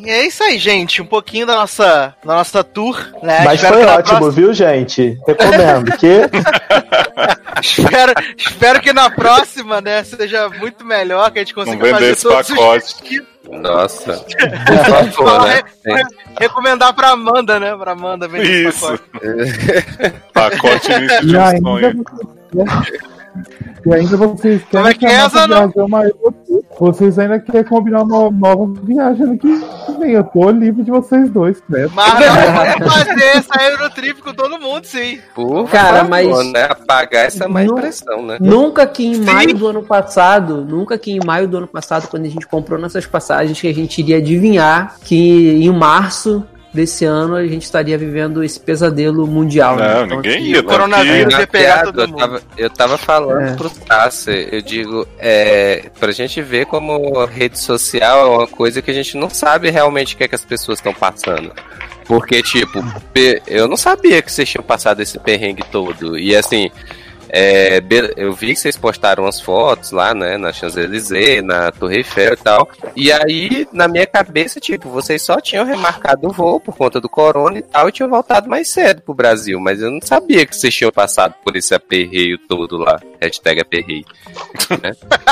E é isso aí, gente. Um pouquinho da nossa, da nossa tour, né? Mas Espero foi ótimo, próxima- viu, gente? Recomendo. Que [LAUGHS] espero, espero que na próxima, né, seja muito melhor, que a gente consiga vender fazer esse todos os pacote. Nossa. [LAUGHS] Por favor, né? Tem- Recomendar pra Amanda, né? Pra Amanda vender esse Isso. pacote. [LAUGHS] Pacote de sonho. E ainda vocês querem é que a nossa Zanon? viagem é uma Vocês ainda querem combinar uma nova viagem vem. Eu tô livre de vocês dois, né? Mas vamos fazer essa Eurotrip com todo mundo, sim. Por Cara, favor, mas- né? Apagar essa má Não- impressão, né? Nunca que em maio do ano passado, nunca que em maio do ano passado, quando a gente comprou nossas passagens, que a gente iria adivinhar que em março desse ano a gente estaria vivendo esse pesadelo mundial. né? Não, Então, ninguém assim, ia. o coronavírus Né? ia pegar todo eu mundo. tava, eu tava falando É. pro Tasser, eu digo, é, pra gente ver como a rede social é uma coisa que a gente não sabe realmente o que, é que as pessoas estão passando. Porque, tipo, eu não sabia que vocês tinham passado esse perrengue todo. E assim, é, eu vi que vocês postaram umas fotos lá, né, na Champs-Élysées, na Torre Eiffel e tal. E aí, na minha cabeça, tipo, vocês só tinham remarcado o voo por conta do corona e tal, e tinham voltado mais cedo pro Brasil. Mas eu não sabia que vocês tinham passado por esse aperreio todo lá. Hashtag aperreio. [LAUGHS]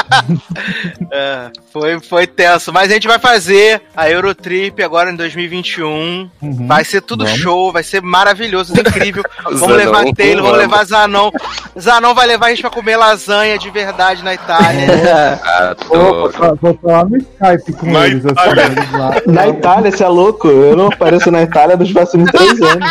É, foi, foi tenso. Mas a gente vai fazer a Eurotrip agora em 2021. Uhum. Vai ser tudo Vamos. show, vai ser maravilhoso, incrível. [LAUGHS] vamos Zanon, levar Taylor, vamos vamos. levar Zanon. Zanon vai levar a gente pra comer lasanha de verdade na Itália. [LAUGHS] Adoro. Vou vou falar no Skype com Na eles, Itália. assim, eles lá. na Itália, você é louco? Eu não apareço na Itália nos próximos três anos.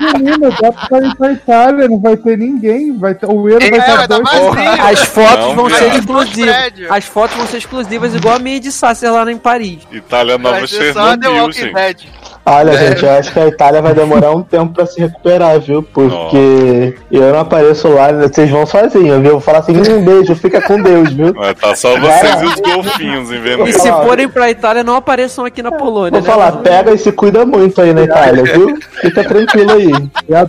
Menino, dá pra ir pra Itália, não vai ter ninguém. Vai ter, o euro É, vai vai tá. As fotos Não, vão ser exclusivas. As fotos vão ser exclusivas, igual a minha de Sasser lá em Paris. Itália Nova Chernobyl, gente. Olha, É. gente, eu acho que a Itália vai demorar um tempo pra se recuperar, viu? Porque eu não apareço lá, vocês vão sozinhos, viu? Eu vou falar assim, um beijo, fica com Deus, viu? Mas tá só vocês e os golfinhos em E Veneza. se falar. forem pra Itália, não apareçam aqui na Polônia. Vou né? falar, pega e se cuida muito aí na Itália, viu? Fica tranquilo aí. E a-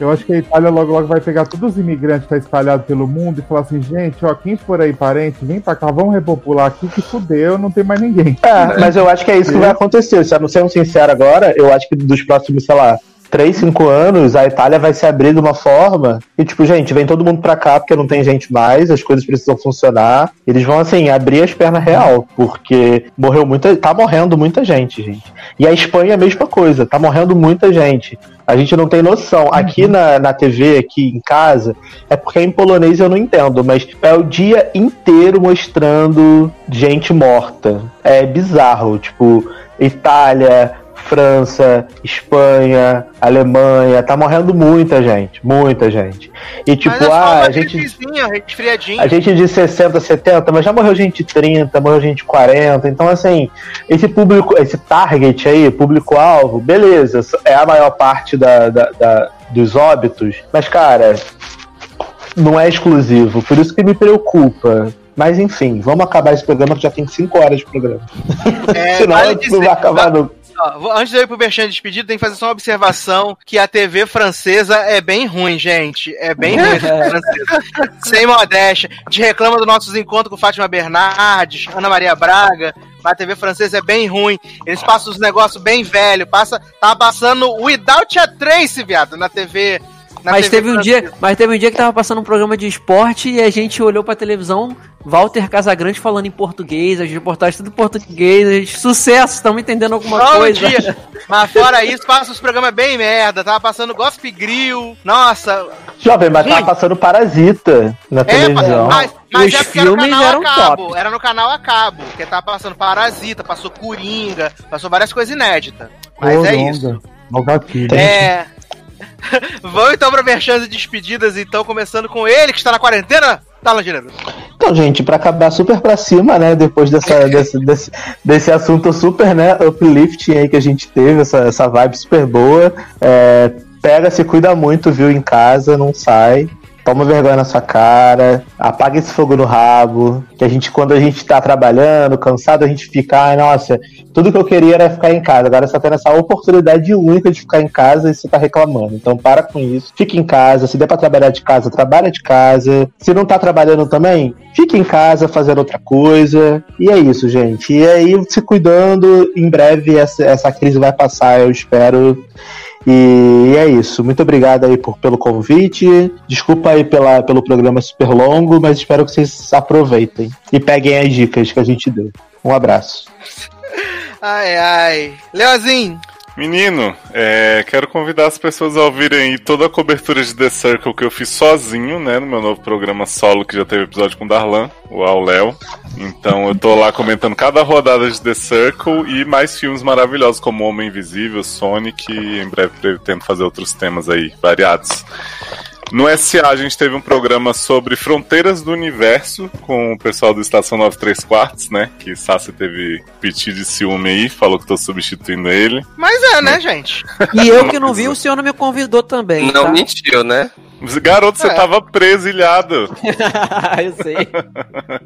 Eu acho que a Itália logo logo vai pegar todos os imigrantes que tá espalhados pelo mundo e falar assim, gente, ó, quem for aí parente, vem pra cá, vamos repopular aqui que fudeu, não tem mais ninguém. É, mas eu acho que é isso que vai acontecer. Se não sendo sincero agora, eu acho que dos próximos, sei lá, 3, 5 anos, a Itália vai se abrir de uma forma e, tipo, gente, vem todo mundo pra cá porque não tem gente mais, as coisas precisam funcionar. Eles vão, assim, abrir as pernas real, porque morreu muita. tá morrendo muita gente, gente. E a Espanha é a mesma coisa, tá morrendo muita gente. A gente não tem noção. Aqui na, na TV, aqui em casa, é porque em polonês eu não entendo, mas é o dia inteiro mostrando gente morta. É bizarro, tipo, Itália, França, Espanha, Alemanha, tá morrendo muita gente, muita gente. E tipo, é ah, a gente a gente de 60, 70, mas já morreu gente de 30, morreu gente de 40. Então, assim, esse público, esse target aí, público-alvo, beleza, é a maior parte da, da- da- dos óbitos. Mas, cara, não é exclusivo. Por isso que me preocupa. Mas, enfim, vamos acabar esse programa que já tem 5 horas de programa. É, [LAUGHS] Senão vale não dizer- vai acabar nunca. Antes de eu ir pro Berchan despedido, tem que fazer só uma observação que a TV francesa é bem ruim, gente. É bem ruim francesa. Sem modéstia. A gente reclama dos nossos encontros com Fátima Bernardes, Ana Maria Braga. Mas a TV francesa é bem ruim. Eles passam os negócios bem velho. Passa, tá passando Without a Trace, viado, na TV. na Mas TV teve um francesa. dia, mas teve um dia que tava passando um programa de esporte e a gente olhou pra televisão, Walter Casagrande falando em português, as reportagens tudo em português. Sucesso, estamos entendendo alguma Só um coisa. dia. Mas fora isso, passa os programas bem merda. Tava passando Gossip Grill. Nossa. Jovem, mas tava passando Parasita na É, televisão. mas, mas Os é porque era no filmes canal eram a cabo. top. Era no canal a cabo. Que tava passando Parasita, passou Coringa, passou várias coisas inéditas. Mas é Coronga. isso. Gatilho. É. [LAUGHS] Vamos então pra merchan e despedidas, então, começando com ele, que está na quarentena. Tá, Langineiro? Então, gente, pra acabar super pra cima, né? Depois dessa, [LAUGHS] desse, desse, desse assunto super, né? Uplifting aí que a gente teve, essa, essa vibe super boa. É, pega, se cuida muito, viu, em casa, não sai. Toma vergonha na sua cara, apaga esse fogo no rabo. Que a gente, quando a gente tá trabalhando, cansado, a gente fica, ai, nossa, tudo que eu queria era ficar em casa. Agora você tá tendo essa oportunidade única de ficar em casa e você tá reclamando. Então para com isso. Fique em casa. Se der pra trabalhar de casa, trabalha de casa. Se não tá trabalhando também, fique em casa fazendo outra coisa. E é isso, gente. E aí, se cuidando, em breve essa, essa crise vai passar, eu espero. E é isso. Muito obrigado aí por, pelo convite. Desculpa aí pela, pelo programa super longo, mas espero que vocês aproveitem e peguem as dicas que a gente deu. Um abraço. Ai, ai. Leozinho. Menino, é, quero convidar as pessoas a ouvirem toda a cobertura de The Circle que eu fiz sozinho, né, no meu novo programa solo que já teve episódio com o Darlan, o Ao Léo. Então eu tô lá comentando cada rodada de The Circle e mais filmes maravilhosos como Homem Invisível, Sonic e em breve pretendo fazer outros temas aí variados. No SA a gente teve um programa sobre fronteiras do universo com o pessoal do Estação 93 Quartos, né? Que Sassi teve piti de ciúme aí, falou que tô substituindo ele. Mas é, né, gente? E eu [LAUGHS] que não vi, o senhor não me convidou também. Não tá? mentiu, né? Garoto, você É. tava preso, ilhado. [LAUGHS] eu sei.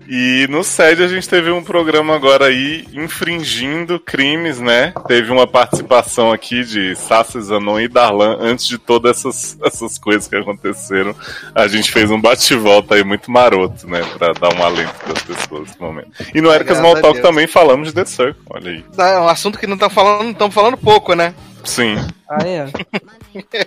E no SED a gente teve um programa agora aí infringindo crimes, né? Teve uma participação aqui de Sassi Zanon e Darlan antes de todas essas, essas coisas que aconteceram. A gente fez um bate-volta aí muito maroto, né? Pra dar um alento pras pessoas nesse momento. E no Ericas Graças Small a Talk Deus. também falamos de The Circle, olha aí. É um assunto que não estão falando, estão falando pouco, né? Sim. Ah, é? [LAUGHS]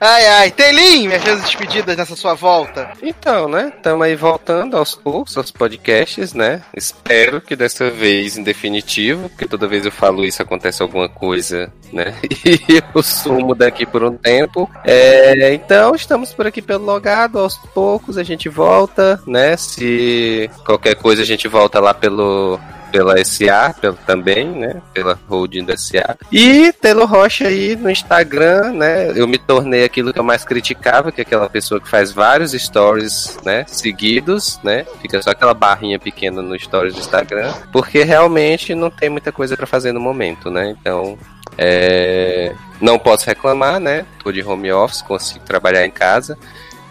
Ai, ai. Telim, minhas chances despedidas nessa sua volta. Então, né? Estamos aí voltando aos poucos aos podcasts, né? Espero que dessa vez em definitivo, porque toda vez eu falo isso acontece alguma coisa, né? [LAUGHS] E eu sumo daqui por um tempo. É, então, estamos por aqui pelo logado, aos poucos a gente volta, né? Se qualquer coisa a gente volta lá pelo pela SA pelo, também, né? Pela holding da SA. E Telo Rocha aí no Instagram, né? Eu me tornei aquilo que eu mais criticava, que é aquela pessoa que faz vários stories, né? Seguidos, né? Fica só aquela barrinha pequena no stories do Instagram, porque realmente não tem muita coisa pra fazer no momento, né? Então, é... não posso reclamar, né? Tô de home office, consigo trabalhar em casa.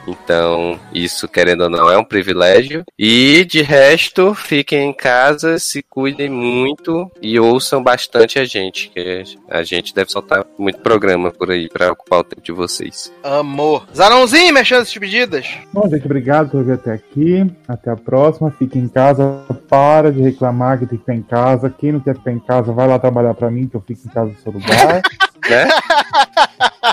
Então, isso, querendo ou não, é um privilégio. E de resto, fiquem em casa, se cuidem muito e ouçam bastante a gente, que a gente deve soltar muito programa por aí pra ocupar o tempo de vocês. Amor. Zanãozinho, minhas chances despedidas. Bom, gente, obrigado por vir até aqui. Até a próxima. Fique em casa. Para de reclamar que tem que ficar em casa. Quem não quer ficar em casa, vai lá trabalhar pra mim, que eu fico em casa no seu lugar. [LAUGHS] Né? [LAUGHS]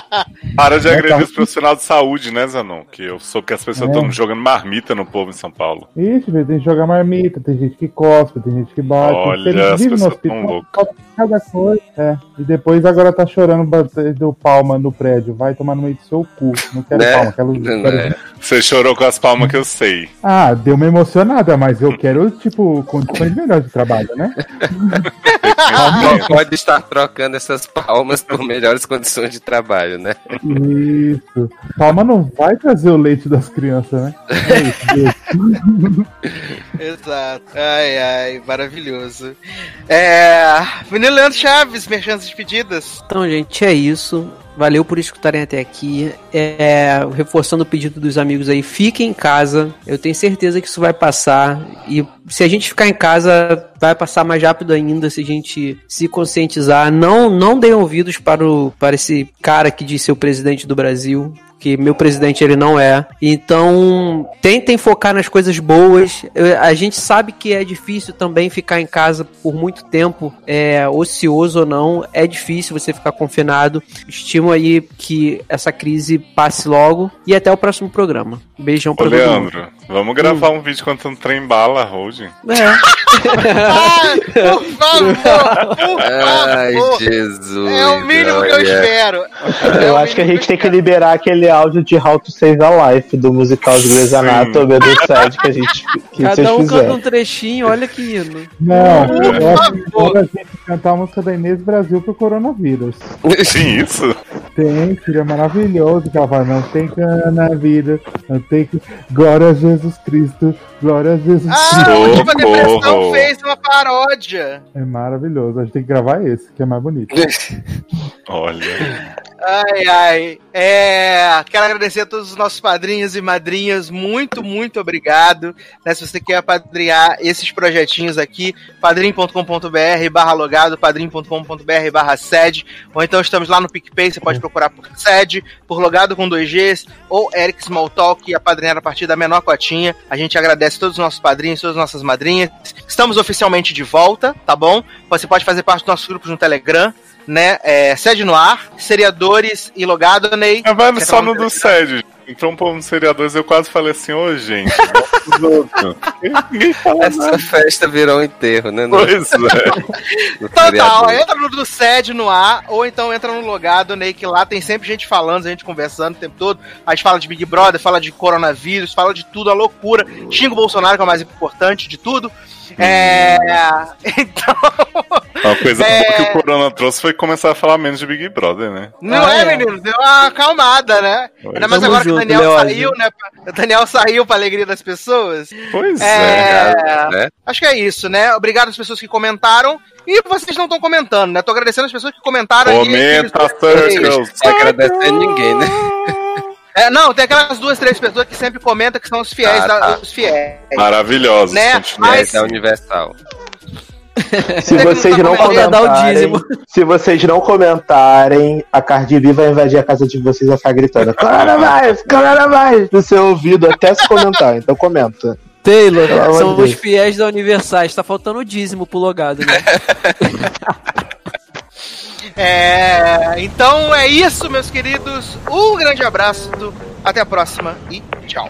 Para de Né, agredir tá. os profissionais de saúde, né, Zanon? Que eu soube que as pessoas É. estão jogando marmita no povo em São Paulo. Ixi, velho, tem que jogar marmita, tem gente que cospe, tem gente que bate. Olha, as pessoas hospital, tão loucas. cada coisa. É. E depois agora tá chorando batendo palma no prédio. Vai tomar no meio do seu cu. Não quero Né? palma, quero. quero- Né? Você chorou com as palmas que eu sei. Ah, deu uma emocionada, mas eu quero, tipo, condições melhores de trabalho, né? [LAUGHS] Não pode estar trocando essas palmas por melhores condições de trabalho, né? Isso. Palma não vai trazer o leite das crianças, né? É isso, beijo. [LAUGHS] Exato. Ai, ai, maravilhoso. É. Menino Leandro Chaves, chances despedidas. Então, gente, é isso. Valeu por escutarem até aqui. É, reforçando o pedido dos amigos aí, fiquem em casa. Eu tenho certeza que isso vai passar. E se a gente ficar em casa, vai passar mais rápido ainda se a gente se conscientizar. Não, não deem ouvidos para, o, para esse cara que diz ser o presidente do Brasil. Que meu presidente ele não é. Então, tentem focar nas coisas boas. A gente sabe que é difícil também ficar em casa por muito tempo, é, ocioso ou não, é difícil você ficar confinado. Estimo aí que essa crise passe logo e até o próximo programa. Beijão Ô, pra mundo. Leandro, vamos gravar um vídeo quando um trem bala, hoje. Ai, por favor, por Ai, favor. Jesus. É o mínimo que eu espero. Eu acho que a gente tem que liberar aquele áudio de How to Save a Life do musical de Grey's Anatomy do site que a gente que vocês Cada um canta fizeram. um trechinho, olha que hino. Não, Por eu acho que favor. a gente cantar a música da Inês Brasil pro coronavírus. [LAUGHS] Sim, isso? Tem, seria maravilhoso que ela fala, não tem cana na vida, não tem que. Glória a Jesus Cristo, glória a Jesus Ah, Cristo. o Diva Depressão Socorro. fez uma paródia. É maravilhoso, a gente tem que gravar esse, que é mais bonito. [LAUGHS] Olha. Ai, ai. É, quero agradecer a todos os nossos padrinhos e madrinhas. Muito, muito obrigado. Né, se você quer apadrinhar esses projetinhos aqui, padrim.com.br barra logado, padrim.com.br barra sede, ou então estamos lá no PicPay, você pode procurar por sede, por logado com 2Gs, ou Eric Smalltalk, apadrinhar a partir da menor cotinha. A gente agradece todos os nossos padrinhos, todas as nossas madrinhas. Estamos oficialmente de volta, tá bom? Você pode fazer parte dos nossos grupos no Telegram, né? É, sede no ar, seriadores e logado, Ney. Mas vai Quer só no do SED. Entrou um povo no seriadores eu quase falei assim, ô gente. Ninguém fala Essa nada. festa virou um enterro, né? Pois é. no [LAUGHS] Total, entra no do SED no ar, ou então entra no logado, Ney, que lá tem sempre gente falando, gente conversando o tempo todo. A gente fala de Big Brother, fala de coronavírus, fala de tudo, a loucura. Xinga o Bolsonaro, que é o mais importante de tudo. É. [LAUGHS] Então. Uma coisa É. boa que o Corona trouxe foi começar a falar menos de Big Brother, né? Não Ah, é, é. menino? Deu uma acalmada, né? Ainda mais agora que Daniel saiu, né? O Daniel saiu pra alegria das pessoas. Pois é. É. né? Acho que é isso, né? Obrigado às pessoas que comentaram. E vocês não estão comentando, né? Tô agradecendo as pessoas que comentaram. Comenta, aqueles- Circles. Não agradecer ninguém, né? É, não, tem aquelas duas, três pessoas que sempre comentam que são os fiéis Ah, da- tá. os fiéis. Maravilhosos. Né? continua. Mas- é universal. Se vocês não Falta dar o comentarem, se vocês não comentarem, a Cardi B vai invadir a casa de vocês e vai ficar gritando: Coronavírus, coronavírus! No seu ouvido até se comentar. Então comenta. Taylor, Pelo são os fiéis da Universais. Tá faltando o dízimo pro logado, né? [LAUGHS] É, então é isso, meus queridos. Um grande abraço. Até a próxima e tchau.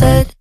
said